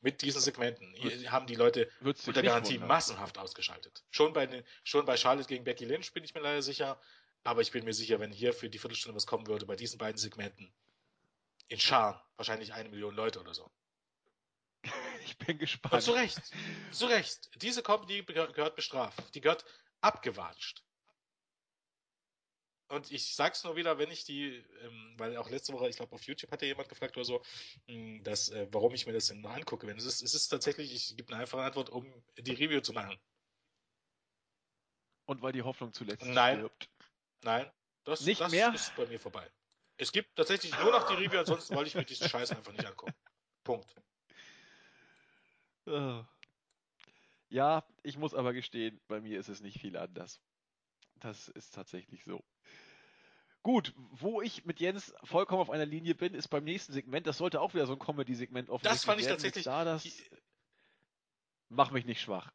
Mit diesen Segmenten Hier haben die Leute unter Garantie massenhaft ausgeschaltet. Schon bei, schon bei Charlotte gegen Becky Lynch bin ich mir leider sicher. Aber ich bin mir sicher, wenn hier für die Viertelstunde was kommen würde, bei diesen beiden Segmenten, in Scharen, wahrscheinlich eine Million Leute oder so. Ich bin gespannt. Und zu Recht. Zu Recht. Diese Company gehört bestraft. Die gehört abgewatscht. Und ich sag's nur wieder, wenn ich die, ähm, weil auch letzte Woche, ich glaube, auf YouTube hatte jemand gefragt oder so, mh, hm, dass, äh, warum ich mir das denn noch angucke. Wenn es ist, es ist tatsächlich, ich gebe eine einfache Antwort, um die Review zu machen. Und weil die Hoffnung zuletzt Nein. stirbt. Nein. Das, Nicht das mehr? ist bei mir vorbei. Es gibt tatsächlich nur noch die Review, ansonsten wollte ich mir diesen Scheiß einfach nicht angucken. Punkt. Ja, ich muss aber gestehen, bei mir ist es nicht viel anders. Das ist tatsächlich so. Gut, wo ich mit Jens vollkommen auf einer Linie bin, ist beim nächsten Segment. Das sollte auch wieder so ein Comedy-Segment offensichtlich Das fand ich tatsächlich. Da, das mach mich nicht schwach.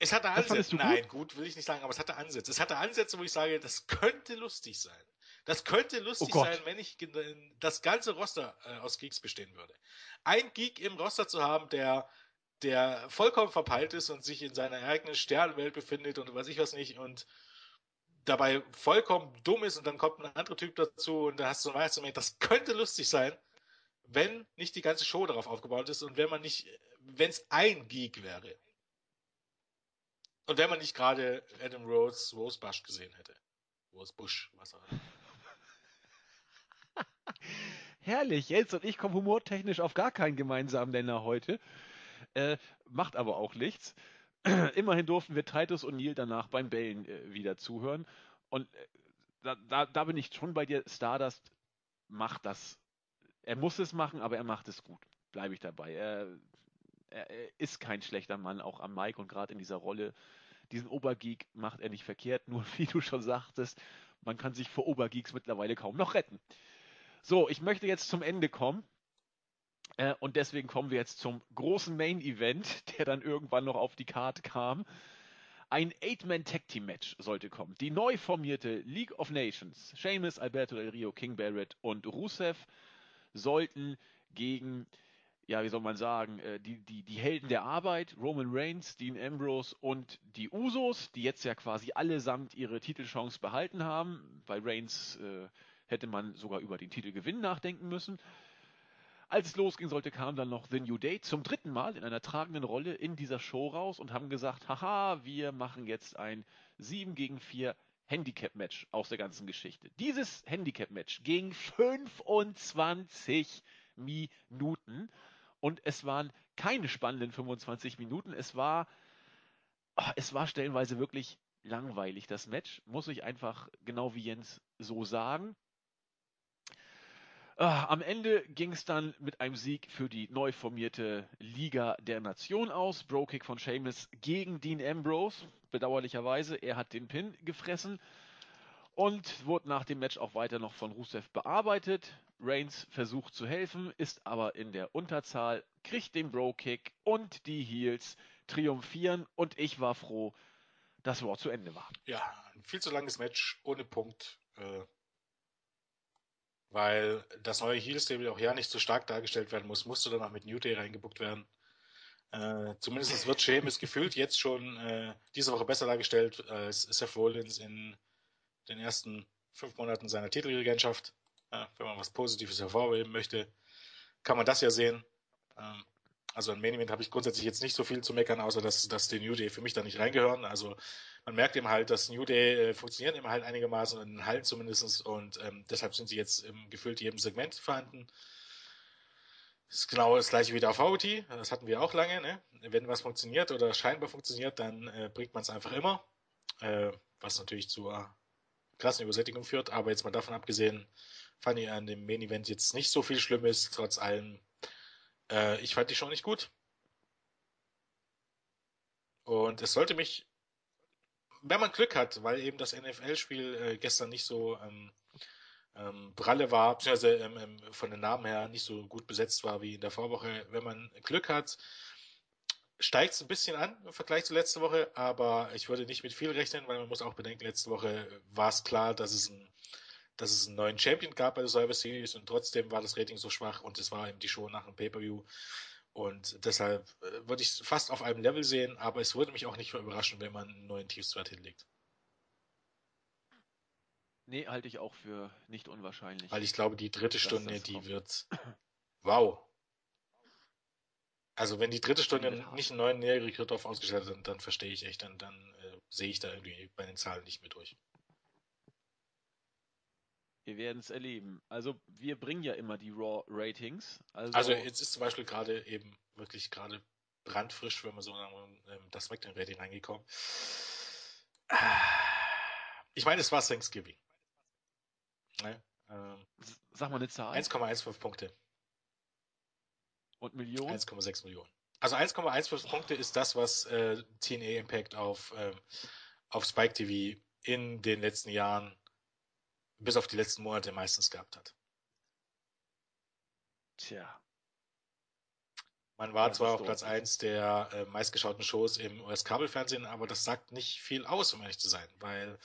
Es hatte Ansätze. Nein, gut, will ich nicht sagen, aber es hatte Ansätze. Es hatte Ansätze, wo ich sage, das könnte lustig sein. Das könnte lustig oh sein, wenn ich das ganze Roster äh, aus Geeks bestehen würde. Ein Geek im Roster zu haben, der der vollkommen verpeilt ist und sich in seiner eigenen Sternenwelt befindet und weiß ich was nicht und dabei vollkommen dumm ist und dann kommt ein anderer Typ dazu und da hast du weißt das könnte lustig sein, wenn nicht die ganze Show darauf aufgebaut ist und wenn man nicht, wenn es ein Geek wäre. Und wenn man nicht gerade Adam Rose Rosebush gesehen hätte. Rosebush, was auch immer. Herrlich, Jens und ich kommen humortechnisch auf gar keinen gemeinsamen Nenner heute. Äh, macht aber auch nichts. Immerhin durften wir Titus und Neil danach beim Bällen äh, wieder zuhören. Und äh, da, da, da, bin ich schon bei dir. Stardust macht das. Er muss es machen, aber er macht es gut. Bleibe ich dabei. Er, er, er ist kein schlechter Mann, auch am Mike und gerade in dieser Rolle. Diesen Obergeek macht er nicht verkehrt, nur wie du schon sagtest, man kann sich vor Obergeeks mittlerweile kaum noch retten. So, ich möchte jetzt zum Ende kommen. Äh, und deswegen kommen wir jetzt zum großen Main Event, der dann irgendwann noch auf die Karte kam. Ein Eight-Man-Tag-Team-Match sollte kommen. Die neu formierte League of Nations, Sheamus, Alberto Del Rio, King Barrett und Rusev sollten gegen, ja, wie soll man sagen, äh, die, die, die Helden der Arbeit, Roman Reigns, Dean Ambrose und die Usos, die jetzt ja quasi allesamt ihre Titelchance behalten haben. Bei Reigns äh, hätte man sogar über den Titelgewinn nachdenken müssen. Als es losging sollte, kam dann noch The New Day zum dritten Mal in einer tragenden Rolle in dieser Show raus und haben gesagt, haha, wir machen jetzt ein 7 gegen 4 Handicap-Match aus der ganzen Geschichte. Dieses Handicap-Match ging 25 Minuten und es waren keine spannenden 25 Minuten. Es war, ah, es war stellenweise wirklich langweilig, das Match, muss ich einfach genau wie Jens so sagen. Ah, am Ende ging es dann mit einem Sieg für die neu formierte Liga der Nation aus. Bro-Kick von Seamus gegen Dean Ambrose. Bedauerlicherweise, er hat den Pin gefressen und wurde nach dem Match auch weiter noch von Rusev bearbeitet. Reigns versucht zu helfen, ist aber in der Unterzahl, kriegt den Bro-Kick und die Heels triumphieren und ich war froh, dass Raw zu Ende war. Ja, ein viel zu langes Match ohne Punkt. Äh weil das neue Heel-Stable auch ja nicht so stark dargestellt werden muss, musste dann auch mit New Day reingebuckt werden. Äh, zumindest wird Sheamus gefühlt jetzt schon äh, diese Woche besser dargestellt als Seth Rollins in den ersten fünf Monaten seiner Titelregentschaft. Äh, wenn man was Positives hervorheben möchte, kann man das ja sehen. Ähm, also an Main Event habe ich grundsätzlich jetzt nicht so viel zu meckern, außer dass, dass die New Day für mich da nicht reingehören. Also man merkt eben halt, dass New Day äh, funktionieren immer halt einigermaßen in den Hallen zumindest und ähm, deshalb sind sie jetzt im gefühlt jedem Segment vorhanden. Ist genau das gleiche wie der VOT, das hatten wir auch lange. Ne? Wenn was funktioniert oder scheinbar funktioniert, dann äh, bringt man es einfach immer, äh, was natürlich zur krassen Übersättigung führt. Aber jetzt mal davon abgesehen, fand ich an dem Main Event jetzt nicht so viel Schlimmes, trotz allem äh, ich fand die schon nicht gut. Und es sollte mich, wenn man Glück hat, weil eben das NFL-Spiel äh, gestern nicht so ähm, ähm, pralle war, beziehungsweise ähm, ähm, von den Namen her nicht so gut besetzt war wie in der Vorwoche. Wenn man Glück hat, steigt es ein bisschen an im Vergleich zu letzter Woche, aber ich würde nicht mit viel rechnen, weil man muss auch bedenken, letzte Woche war es klar, dass es ein dass es einen neuen Champion gab bei der Survivor Series und trotzdem war das Rating so schwach und es war eben die Show nach dem Pay-Per-View. Und deshalb äh, würde ich es fast auf einem Level sehen, aber es würde mich auch nicht überraschen, wenn man einen neuen Tiefstwert hinlegt. Nee, halte ich auch für nicht unwahrscheinlich. Weil ich glaube, die dritte Stunde, die kommt. wird. Wow. Also wenn die dritte Stunde nicht einen neuen Nährrekord drauf ausgestellt hat, dann, verstehe ich echt, dann, dann äh, sehe ich da irgendwie bei den Zahlen nicht mehr durch. Wir werden es erleben. Also wir bringen ja immer die Raw-Ratings. Also, also, jetzt ist zum Beispiel gerade eben wirklich gerade brandfrisch, wenn man so sagen, ähm, das SmackDown-Rating reingekommen. Ich meine, es war Thanksgiving. Ne? Ähm, Sag mal eine Zahl. 1,15 Punkte. Und Millionen? 1,6 Millionen. Also 1,15 Punkte ist das, was äh, TNA Impact auf, äh, auf Spike TV in den letzten Jahren, bis auf die letzten Monate meistens gehabt hat. Tja. Man war zwar auf Platz 1 der äh, meistgeschauten Shows im US-Kabelfernsehen, aber das sagt nicht viel aus, um ehrlich zu sein, weil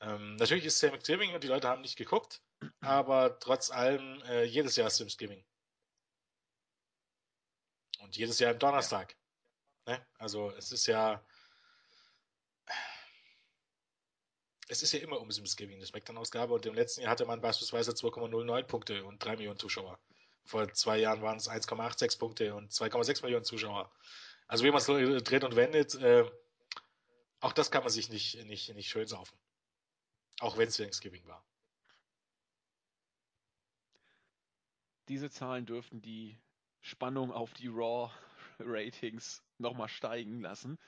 ähm, natürlich ist Thanksgiving und die Leute haben nicht geguckt, aber trotz allem äh, jedes Jahr ist Thanksgiving. Und jedes Jahr im Donnerstag. Ja. Ne? Also es ist ja es ist ja immer um Thanksgiving, eine Smackdown-Ausgabe und im letzten Jahr hatte man beispielsweise 2,09 Punkte und 3 Millionen Zuschauer. Vor zwei Jahren waren es 1,86 Punkte und 2,6 Millionen Zuschauer. Also wie man es dreht und wendet, äh, auch das kann man sich nicht, nicht, nicht schön saufen. Auch wenn es Thanksgiving war. Diese Zahlen dürften die Spannung auf die Raw-Ratings nochmal steigen lassen.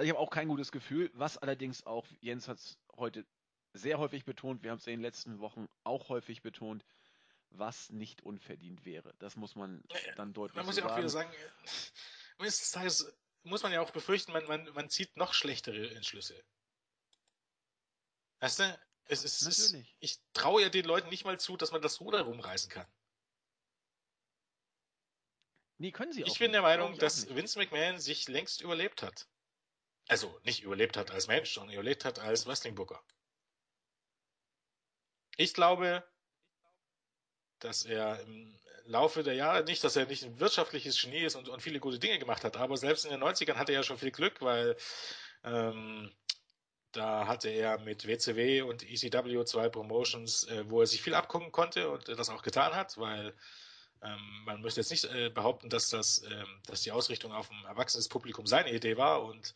Also ich habe auch kein gutes Gefühl, was allerdings auch, Jens hat es heute sehr häufig betont, wir haben es in den letzten Wochen auch häufig betont, was nicht unverdient wäre. Das muss man dann deutlich Man muss ja auch wieder sagen, das heißt, muss man ja auch befürchten, man, man, man zieht noch schlechtere Entschlüsse. Weißt du, es ist, Natürlich. ich traue ja den Leuten nicht mal zu, dass man das Ruder rumreißen kann. Nee, können sie auch Ich bin nicht. der Meinung, dass Vince McMahon sich längst überlebt hat. Also nicht überlebt hat als Mensch, sondern überlebt hat als Wrestling Booker. Ich glaube, dass er im Laufe der Jahre nicht, dass er nicht ein wirtschaftliches Genie ist und, und viele gute Dinge gemacht hat, aber selbst in den 90ern hatte er ja schon viel Glück, weil ähm, da hatte er mit WCW und ECW zwei Promotions, äh, wo er sich viel abgucken konnte und das auch getan hat, weil ähm, man müsste jetzt nicht äh, behaupten, dass das, ähm, dass die Ausrichtung auf ein erwachsenes Publikum seine Idee war und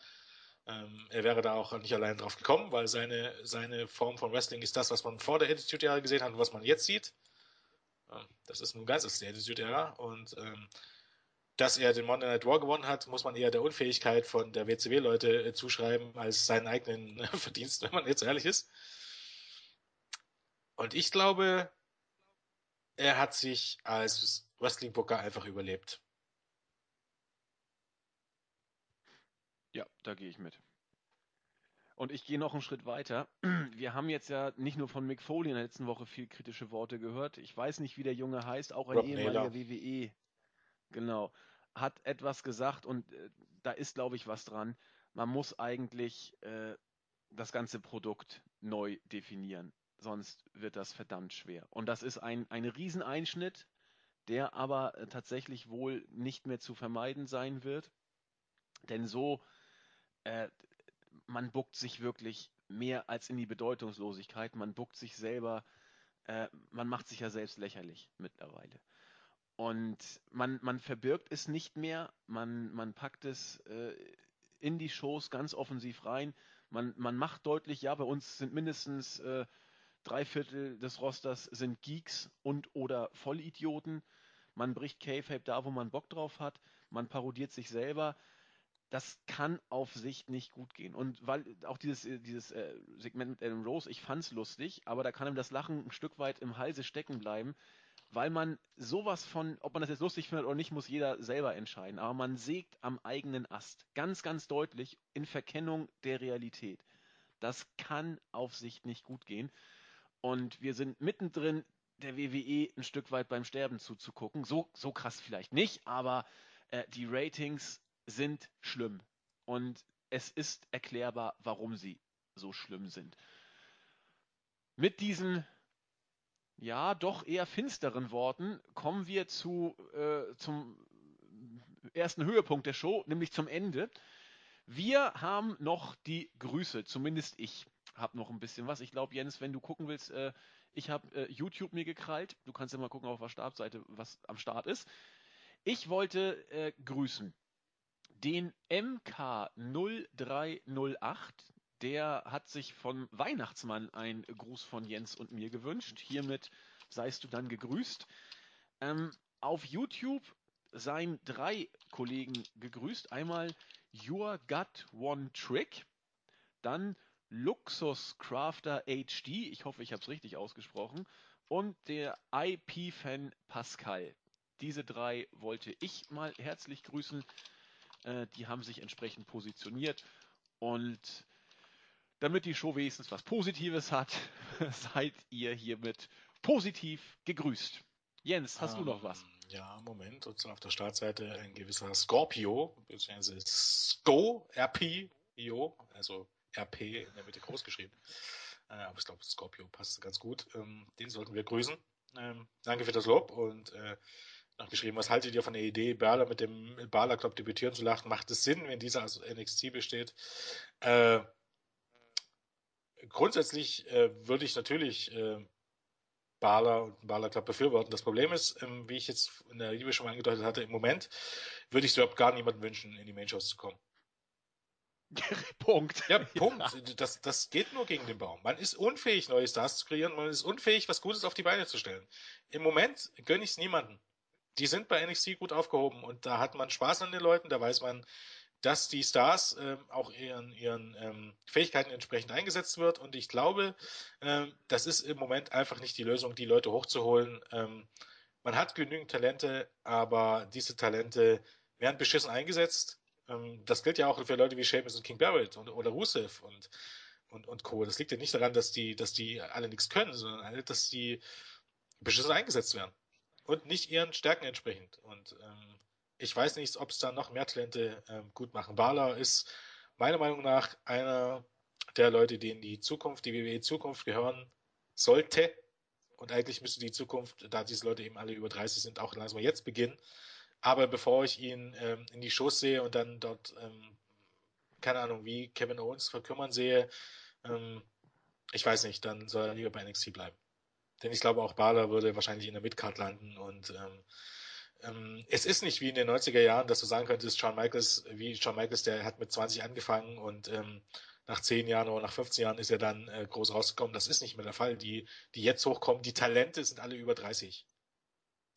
ähm, er wäre da auch nicht allein drauf gekommen, weil seine, seine Form von Wrestling ist das, was man vor der Attitude-Ära gesehen hat und was man jetzt sieht. Ähm, das ist nun ganz ist die Attitude-Ära und ähm, dass er den Monday Night War gewonnen hat, muss man eher der Unfähigkeit von der WCW-Leute äh, zuschreiben, als seinen eigenen äh, Verdienst, wenn man jetzt ehrlich ist. Und ich glaube, er hat sich als Wrestling-Booker einfach überlebt. Ja, da gehe ich mit. Und ich gehe noch einen Schritt weiter. Wir haben jetzt ja nicht nur von Mick Foley in der letzten Woche viel kritische Worte gehört. Ich weiß nicht, wie der Junge heißt, auch ein Rob ehemaliger Naylor. WWE. Genau. Hat etwas gesagt und äh, da ist, glaube ich, was dran. Man muss eigentlich äh, das ganze Produkt neu definieren. Sonst wird das verdammt schwer. Und das ist ein, ein Rieseneinschnitt, der aber äh, tatsächlich wohl nicht mehr zu vermeiden sein wird. Denn so äh, man buckt sich wirklich mehr als in die Bedeutungslosigkeit. Man buckt sich selber, äh, man macht sich ja selbst lächerlich mittlerweile. Und man, man verbirgt es nicht mehr, man, man packt es äh, in die Shows ganz offensiv rein. Man, man macht deutlich, ja, bei uns sind mindestens äh, drei Viertel des Rosters sind Geeks und oder Vollidioten. Man bricht K-Fape da, wo man Bock drauf hat. Man parodiert sich selber das kann auf Sicht nicht gut gehen. Und weil auch dieses, äh, dieses äh, Segment mit Adam Rose, ich fand's lustig, aber da kann ihm das Lachen ein Stück weit im Halse stecken bleiben, weil man sowas von, ob man das jetzt lustig findet oder nicht, muss jeder selber entscheiden. Aber man sägt am eigenen Ast. Ganz, ganz deutlich in Verkennung der Realität. Das kann auf Sicht nicht gut gehen. Und wir sind mittendrin, der WWE ein Stück weit beim Sterben zuzugucken. So, so krass vielleicht nicht, aber äh, die Ratings sind schlimm. Und es ist erklärbar, warum sie so schlimm sind. Mit diesen, ja, doch eher finsteren Worten kommen wir zu, äh, zum ersten Höhepunkt der Show, nämlich zum Ende. Wir haben noch die Grüße, zumindest ich habe noch ein bisschen was. Ich glaube, Jens, wenn du gucken willst, äh, ich habe äh, YouTube mir gekrallt. Du kannst ja mal gucken auf der Startseite, was am Start ist. Ich wollte äh, grüßen den MK0308, der hat sich vom Weihnachtsmann einen Gruß von Jens und mir gewünscht. Hiermit seist du dann gegrüßt. Ähm, auf YouTube seien drei Kollegen gegrüßt. Einmal Your Gut One Trick, dann Luxus Crafter HD, ich hoffe, ich habe es richtig ausgesprochen, und der IP-Fan Pascal. Diese drei wollte ich mal herzlich grüßen. Äh, die haben sich entsprechend positioniert und damit die Show wenigstens was Positives hat, seid ihr hiermit positiv gegrüßt. Jens, hast ähm, du noch was? Ja, Moment. Und zwar auf der Startseite ein gewisser Scorpio, beziehungsweise Sco, RP, IO, also RP in der Mitte groß geschrieben. Äh, aber ich glaube, Scorpio passt ganz gut. Ähm, den sollten wir grüßen. Ähm, danke für das Lob und äh, noch geschrieben, was haltet ihr von der Idee, Berler mit dem Bala Club debütieren zu lassen? Macht es Sinn, wenn dieser aus NXT besteht? Äh, grundsätzlich äh, würde ich natürlich äh, Bala und Bala Club befürworten. Das Problem ist, ähm, wie ich jetzt in der Liebe schon mal angedeutet hatte, im Moment würde ich es überhaupt gar niemandem wünschen, in die Main-Shows zu kommen. Punkt. Ja, Punkt. Ja. Das, das geht nur gegen den Baum. Man ist unfähig, neue Stars zu kreieren, man ist unfähig, was Gutes auf die Beine zu stellen. Im Moment gönne ich es niemanden. Die sind bei NXT gut aufgehoben und da hat man Spaß an den Leuten, da weiß man, dass die Stars ähm, auch ihren, ihren ähm, Fähigkeiten entsprechend eingesetzt wird. Und ich glaube, ähm, das ist im Moment einfach nicht die Lösung, die Leute hochzuholen. Ähm, man hat genügend Talente, aber diese Talente werden beschissen eingesetzt. Ähm, das gilt ja auch für Leute wie Sheamus und King Barrett und, oder Rusev und, und, und Co. Das liegt ja nicht daran, dass die, dass die alle nichts können, sondern dass die beschissen eingesetzt werden. Und nicht ihren Stärken entsprechend. Und ähm, ich weiß nicht, ob es da noch mehr Talente ähm, gut machen. Bala ist meiner Meinung nach einer der Leute, in die Zukunft, die WWE Zukunft gehören sollte. Und eigentlich müsste die Zukunft, da diese Leute eben alle über 30 sind, auch langsam jetzt beginnen. Aber bevor ich ihn ähm, in die Shows sehe und dann dort, ähm, keine Ahnung, wie Kevin Owens verkümmern sehe, ähm, ich weiß nicht, dann soll er lieber bei NXT bleiben. Denn ich glaube, auch Bala würde wahrscheinlich in der Midcard landen und ähm, ähm, es ist nicht wie in den 90er Jahren, dass du sagen könntest, Shawn Michaels, wie Shawn Michaels, der hat mit 20 angefangen und ähm, nach 10 Jahren oder nach 15 Jahren ist er dann äh, groß rausgekommen. Das ist nicht mehr der Fall. Die, die jetzt hochkommen, die Talente sind alle über 30.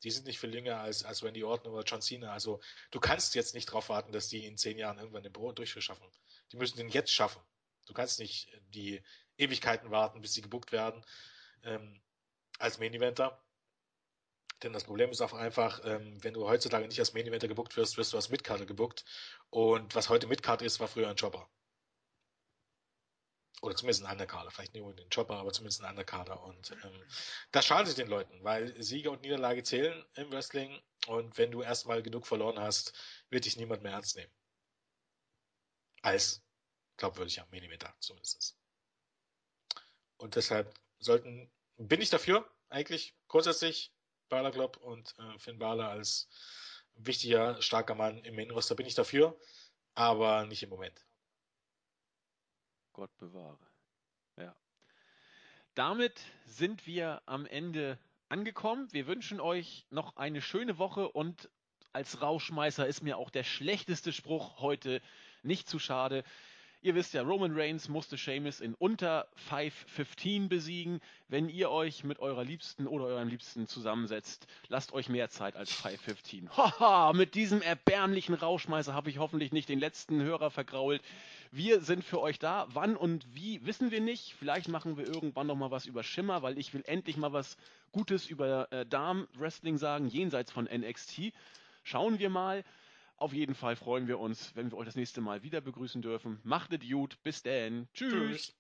Die sind nicht viel jünger als, als Randy Orton oder John Cena. Also du kannst jetzt nicht darauf warten, dass die in 10 Jahren irgendwann den Brot durchschaffen. Die müssen den jetzt schaffen. Du kannst nicht die Ewigkeiten warten, bis sie gebuckt werden ähm, als Main Eventer. Denn das Problem ist auch einfach, ähm, wenn du heutzutage nicht als Main Eventer gebuckt wirst, wirst du als Midcarder gebuckt. Und was heute Midcard ist, war früher ein Jobber. Oder zumindest ein Underkader. Vielleicht nicht unbedingt ein Jobber, aber zumindest ein Underkader. Und ähm, das schadet den Leuten, weil Sieger und Niederlage zählen im Wrestling. Und wenn du erstmal genug verloren hast, wird dich niemand mehr ernst nehmen. Als glaubwürdiger Main Eventer zumindest. Und deshalb sollten, bin ich dafür, eigentlich grundsätzlich Balor Club und äh, Finn Balor als wichtiger, starker Mann im Main Roster bin ich dafür, aber nicht im Moment. Gott bewahre. Ja. Damit sind wir am Ende angekommen. Wir wünschen euch noch eine schöne Woche und als Rauschmeißer ist mir auch der schlechteste Spruch heute nicht zu schade. Ihr wisst ja, Roman Reigns musste Sheamus in unter 5.15 besiegen. Wenn ihr euch mit eurer Liebsten oder eurem Liebsten zusammensetzt, lasst euch mehr Zeit als 5.15. Haha, mit diesem erbärmlichen Rauschmeißer habe ich hoffentlich nicht den letzten Hörer vergrault. Wir sind für euch da. Wann und wie, wissen wir nicht. Vielleicht machen wir irgendwann noch mal was über Schimmer, weil ich will endlich mal was Gutes über äh, Darm-Wrestling sagen, jenseits von NXT. Schauen wir mal. Auf jeden Fall freuen wir uns, wenn wir euch das nächste Mal wieder begrüßen dürfen. Macht es gut. Bis dann. Tschüss. Tschüss.